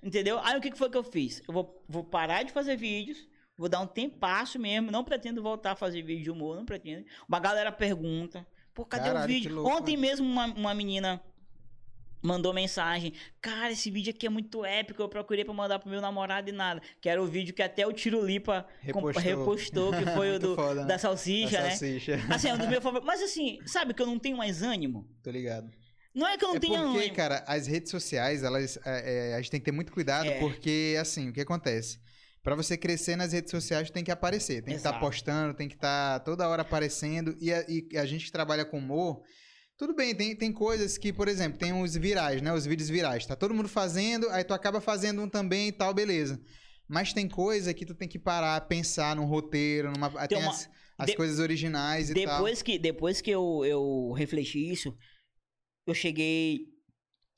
Entendeu? Aí o que que foi que eu fiz? Eu vou, vou parar de fazer vídeos. Vou dar um tempasso mesmo. Não pretendo voltar a fazer vídeo de humor, não pretendo. Uma galera pergunta. Pô, cadê Caralho, o vídeo? louco, Ontem mesmo uma, uma menina mandou mensagem. Cara, esse vídeo aqui é muito épico. Eu procurei pra mandar pro meu namorado e nada. Que era o vídeo que até o Tiro Lipa Repostou. repostou, que foi o do, foda, né? da salsicha, A né? salsicha. Assim, é um dos meus favoritos. Mas assim, sabe que eu não tenho mais ânimo? Tô ligado. Não é que eu não é tenho porque, ânimo. cara, as redes sociais, elas, é, é, a gente tem que ter muito cuidado, É. porque, assim, o que acontece? Pra você crescer nas redes sociais, tem que aparecer, tem que estar Exato. postando, tem que estar toda hora aparecendo. E a, e a gente que trabalha com humor, tudo bem, tem, tem coisas que, por exemplo, tem os virais, né? Os vídeos virais. Tá todo mundo fazendo, aí tu acaba fazendo um também e tal, beleza. Mas tem coisa que tu tem que parar, pensar num roteiro, numa. Tem, uma- as, as de- coisas originais e tal. depois que depois que eu, eu refleti isso, eu cheguei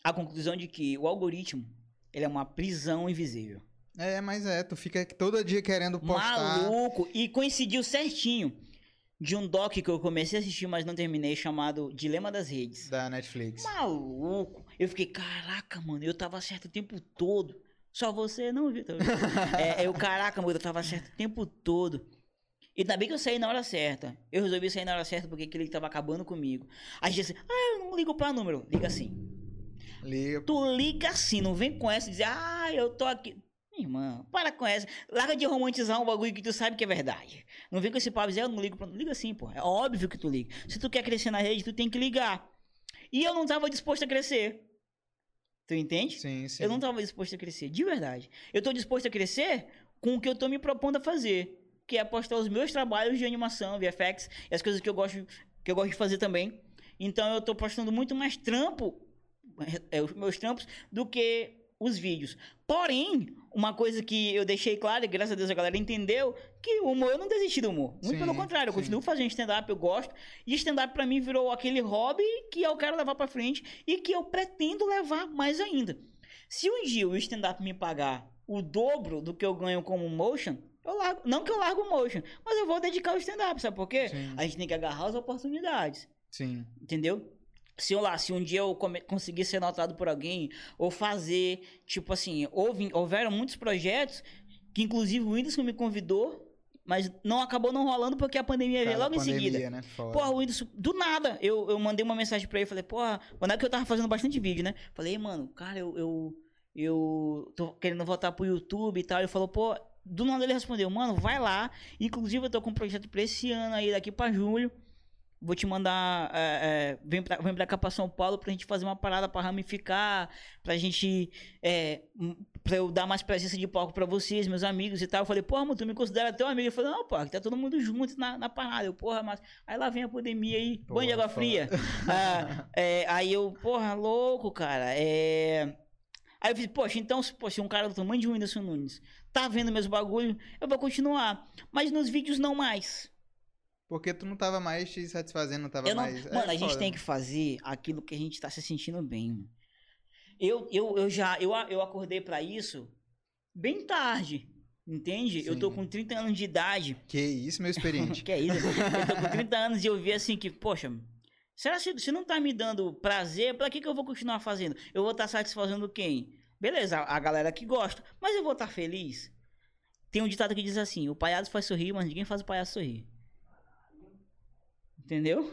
à conclusão de que o algoritmo ele é uma prisão invisível. É, mas é, tu fica todo dia querendo postar. Maluco! E coincidiu certinho de um doc que eu comecei a assistir, mas não terminei, chamado Dilema das Redes. Da Netflix. Maluco! Eu fiquei, caraca, mano, eu tava certo o tempo todo. Só você não viu. tá é, eu, caraca, mano, eu tava certo o tempo todo. E ainda bem que eu saí na hora certa. Eu resolvi sair na hora certa porque aquele que tava acabando comigo. Aí disse, ah, eu não ligo pra número. Liga assim. Liga. Tu liga assim, não vem com essa e dizer, ah, eu tô aqui. Irmã, para com essa. Larga de romantizar um bagulho que tu sabe que é verdade. Não vem com esse papo eu não ligo pra. Liga assim, pô. É óbvio que tu liga. Se tu quer crescer na rede, tu tem que ligar. E eu não tava disposto a crescer. Tu entende? Sim, sim. Eu não tava disposto a crescer, de verdade. Eu tô disposto a crescer com o que eu tô me propondo a fazer. Que é postar os meus trabalhos de animação, VFX, e as coisas que eu gosto, que eu gosto de fazer também. Então eu tô postando muito mais trampo, é, os meus trampos, do que os vídeos. Porém, uma coisa que eu deixei claro, e graças a Deus a galera entendeu, que o humor, eu não desisti do humor. Muito Sim, pelo contrário, eu sim. continuo fazendo stand-up, eu gosto. E stand-up pra mim virou aquele hobby que eu quero levar pra frente e que eu pretendo levar mais ainda. Se um dia o stand-up me pagar o dobro do que eu ganho como motion, eu largo. Não que eu largo o motion, mas eu vou dedicar ao stand-up, sabe por quê? Sim. A gente tem que agarrar as oportunidades. Sim. Entendeu? Se eu lá, se um dia eu conseguir ser notado por alguém, ou fazer, tipo assim, houve, houveram muitos projetos que inclusive o Whindersson me convidou, mas não acabou não rolando porque a pandemia veio logo em pandemia, seguida. Né? Porra, o Whindersson, do nada, eu, eu mandei uma mensagem pra ele, falei, porra, quando é que eu tava fazendo bastante vídeo, né? Falei, "Ei, mano, cara, eu, eu, eu tô querendo voltar pro YouTube e tal. Ele falou, pô, do nada ele respondeu, mano, vai lá. Inclusive, eu tô com um projeto pra esse ano aí, daqui pra julho. Vou te mandar. é, é, vem, pra, vem pra cá pra São Paulo pra gente fazer uma parada pra ramificar. Pra gente. É, hum, pra eu dar mais presença de palco pra vocês, meus amigos e tal. Eu falei, porra, mano, tu me considera teu amigo? Ele falou, não, pô, tá todo mundo junto na, na parada. Eu, porra, mas. Aí lá vem a pandemia aí, banho de água fria. Ah, é, aí eu, porra, louco, cara. É. Aí eu fiz, poxa, então, se um cara do tamanho de um Whindersson Nunes tá vendo meus bagulho, eu vou continuar. Mas nos vídeos não mais. Porque tu não tava mais te satisfazendo, não tava Eu não- mais. é Mano, a gente foda. tem que fazer aquilo que a gente tá se sentindo bem. Eu, eu, eu já eu, a- eu acordei pra isso bem tarde. Entende? Eu tô Sim. com 30 anos de idade. Que isso, meu experiente. Que é isso? Eu tô com 30 anos e eu vi assim que, poxa, será que se não tá me dando prazer, pra que, que eu vou continuar fazendo? Eu vou estar satisfazendo quem? Beleza, a a galera que gosta, mas eu vou estar feliz. Tem um ditado que diz assim: o palhaço faz sorrir, mas ninguém faz o palhaço sorrir. Entendeu?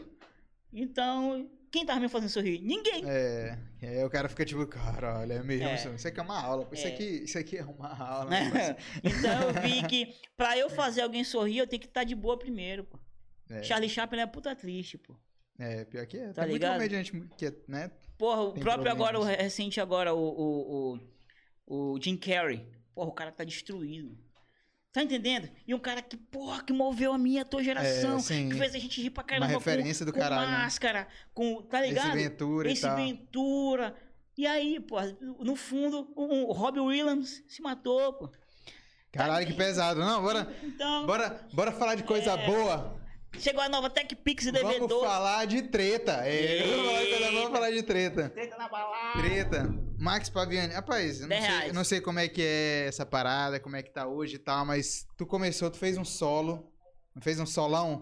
Então, quem tá me fazendo sorrir? Ninguém. É, aí o cara fica tipo, caralho, é mesmo, É. isso aqui é uma aula, isso, É. aqui, isso aqui é uma aula. negócio- então eu vi que pra eu fazer alguém sorrir, eu tenho que estar de boa primeiro, pô. É. Charlie Chaplin é puta triste, pô. É, pior que é. Tá Tem ligado? muito comediante que é, né? Porra, o Tem próprio agora, o problemas. recente agora, o, o, o, o Jim Carrey. Porra, o cara tá destruído. Tá entendendo? E um cara que, porra, que moveu a minha, a tua geração. É, sim. que fez a gente rir pra Uma caramba. referência com, do com caralho, né? máscara, com, tá ligado? Esse Ventura Esse e tal. Ventura. E aí, pô, no fundo, o, o Robbie Williams se matou, pô. Caralho, que pesado. Não, bora, Então, bora, bora falar de coisa É. boa. chegou a nova Tech Pix e Vamos devedor. falar de treta. É, vamos vamos falar de treta. Treta na balada. Treta. Max Paviani. Rapaz, eu não sei, eu não sei como é que é essa parada, como é que tá hoje e tal, mas tu começou, tu fez um solo. Fez um solão?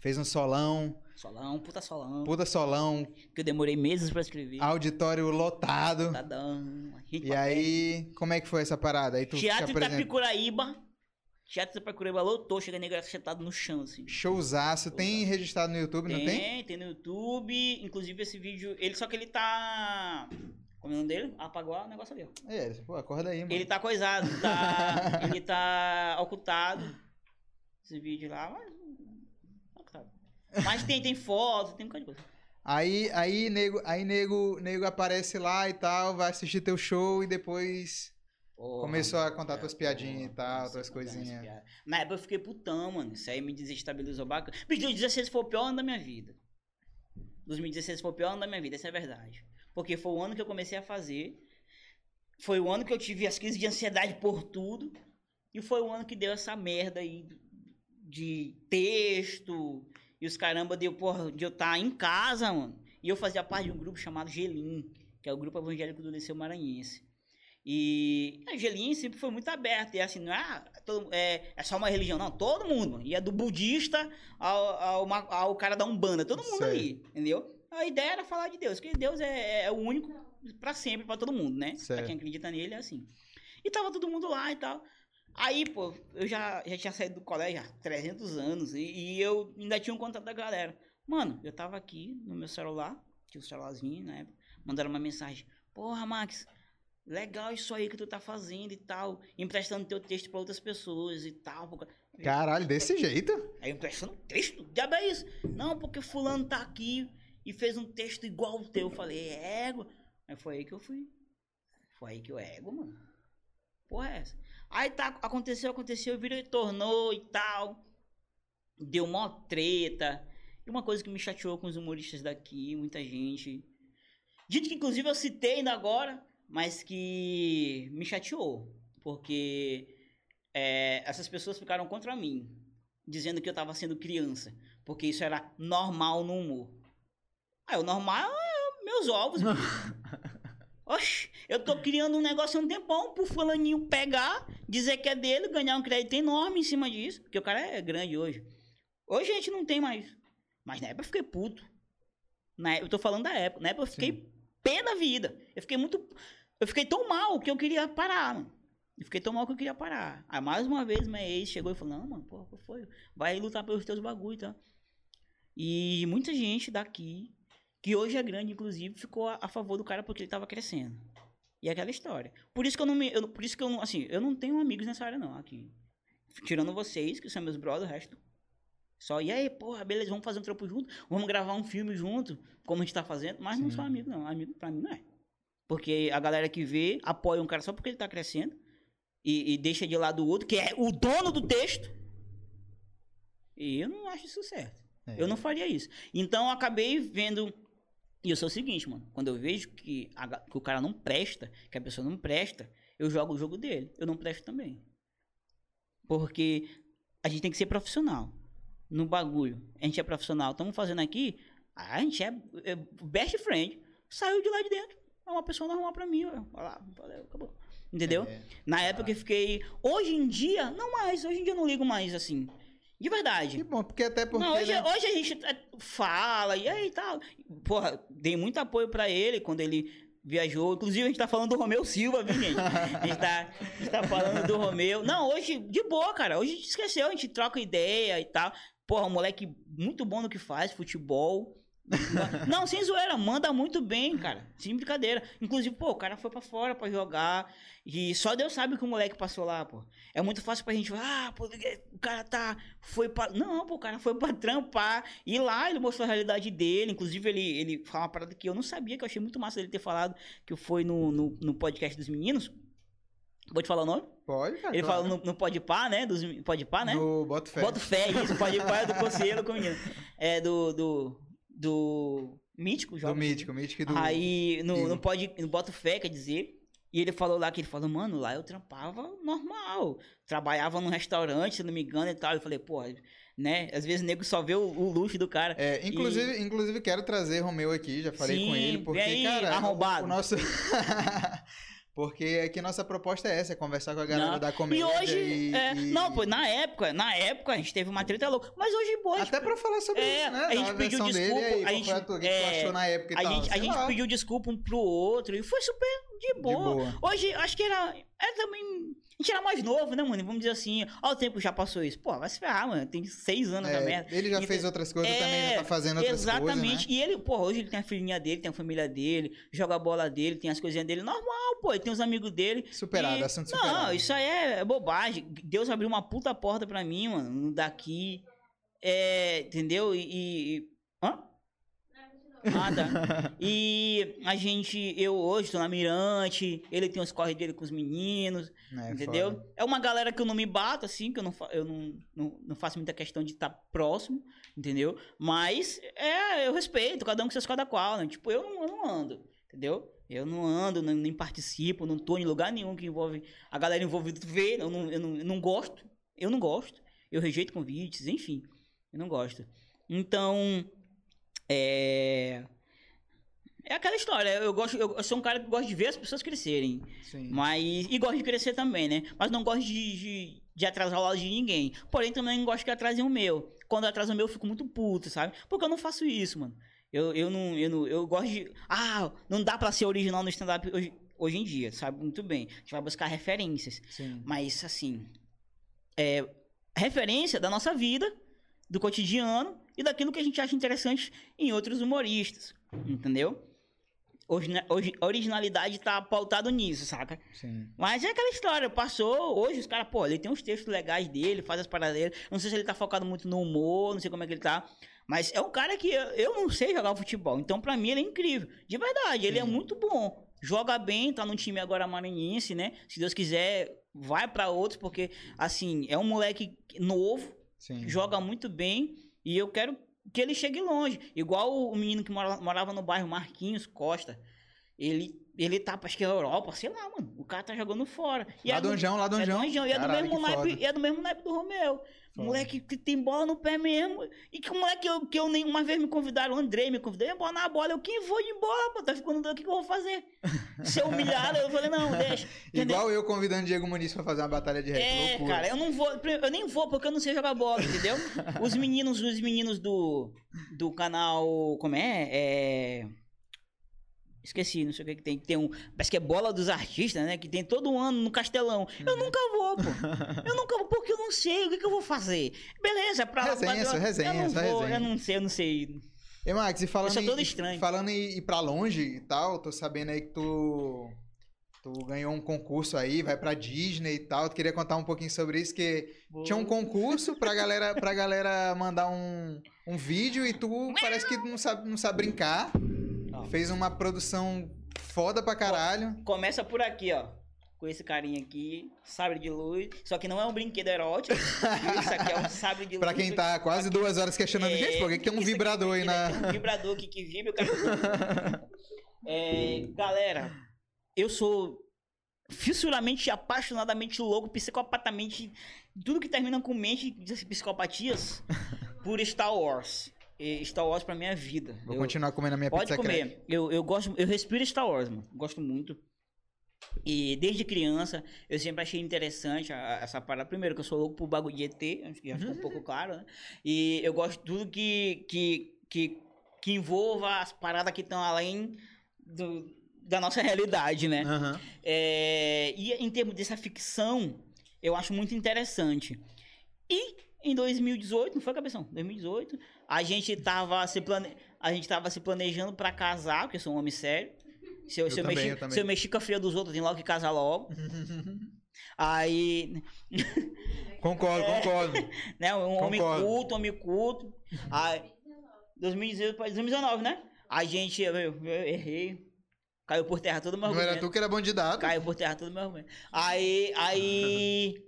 Fez um solão, Solão, puta solão. puta solão, Que eu demorei meses pra escrever. auditório lotado. Hit E aí, como é que foi essa parada? Aí tu Teatro Itapicuraíba. Teatro Itapicuraíba lotou, chega negro sentado no chão, assim. Showzaço, tem registrado no YouTube, não tem? Tem, tem no YouTube. Inclusive esse vídeo. Ele, só que ele tá. Como o nome dele? Apagou o negócio ó. É, pô, acorda aí, mano. Ele tá coisado, tá. ele tá ocultado. Esse vídeo lá, mas. ocultado. Mas tem, tem foto, tem um bocado de coisa. Aí, aí, nego, aí nego, nego aparece lá e tal, vai assistir teu show e depois Porra, começou a contar é, tuas piadinhas e porra, tal, comecei tuas coisinhas. Na época eu fiquei putão, mano. Isso aí me desestabilizou bacana. Bicho, 2016 foi o pior ano da minha vida. 2016 foi o pior ano da minha vida, essa é a verdade. Porque foi o ano que eu comecei a fazer. Foi o ano que eu tive as crises de ansiedade por tudo. E foi o ano que deu essa merda aí de texto. E os caramba de eu, porra, de eu estar em casa, mano. E eu fazia parte de um grupo chamado Gelim, que é o grupo evangélico do Liceu Maranhense. E a Gelim sempre foi muito aberta. E assim, não é, ah, todo- é, é só uma religião, não. Todo mundo, mano. Ia do budista ao, ao, ao cara da Umbanda. Todo mundo Certo. ali, entendeu? A ideia era falar de Deus, que Deus é, é o único pra sempre, pra todo mundo, né? Pra Certo. quem acredita nele é assim. E tava todo mundo lá e tal. Aí, pô, eu já, já tinha saído do colégio há 300 anos e, e eu ainda tinha um contato da galera. Mano, eu tava aqui no meu celular, tinha o celularzinho na época, mandaram uma mensagem. Porra, Max, legal isso aí que tu tá fazendo e tal, emprestando teu texto pra outras pessoas e tal. porque- Caralho, desse jeito? Aí emprestando texto? Diabo é isso? Não, porque fulano tá aqui e fez um texto igual o teu. Eu falei, ego. Aí foi aí que eu fui. Foi aí que eu ego, mano. Porra, é essa? Aí tá, aconteceu, aconteceu, virou e tornou e tal. Deu mó treta. E uma coisa que me chateou com os humoristas daqui, muita gente. Gente que inclusive eu citei ainda agora, mas que me chateou. Porque é, essas pessoas ficaram contra mim, dizendo que eu tava sendo criança, porque isso era normal no humor. Ah, o normal é meus ovos. Oxe, eu tô criando um negócio há um tempão pro fulaninho pegar, dizer que é dele, ganhar um crédito enorme em cima disso, porque o cara é grande hoje. Hoje a gente não tem mais. Mas na época eu fiquei puto. Na época, eu tô falando da época. Na época eu fiquei pé da vida. Eu fiquei muito. Eu fiquei tão mal que eu queria parar, mano. Eu fiquei tão mal que eu queria parar. Aí mais uma vez minha ex chegou e falou: Não, mano, porra, qual foi? Vai lutar pelos teus bagulho, tá? E muita gente daqui, que hoje é grande, inclusive, ficou a, a favor do cara porque ele tava crescendo. E é aquela história. Por isso que eu não me. eu- por isso que eu não. Assim, eu não tenho amigos nessa área, não, aqui. Tirando vocês, que são meus brothers, o resto. Só, e aí, porra, beleza, vamos fazer um trampo junto, vamos gravar um filme junto, como a gente tá fazendo, mas não Sim. sou amigo, não. Amigo pra mim não é. Porque a galera que vê apoia um cara só porque ele tá crescendo e, e deixa de lado o outro, que é o dono do texto. E eu não acho isso certo. É. Eu não faria isso. Então eu acabei vendo. E eu sou o seguinte, mano. Quando eu vejo que, a que o cara não presta, que a pessoa não presta, eu jogo o jogo dele. Eu não presto também. Porque a gente tem que ser profissional no bagulho. A gente é profissional. Estamos fazendo aqui. A gente é, é best friend. Saiu de lá de dentro. é uma pessoa normal pra mim. Vai lá, valeu, acabou. Entendeu? É. Na época eu fiquei. Hoje em dia, não mais. Hoje em dia eu não ligo mais assim. De verdade. Que bom, porque até porque. Não, hoje, né, hoje a gente é, fala e aí tal. Porra, dei muito apoio pra ele quando ele viajou. Inclusive, a gente tá falando do Romeu Silva, viu, gente? A gente tá, a gente tá falando do Romeu. Não, hoje, de boa, cara. Hoje a gente esqueceu, a gente troca ideia e tal. Porra, um moleque muito bom no que faz, futebol. Não, sem zoeira, manda muito bem, cara. Sem brincadeira. Inclusive, pô, o cara foi pra fora pra jogar. E só Deus sabe que o moleque passou lá, pô. É muito fácil pra gente falar, ah, pô, o cara tá. Foi pra. Não, pô, o cara foi pra trampar. E lá ele mostrou a realidade dele. Inclusive, ele, ele fala uma parada que eu não sabia, que eu achei muito massa ele ter falado, que foi no, no, no podcast dos meninos. Vou te falar o nome? Pode, cara. Ele claro. falou no, no Podpah, né? Dos, Podpah, né? Do Boto Fé. Boto fé, isso. Podpah é do conselho com o menino. É do. do. Do. Mítico, Do. Mítico, Mítico e do. Aí, no, Igor. no, pod, no Boto Fé, quer dizer. E ele falou lá que ele falou, mano, lá eu trampava normal. Trabalhava num restaurante, se não me engano, e tal. Eu falei, pô, né? Às vezes o nego só vê o, o luxo do cara. É, inclusive, inclusive quero trazer Romeu aqui, já falei com Sim, ele, vem porque, aí, cara, arrombado. o nosso. porque aqui nossa proposta é essa, é conversar com a galera Não. da E comédia. hoje, e- é, e- não, pô, na época, na época a gente teve uma treta louca. Mas hoje, pô, a gente, Até pra falar sobre É, isso, né? a gente pediu desculpa, Dele, e aí, a gente- que que tu é, achou na época e a tal? gente, a sei gente lá, pediu desculpa um pro outro e foi super de de boa. boa. Hoje, acho que era, era também. A gente era mais novo, né, mano? Vamos dizer assim, ó, o tempo já passou isso. Pô, vai se ferrar, mano. Tem seis anos É, da merda. ele já Então, fez outras coisas, é, também já tá fazendo outras Exatamente. coisas, né? E ele, pô, hoje ele tem a filhinha dele, tem a família dele, joga a bola dele, tem as coisinhas dele. Normal, pô. Ele tem os amigos dele. Superado, E- assunto Não, superado. isso aí é bobagem. Deus abriu uma puta porta pra mim, mano, daqui. É, entendeu? E. e- Hã? Ah, tá. E a gente, eu hoje tô na Mirante, ele tem os corre dele com os meninos, É, entendeu? foda. É uma galera que eu não me bato, assim, que eu não, eu não, não, não faço muita questão de estar próximo, entendeu? Mas, é, eu respeito, cada um com seus cada qual, né? Tipo, eu não, eu não ando, entendeu? Eu não ando, nem, nem participo, não tô em lugar nenhum que envolve a galera envolvida ver, eu não, eu não, eu não gosto, eu não gosto, eu rejeito convites, enfim, eu não gosto. Então, é... É aquela história, eu gosto, eu, sou um cara que gosta de ver as pessoas crescerem. Sim. Mas. E gosto de crescer também, né? Mas não gosto de, de, de atrasar o lado de ninguém. Porém, também não gosto que atrasem o meu. Quando atrasa o meu, eu fico muito puto, sabe? Porque eu não faço isso, mano. Eu, eu não. Eu, não, eu gosto de. Ah, não dá pra ser original no stand-up hoje, hoje em dia, sabe? Muito bem. A gente vai buscar referências. Sim. Mas, assim. É. Referência da nossa vida, do cotidiano e daquilo que a gente acha interessante em outros humoristas. Entendeu? Origina- origi- originalidade tá pautado nisso, saca? Sim. Mas é aquela história, passou, hoje os caras, pô, ele tem uns textos legais dele, faz as paradas dele. Não sei se ele tá focado muito no humor, não sei como é que ele tá. Mas é um cara que eu, eu não sei jogar futebol. Então, pra mim, ele é incrível. De verdade, ele é muito bom. Joga bem, tá no time agora maranhense, né? Se Deus quiser, vai pra outros, porque, assim, é um moleque novo, Sim. joga muito bem. E eu quero que ele chegue longe. Igual o menino que mora- morava no bairro Marquinhos Costa. Ele, ele tá, acho que é Europa, sei lá, mano. O cara tá jogando fora. E é do- Ladonjão, é do Ladonjão. Anjão, e é do mesmo naipe, é do mesmo naipe do Romeu. Foda. Moleque que tem bola no pé mesmo. E que moleque que eu, que eu nem uma vez me convidaram, o André me convidou, bola na bola. Eu, quem vou de bola, pô? Tá ficando doido, o que, que eu vou fazer? Ser humilhado, eu falei, não, deixa. Entendeu? Igual eu convidando Diego Muniz pra fazer uma batalha de rap. É, loucura. cara, eu não vou, eu nem vou porque eu não sei jogar bola, entendeu? Os meninos, os meninos do do canal, como é? É Esqueci, não sei o que que tem. Tem um. Parece que é bola dos artistas, né? Que tem todo ano no Castelão. Eu Uhum. nunca vou, pô. Eu nunca vou, porque eu não sei o que, que eu vou fazer. Beleza, pra lá. Resenha, pra- resenha, eu não vou, resenha. Eu não sei, eu não sei. E Max, e falando, sou todo estranho. falando em ir pra longe e tal, tô sabendo aí que tu, tu ganhou um concurso aí, vai pra Disney e tal. Tu queria contar um pouquinho sobre isso, que tinha um concurso pra galera, pra galera mandar um, um vídeo e tu parece que não sabe, não sabe brincar. Fez uma produção foda pra caralho. Começa por aqui, ó. Com esse carinha aqui, sabre de luz. Só que não é um brinquedo erótico. Isso aqui é um sabre de luz. Pra quem tá quase duas horas questionando, É, gente, por que que tem um isso aqui- vibrador aí na. Tem um vibrador aqui que vibra. o cara- É, galera, eu sou fissuramente, apaixonadamente louco, psicopatamente, tudo que termina com mente psicopatias por Star Wars. Star Wars pra minha vida. Vou Eu- continuar comendo a minha Pode pizza comer. crack. Eu, eu gosto, eu respiro Star Wars, mano. Gosto muito. E desde criança, eu sempre achei interessante a- a- essa parada. Primeiro, que eu sou louco por bagulho de ET, acho que já ficou um pouco claro, né? E eu gosto de tudo que, que, que, que envolva as paradas que estão além do- da nossa realidade, né? Aham. É, e em termos dessa ficção, eu acho muito interessante. E em 2018, não foi, Cabeção? 2018, a gente tava se, plane... a gente tava se planejando pra casar, porque eu sou um homem sério. Se eu, Eu se eu, também, mexi, eu se eu mexi com a filha dos outros, tem logo que casar logo. Aí, Concordo, concordo. né, um homem Concordo. culto, homem culto. Aí, 2018 pra 2019, né? A gente, eu, eu errei. Caiu por terra todo meu Não era argumento. tu que era bom de dado? Caiu por terra tudo meu Aí, aí.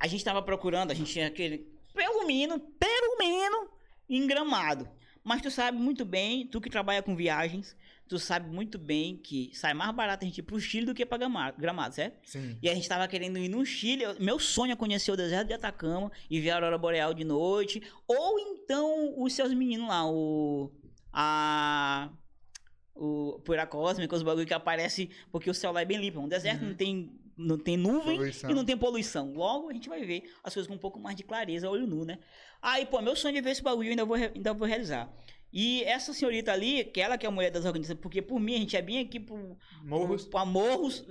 A gente tava procurando, a gente tinha aquele. Pelo menos, pelo menos, em gramado. Mas tu sabe muito bem, tu que trabalha com viagens, tu sabe muito bem que sai mais barato a gente ir pro Chile do que pra Gramado, certo? Sim. E a gente tava querendo ir no Chile. eu- Meu sonho é conhecer o deserto de Atacama e ver a aurora boreal de noite. Ou então os seus meninos lá, o. A. O Poeira Cósmica, os bagulho que aparece porque o céu lá é bem limpo. Um deserto não tem. Não tem nuvem Poluição. e não tem poluição. Logo, a gente vai ver as coisas com um pouco mais de clareza, olho nu, né? Aí, pô, meu sonho é ver esse bagulho, eu ainda vou, ainda vou realizar. E essa senhorita ali, que ela que é a mulher das organizações, porque por mim a gente é bem aqui pro, Morros. pra Morros,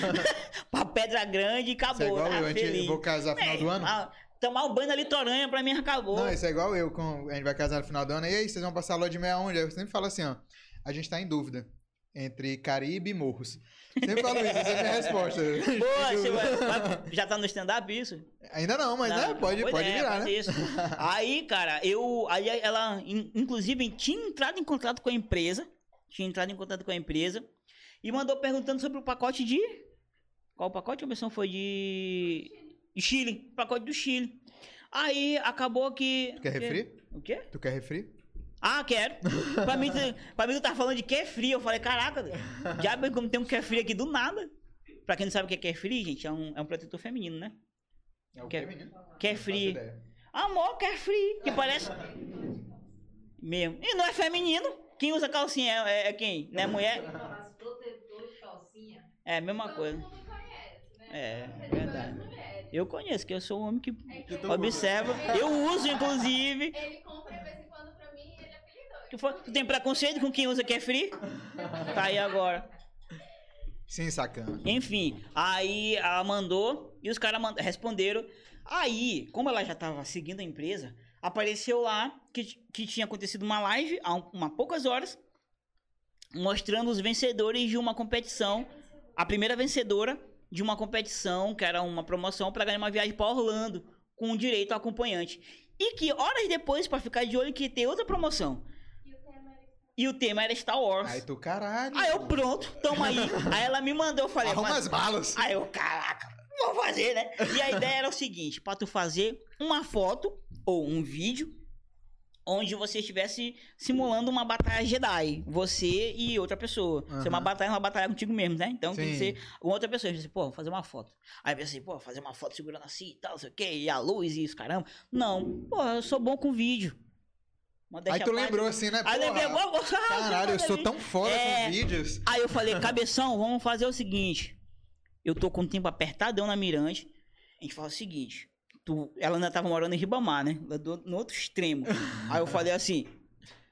pra Pedra Grande e Isso é acabou. igual tá eu. A gente feliz. vou casar no final do ano. Ah, tomar um banho na litoranha pra mim acabou. Não, isso é igual eu. Com, a gente vai casar no final do ano. E aí, vocês vão passar a lua de meia onde? Eu sempre falo assim, ó. A gente tá em dúvida entre Caribe e Morros. Sempre falo isso, essa é a minha resposta. Vai- já tá no stand-up isso? Ainda não, mas Não, né, pode, pode é, virar, né? isso. Aí, cara, eu. Aí ela, in- inclusive, tinha entrado em contato com a empresa. Tinha entrado em contato com a empresa. E mandou perguntando sobre o pacote de. Qual pacote? A versão foi de. de Chile. Pacote do Chile. Aí acabou que. Quer refri? O quê? Tu quer refri? Ah, quero. pra, mim, tu- pra mim, tu tá falando de kefri. Eu falei, caraca, já como tem um kefri aqui do nada. Pra quem não sabe o que é kefri, gente, é um, é um protetor feminino, né? É o faço frio. ideia. Amor, carefree, que parece. Mesmo. E não é feminino. Quem usa calcinha é, é quem? Não é mulher? Falasse protetor de calcinha. É a mesma coisa. Todo mundo conhece, né? É, verdade. Eu conheço, que eu sou um homem que Que tu observa. Eu uso, inclusive. Ele compra de vez em quando pra mim e ele apelidou. Tu, for- tu tem preconceito com quem usa carefree? Tá aí agora. Sim, sacana. Enfim, aí ela mandou e os caras responderam. Aí, como ela já tava seguindo a empresa, apareceu lá que, que tinha acontecido uma live há um- uma poucas horas mostrando os vencedores de uma competição. A primeira vencedora de uma competição, que era uma promoção para ganhar uma viagem para Orlando, com direito ao acompanhante. E que horas depois, para ficar de olho, que ter outra promoção. E o tema era Star Wars. Aí tu, caralho. Aí eu, pronto, tamo aí. Aí ela me mandou, eu falei, Arruma "Mas- as malas. Aí eu, caraca, vou fazer, né? E a ideia era o seguinte, pra tu fazer uma foto ou um vídeo onde você estivesse simulando uma batalha Jedi, você e outra pessoa. Se é uma batalha, é uma batalha contigo mesmo, né? Então tem que Sim. ser outra pessoa. Eu disse, pô, vou fazer uma foto. Aí eu pensei, pô, fazer uma foto segurando assim e tal, não sei o quê, e a luz e isso, caramba. Não, pô, eu sou bom com vídeo. Modéstia Aí tu lembrou assim, né? Aí lembrei, vou, vou, Caralho, eu sou tão foda É. com vídeos. Aí eu falei, cabeção, vamos fazer o seguinte. Eu tô com o tempo apertadão na Mirante. A gente fala o seguinte. Tu, ela ainda tava morando em Ribamar, né? No outro extremo. Aí eu falei assim,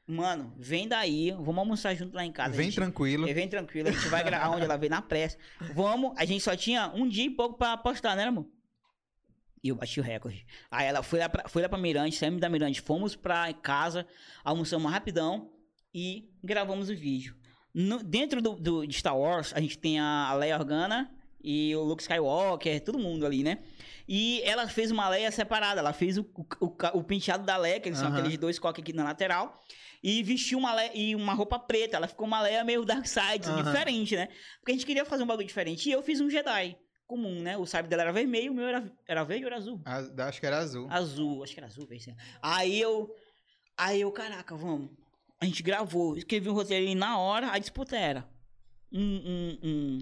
mano, vem daí, vamos almoçar junto lá em casa. Vem gente- tranquilo. Vem tranquilo, a gente vai gravar onde ela veio na pressa. Vamos, a gente só tinha um dia e pouco pra postar, né, amor? E eu bati o recorde. Aí ela foi lá pra, foi lá pra Mirante, saímos da Mirante, fomos pra casa, almoçamos rapidão e gravamos o vídeo. No- dentro do, do- de Star Wars, a gente tem a, Leia Organa e o Luke Skywalker, todo mundo ali, né? E ela fez uma Leia separada, ela fez o, o, o penteado da Leia, que eles são Aham. aqueles dois coques aqui na lateral, e vestiu uma, Leia, e uma roupa preta. Ela ficou uma Leia meio Dark Side, Aham. diferente, né? Porque a gente queria fazer um bagulho diferente. E eu fiz um Jedi comum, né? O sabre dela era vermelho, o meu era, era verde ou era azul? Ah, Acho que era azul. Azul, acho que era azul, verde. Aí eu. Aí eu, caraca, vamos. A gente gravou, escrevi um roteiro na hora, a disputa era. Um. Um. Um.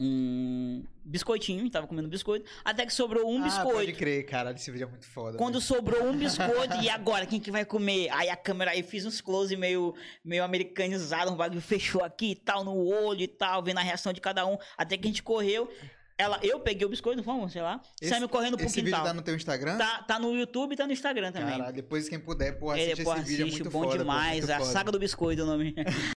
um biscoitinho, tava comendo biscoito, até que sobrou um ah, biscoito. pode crer, cara. Esse vídeo é muito foda. Quando sobrou um biscoito, e agora? Quem que vai comer? Aí a câmera, aí fiz uns close meio, meio americanizado, um bagulho fechou aqui e tal, no olho e tal, vendo a reação de cada um. Até que a gente correu. Ela, eu peguei o biscoito, vamos, sei lá, Esse- saímos correndo pro Esse vídeo quintal. tá no teu Instagram? Tá, tá no YouTube e tá no Instagram também. Cara, depois quem puder, pô, É, assiste pô, esse vídeo, é assiste, muito bom foda. pô, demais. muito a foda. saga do biscoito o nome.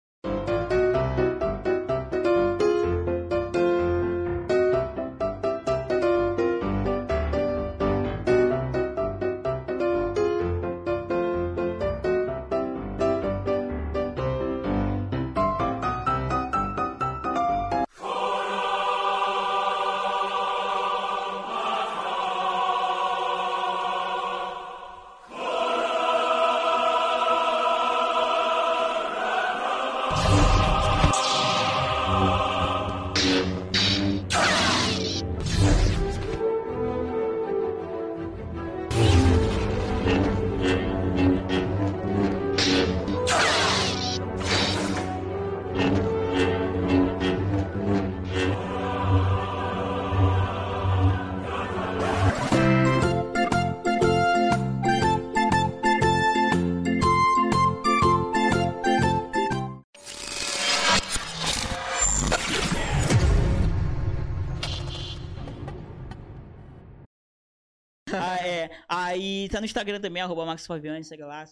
no Instagram também, arroba Max Fabiani, segue lá.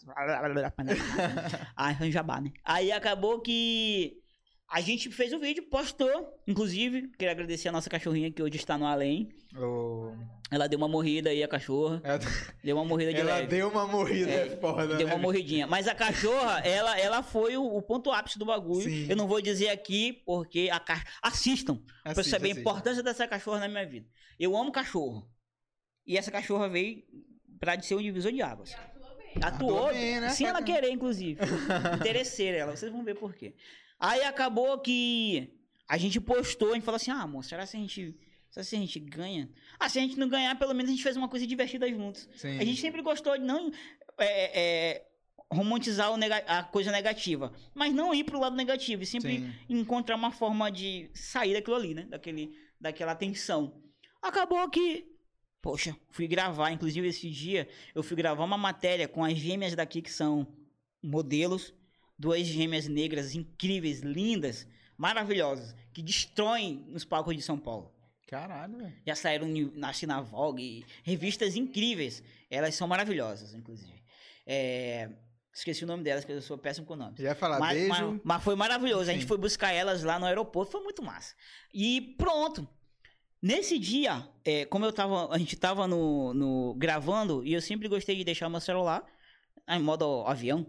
Ah, é um jabá, né? Aí acabou que a gente fez o vídeo, postou. Inclusive, queria agradecer a nossa cachorrinha que hoje está no além. Ô, Ela deu uma morrida aí, a cachorra. Ela, Deu uma morrida de ela leve. deu uma morrida, É, é, foda, Deu né, uma morridinha. Mas a cachorra, ela, ela foi o, o ponto ápice do bagulho. Sim. Eu não vou dizer aqui, porque a ca... assistam. Pra Assiste, saber a assiste. importância dessa cachorra na minha vida. Eu amo cachorro. E essa cachorra veio pra ser um divisor de águas. Atuou, Atuou bem, né, sem ela cara? querer, inclusive. Interesseira ela, vocês vão ver por quê. Aí acabou que a gente postou, a gente falou assim, ah, amor, será se a gente... Será se a gente ganha? Ah, se a gente não ganhar, pelo menos a gente fez uma coisa divertida juntos. Sim. A gente sempre gostou de não é, é, romantizar o nega- a coisa negativa, mas não ir pro lado negativo, e sempre Sim. encontrar uma forma de sair daquilo ali, né? Daquele, daquela tensão. Acabou que, poxa, fui gravar, inclusive esse dia, eu fui gravar uma matéria com as gêmeas daqui que são modelos, duas gêmeas negras incríveis, lindas, maravilhosas, que destroem nos palcos de São Paulo. Caralho, velho. Já saíram nasce na Vogue, revistas incríveis. Elas são maravilhosas, inclusive. É, Esqueci o nome delas, porque eu sou péssimo com nomes. Já ia falar, Mas, beijo. mas- mas foi maravilhoso. A gente Sim. foi buscar elas lá no aeroporto, foi muito massa. E pronto. Nesse dia, é, como eu tava, a gente tava no, no- gravando, e eu sempre gostei de deixar meu celular em modo avião,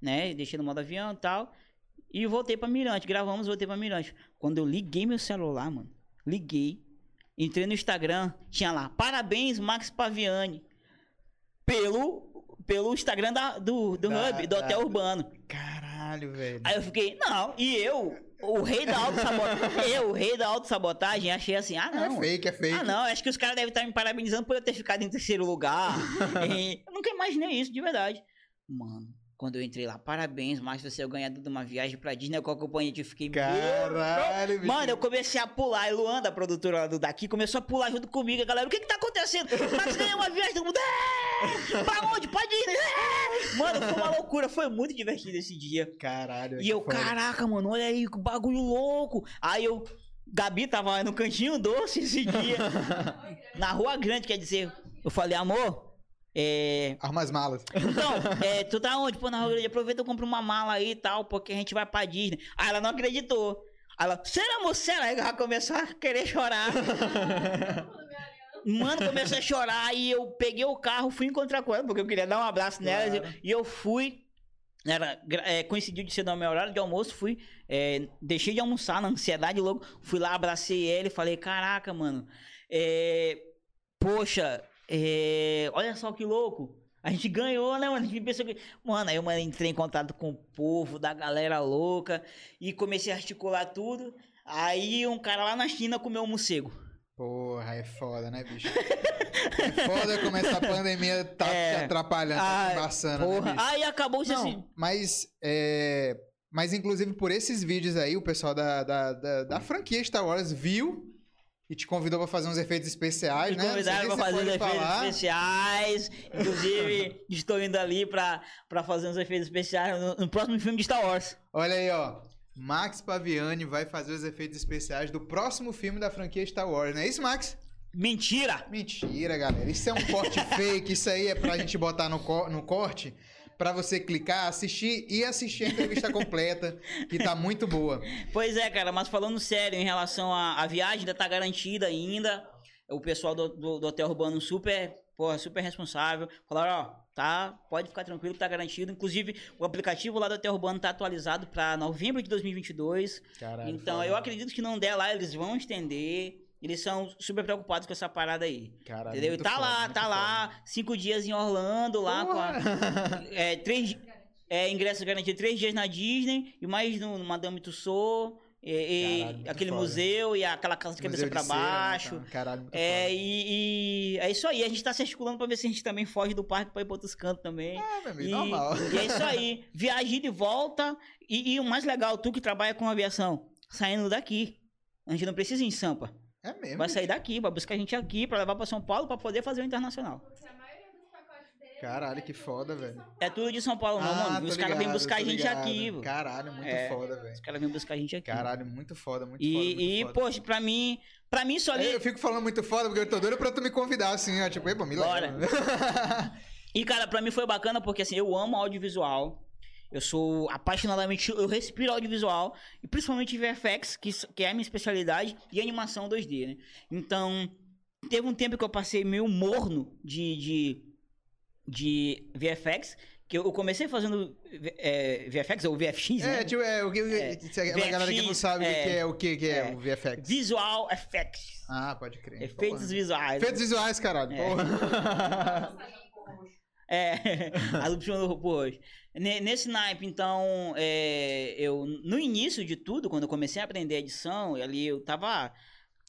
né? Deixei no modo avião e tal. E voltei pra Mirante, gravamos, voltei pra Mirante. Quando eu liguei meu celular, mano, liguei, entrei no Instagram, tinha lá, parabéns, Max Paviani. Pelo, pelo Instagram da- do, do Da- Hub, do da- Hotel Urbano. Caralho, velho. Aí eu fiquei, não, e eu, o rei da autossabotagem, eu, o rei da autossabotagem, achei assim, ah, não. É fake, é fake. Ah, não, acho que os caras devem estar me parabenizando por eu ter ficado em terceiro lugar. E eu nunca imaginei isso, de verdade. Mano, quando eu entrei lá, parabéns, mas você é o ganhador de uma viagem pra Disney com a companhia eu fiquei. Caralho, bicho. Mano, eu comecei a pular. E Luanda, a produtora lá do daqui, começou a pular junto comigo. A galera, o que que tá acontecendo? Mas ganhei uma viagem, todo mundo. "É! Pra onde? Pra Disney. É!" Mano, foi uma loucura. Foi muito divertido esse dia. Caralho. E eu, foda. caraca, mano, olha aí, que bagulho louco. Aí eu. Gabi tava no cantinho doce esse dia. na Rua Grande, quer dizer. Eu falei, amor. É. Arruma as malas. Então, é, tu tá onde? Pô, na Rua Grande. Aproveita e compra uma mala aí e tal, porque a gente vai pra Disney. Aí ela não acreditou. Aí ela, será? Será? Aí ela começou a querer chorar. Mano, comecei a chorar e eu peguei o carro, fui encontrar com ela, porque eu queria dar um abraço nela. Claro. E eu fui. Era, é, coincidiu de ser no meu horário de almoço, fui. é, deixei de almoçar na ansiedade logo. Fui lá, abracei ele e falei: Caraca, mano. é, poxa, é, olha só que louco. A gente ganhou, né, mano? A gente pensou que. Mano, aí eu mano, entrei em contato com o povo, da galera louca, e comecei a articular tudo. Aí um cara lá na China comeu um morcego. Porra, é foda, né, bicho? É foda como essa pandemia tá É. te atrapalhando, tá Ah, te embaçando, né, Porra. bicho? Aí acabou. Não, mas, é, mas inclusive por esses vídeos aí, o pessoal da, da, da, da franquia Star Wars viu e te convidou pra fazer uns efeitos especiais, Me né? Convidaram se fazer os efeitos falar. especiais. Inclusive, estou indo ali pra fazer uns efeitos especiais no, no próximo filme de Star Wars. Olha aí, ó. Max Paviani vai fazer os efeitos especiais do próximo filme da franquia Star Wars, não é isso, Max? Mentira! Mentira, galera. Isso é um corte fake. Isso aí é pra gente botar no, co- no corte. Pra você clicar, assistir e assistir a entrevista completa, que tá muito boa. Pois é, cara, mas falando sério em relação à, viagem, ainda tá garantida ainda. O pessoal do, do- do Hotel Urbano super, porra, super responsável. Falaram, ó, tá, pode ficar tranquilo tá garantido. Inclusive, o aplicativo lá do Hotel Urbano tá atualizado pra novembro de 2022. Caralho. então, eu acredito que não der lá, eles vão estender. Eles são super preocupados com essa parada aí. Caralho, entendeu? E tá foda, lá, tá foda. lá, cinco dias em Orlando, lá com a, é, três, é, ingresso garantido três dias na Disney e mais no, no Madame Tussauds, e, e Caralho, aquele foda. museu e aquela casa de cabeça cera, né, baixo. cara? Caralho, muito É, foda. e, e é isso aí, a gente tá se articulando pra ver se a gente também foge do parque pra ir pra outros cantos também. Ah, meu amigo, E, normal. e é isso aí, viagem de volta. E, e o mais legal, tu que trabalha com aviação, saindo daqui. A gente não precisa ir em Sampa. É mesmo. Vai sair daqui, vai buscar a gente aqui pra levar pra São Paulo pra poder fazer o internacional. Caralho, que é de- foda, velho. É tudo de São Paulo, não, Ah, mano. Os caras vêm buscar a gente ligado. aqui. Caralho, muito É. foda, velho. Os caras vêm buscar a gente aqui. Caralho, muito foda, muito foda. E, muito e foda. poxa, pra mim, pra mim só ali. Eu fico falando muito foda porque eu tô doido pra tu me convidar assim, ó. Tipo, epa, me leva. Bora. E, cara, pra mim foi bacana porque, assim, eu amo audiovisual. Eu sou apaixonadamente. Eu respiro audiovisual. E principalmente VFX, que, que é a minha especialidade, e animação 2D, né? Então, teve um tempo que eu passei meio morno de, de, de VFX. Que eu comecei fazendo é, VFX, ou VFX, né? É, tipo, é, o que. É, se a galera que não sabe o que é, que é o que, que é, é. o VFX. Visual Effects. Ah, pode crer. Efeitos Porra. visuais. Efeitos visuais, caralho. É. Porra. É, a Lupe chamou do robô hoje. Ne- Nesse naipe, então, é, eu, no início de tudo, quando eu comecei a aprender edição, ali eu tava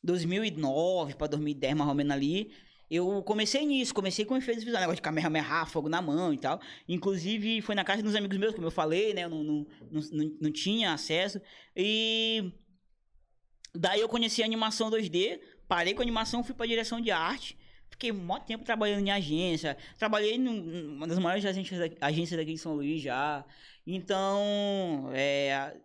2009 pra 2010, mais ou menos ali, eu comecei nisso, comecei com efeitos visuais, negócio de Kamehameha, fogo na mão e tal. Inclusive, foi na casa dos amigos meus, como eu falei, né, eu não, não, não- não tinha acesso. E daí eu conheci a animação 2D, parei com a animação, fui pra direção de arte. Fiquei maior tempo trabalhando em agência. Trabalhei num- numa das maiores agências, agências daqui de São Luís já. Então, é,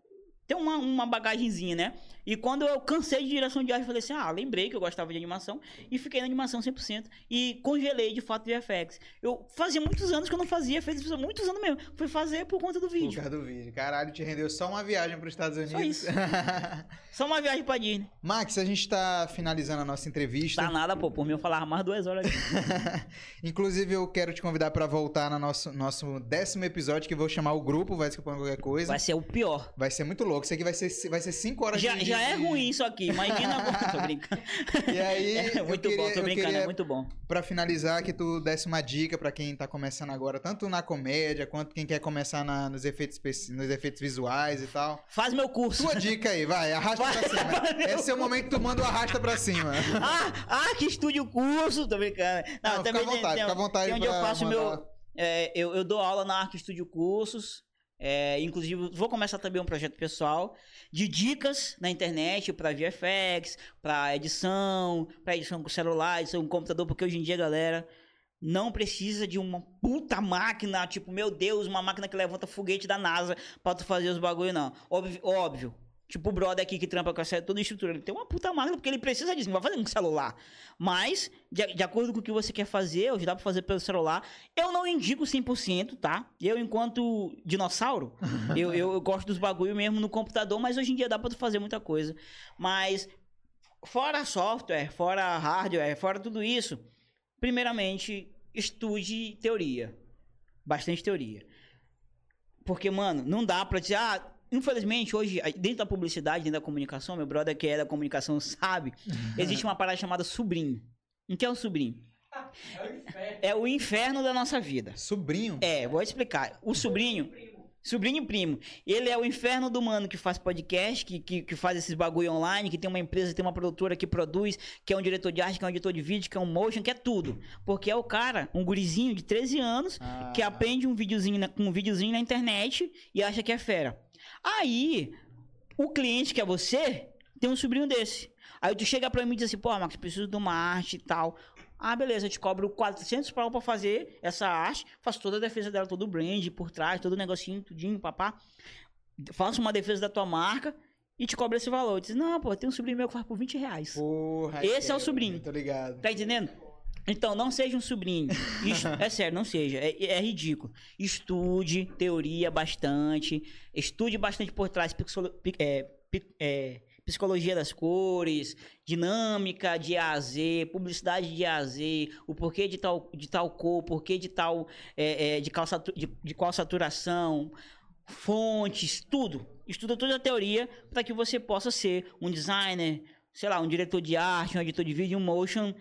tem uma, uma bagagenzinha, né? E quando eu cansei de direção de arte, eu falei assim: ah, lembrei que eu gostava de animação e fiquei na animação 100%. E congelei de fato VFX. Eu fazia muitos anos que eu não fazia, fez muitos anos mesmo. Fui fazer por conta do Por vídeo. causa do vídeo. Caralho, te rendeu só uma viagem pros Estados Unidos. isso. Só uma viagem pra Disney. Max, a gente tá finalizando a nossa entrevista. Tá nada, pô. Por mim eu falava mais duas horas aqui. Inclusive, eu quero te convidar pra voltar no nosso, nosso décimo episódio, que eu vou chamar o grupo, vai escapar qualquer coisa. Vai ser o pior. Vai ser muito louco. Isso aqui vai ser, vai ser cinco horas Já, de... já é de- ruim isso aqui. Imagina agora. Tô brincando. E aí, É muito queria- bom, tô brincando, queria é muito bom. Pra finalizar, que tu desse uma dica pra quem tá começando agora, tanto na comédia, quanto quem quer começar na- nos, efeitos, nos efeitos visuais e tal. Faz meu curso. Tua dica aí, vai, arrasta Vai, pra cima. Esse é o momento que tu manda o arrasta pra cima. Ah, ah, que estúdio curso, tô brincando. Não, fica também à vontade, tem, fica à vontade tem onde eu faço mandar- meu. é, eu, eu dou aula na Arte Estúdio Cursos. É, inclusive, vou começar também um projeto pessoal de dicas na internet para VFX, para edição, para edição com celular, edição com computador, porque hoje em dia, galera, não precisa de uma puta máquina, tipo, meu Deus, uma máquina que levanta foguete da NASA pra tu fazer os bagulho, não. Óbvio, óbvio. Tipo, o brother aqui que trampa com essa toda a estrutura, ele tem uma puta máquina porque ele precisa disso, não vai fazer com celular. Mas, de, de acordo com o que você quer fazer, hoje dá pra fazer pelo celular. Eu não indico 100%, tá? Eu, enquanto dinossauro, eu, eu, eu gosto dos bagulho mesmo no computador, mas hoje em dia dá pra tu fazer muita coisa. Mas, fora software, fora hardware, fora tudo isso, primeiramente, estude teoria. Bastante teoria. Porque, mano, não dá pra dizer, ah, infelizmente, hoje, dentro da publicidade, dentro da comunicação, meu brother que é da comunicação sabe, existe uma parada chamada sobrinho. O que é o sobrinho? É o inferno da nossa vida. Sobrinho? É, vou explicar. O sobrinho. Sobrinho e primo. Ele é o inferno do mano que faz podcast, que, que, que faz esses bagulho online, que tem uma empresa, tem uma produtora que produz, que é um diretor de arte, que é um editor de vídeo, que é um motion, que é tudo. Porque é o cara, um gurizinho de 13 anos, Ah, que aprende um videozinho na, um videozinho na internet e acha que é fera. Aí, o cliente que é você tem um sobrinho desse. Aí tu chega pra mim e diz assim, pô, Marcos, preciso de uma arte e tal. Ah, beleza, eu te cobro 400 pau pra fazer essa arte, faço toda a defesa dela, todo o brand por trás, todo o negocinho, tudinho, papá. Faço uma defesa da tua marca e te cobro esse valor. Eu disse, não, pô, tem um sobrinho meu que faz por 20 reais. Porra, Esse é o quero, sobrinho. Tô ligado. Tá entendendo? Então, não seja um sobrinho. Isso- é sério, não seja. É, é ridículo. Estude teoria bastante. Estude bastante por trás é, é, psicologia das cores, dinâmica de A a Z, publicidade de A a Z, o porquê de tal, de tal cor, porquê de tal. é, é, de, qual de, de qual saturação, fontes, tudo. Estuda toda a teoria para que você possa ser um designer, sei lá, um diretor de arte, um editor de vídeo, um motion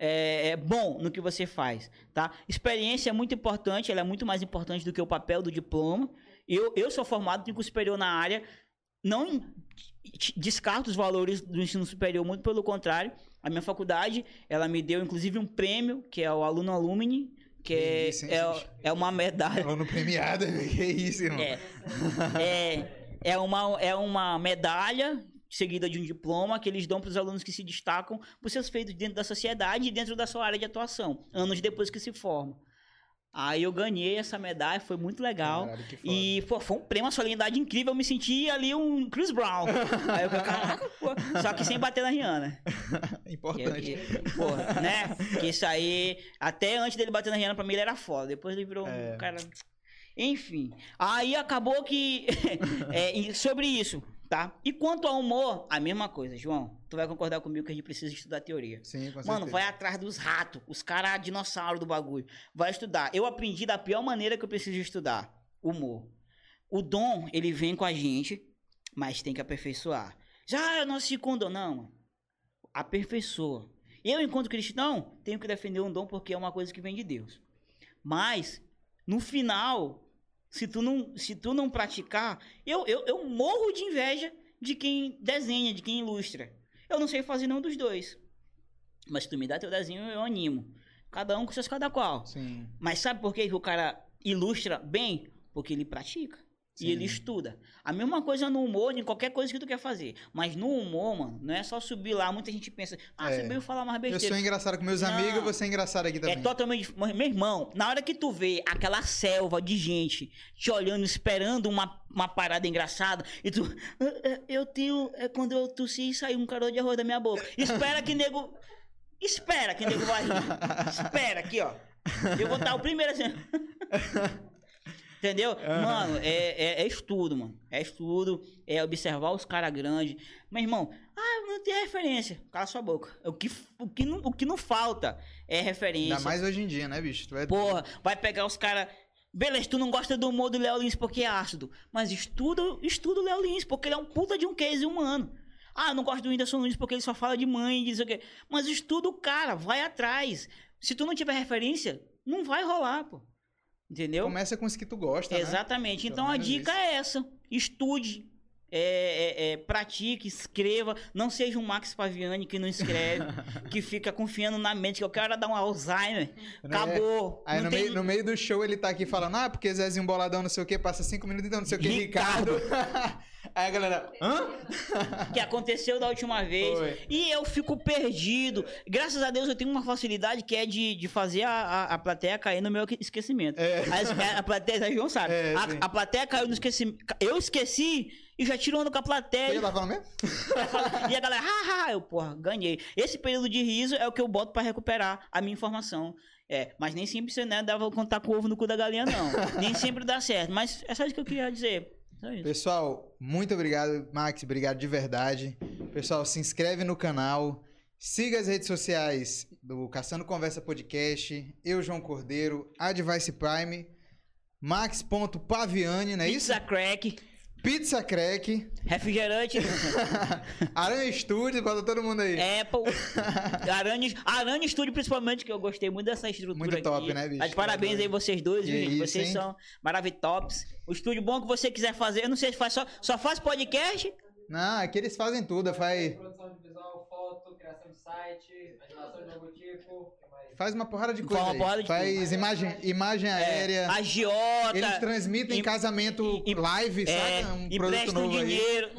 é, é bom no que você faz, tá? Experiência é muito importante, ela é muito mais importante do que o papel do diploma. Eu, eu sou formado em curso superior na área, não descarto os valores do ensino superior, muito pelo contrário. A minha faculdade, ela me deu inclusive um prêmio, que é o Aluno Alumni, que é, Isso, hein, é, é uma medalha. Aluno premiado, que isso, irmão. É, é, é, uma, é uma medalha seguida de um diploma que eles dão para os alunos que se destacam por seus feitos dentro da sociedade e dentro da sua área de atuação, anos depois que se formam. Aí eu ganhei essa medalha, foi muito legal. Caralho. E pô, foi um prêmio, uma solenidade incrível. Eu me senti ali um Chris Brown. Aí eu falei, caraca, pô. Só que sem bater na Rihanna. Importante. porra, né? Que isso aí, até antes dele bater na Rihanna, pra mim ele era foda. Depois ele virou É. um cara. Enfim. Aí acabou que. é, sobre isso, tá? E quanto ao humor, a mesma coisa, João. Tu vai concordar comigo que a gente precisa estudar teoria. Sim, com Mano, vai atrás dos ratos, os caras dinossauro do bagulho. Vai estudar. Eu aprendi da pior maneira que eu preciso estudar: humor. O dom, ele vem com a gente, mas tem que aperfeiçoar. Já eu nasci com dom. Não. Aperfeiçoa. Eu, enquanto cristão, tenho que defender um dom porque é uma coisa que vem de Deus. Mas, no final, se tu não, se tu não praticar, eu, eu, eu morro de inveja de quem desenha, de quem ilustra. Eu não sei fazer nenhum dos dois. Mas se tu me dá teu desenho, eu animo. Cada um com seus cada qual. Sim. Mas sabe por que que o cara ilustra bem? Porque ele pratica. Sim. E ele estuda. A mesma coisa no humor, em qualquer coisa que tu quer fazer. Mas no humor, mano, não é só subir lá. Muita gente pensa, ah, É. subiu falar mais Eu besteira. sou engraçado com meus Não. amigos, eu vou ser engraçado aqui também. É totalmente. Meu irmão, na hora que tu vê aquela selva de gente te olhando, esperando uma, uma parada engraçada, e tu. "Ah, ah, Eu tenho. É quando eu tossi e saiu um caroço de arroz da minha boca. Espera que nego. Espera que nego vai rir. Espera aqui, ó. Eu vou dar o primeiro assim. Entendeu? Mano, é, é, é estudo, mano. É estudo, é observar os caras grandes. Meu irmão, ah, não tem referência. Cala sua boca. O que, o que, não, o que não falta é referência. Ainda mais hoje em dia, né, bicho? Tu é... Porra, vai pegar os caras. Beleza, tu não gosta do humor do Léo Lins porque é ácido. Mas estuda, estuda o Léo Lins, porque ele é um puta de um case humano. Ah, não gosto do Whindersson Nunes porque ele só fala de mãe, diz o quê. Mas estuda o cara, vai atrás. Se tu não tiver referência, não vai rolar, pô. Entendeu? Começa com os que tu gosta, né? Exatamente. Pelo Então a dica isso. é essa. Estude. é, é, é, pratique, escreva. Não seja um Max Paviani que não escreve, que fica confiando na mente que eu quero dar um Alzheimer. Acabou. Aí no, tem- meio, no meio do show ele tá aqui falando, ah, porque Zezinho Boladão não sei o que, passa cinco minutos, então não sei o que, Ricardo. Ricardo. Aí a galera, hã? que aconteceu da última vez. Foi. E eu fico perdido. Graças a Deus eu tenho uma facilidade que é de, de fazer a, a, a plateia cair no meu esquecimento. É. A, a plateia, a João sabe. É, a, a plateia caiu no esquecimento. Eu esqueci e já tiro onda com a Você plateia. já tá falando mesmo? E a galera, haha, eu, porra, ganhei. Esse período de riso é o que eu boto pra recuperar a minha informação. É, mas nem sempre você né, dava contar com o ovo no cu da galinha, não. nem sempre dá certo. Mas é só isso que eu queria dizer. Só isso. Pessoal, muito obrigado, Max, obrigado de verdade. Pessoal, se inscreve no canal, siga as redes sociais do Caçando Conversa Podcast, eu, João Cordeiro, Advice Prime, max.paviani, não é isso? Pizza crack, Pizza Crack, refrigerante, Aranha Studios, bota todo mundo aí. Apple, Aranha, Aranha Studio principalmente, que eu gostei muito dessa estrutura Muito aqui. top, né, bicho? De parabéns aí vocês dois, Que viu, gente? isso, Vocês hein? são maravilhosos. O estúdio bom que você quiser fazer, eu não sei se faz só, só faz podcast, Não, aqui eles fazem tudo, faz, Produção de visual, foto, criação de site, animação de logotipo? Faz uma porrada de Faz coisa uma aí. porrada de Faz coisa. imagem, imagem é, aérea. agiota, Eles transmitem em- casamento em- live, é, saca? Um produto novo dinheiro.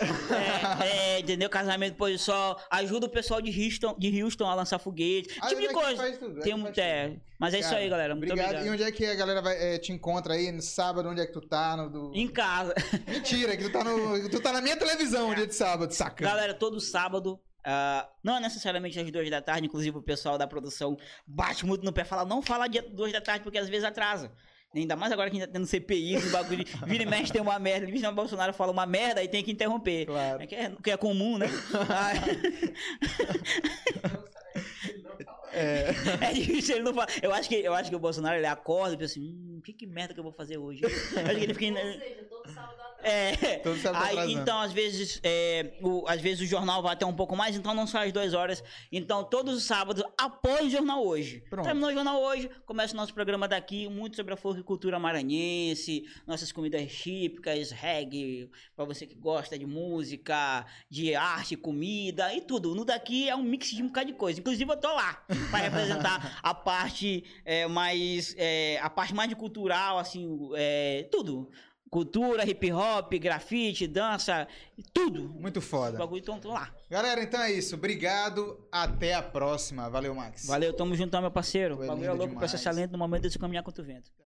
É, é, entendeu? Casamento pôr do sol. Ajuda o pessoal de Houston, de Houston a lançar foguete. Ah, tipo de é coisa. faz tudo, é Tem um, faz é, tudo. mas é isso Cara, aí, galera. Muito obrigado. obrigado. E onde é que a galera vai, é, te encontra aí? No sábado, onde é que tu tá? No, do... Em casa. Mentira, que tu tá, no, tu tá na minha televisão dia de sábado, sacana. Galera, todo sábado. Ah, não necessariamente às duas da tarde, inclusive o pessoal da produção bate muito no pé, fala, não fala dia duas da tarde, porque às vezes atrasa. Ainda mais agora que a gente tá tendo CPI, esse bagulho de vira e mexe tem uma merda, e Bolsonaro fala uma merda e tem que interromper. Claro. É que é, que é comum, né? É. É difícil, ele não fala. Eu acho que, eu acho que o Bolsonaro ele acorda e pensa assim, hum, que, que merda que eu vou fazer hoje? Eu acho que ele fica. Ou seja, todo sábado atrás. É. Todo sábado tá Aí, então, às vezes, é, o, às vezes o jornal vai até um pouco mais, então não só às duas horas. Então, todos os sábados, após o jornal hoje. Pronto. Terminou o jornal hoje, começa o nosso programa daqui, muito sobre a floricultura maranhense, nossas comidas típicas, reggae, pra você que gosta de música, de arte, comida e tudo. No daqui é um mix de um bocado de coisa. Inclusive, eu tô lá para representar a parte é, mais. é, a parte mais de cultural, assim, é, tudo. Cultura, hip hop, grafite, dança, tudo. Muito foda. bagulho, então tô lá. Galera, então é isso. Obrigado. Até a próxima. Valeu, Max. Valeu, tamo junto, meu parceiro. O bagulho é louco pra demais. acessar lento no momento de se caminhar contra o vento.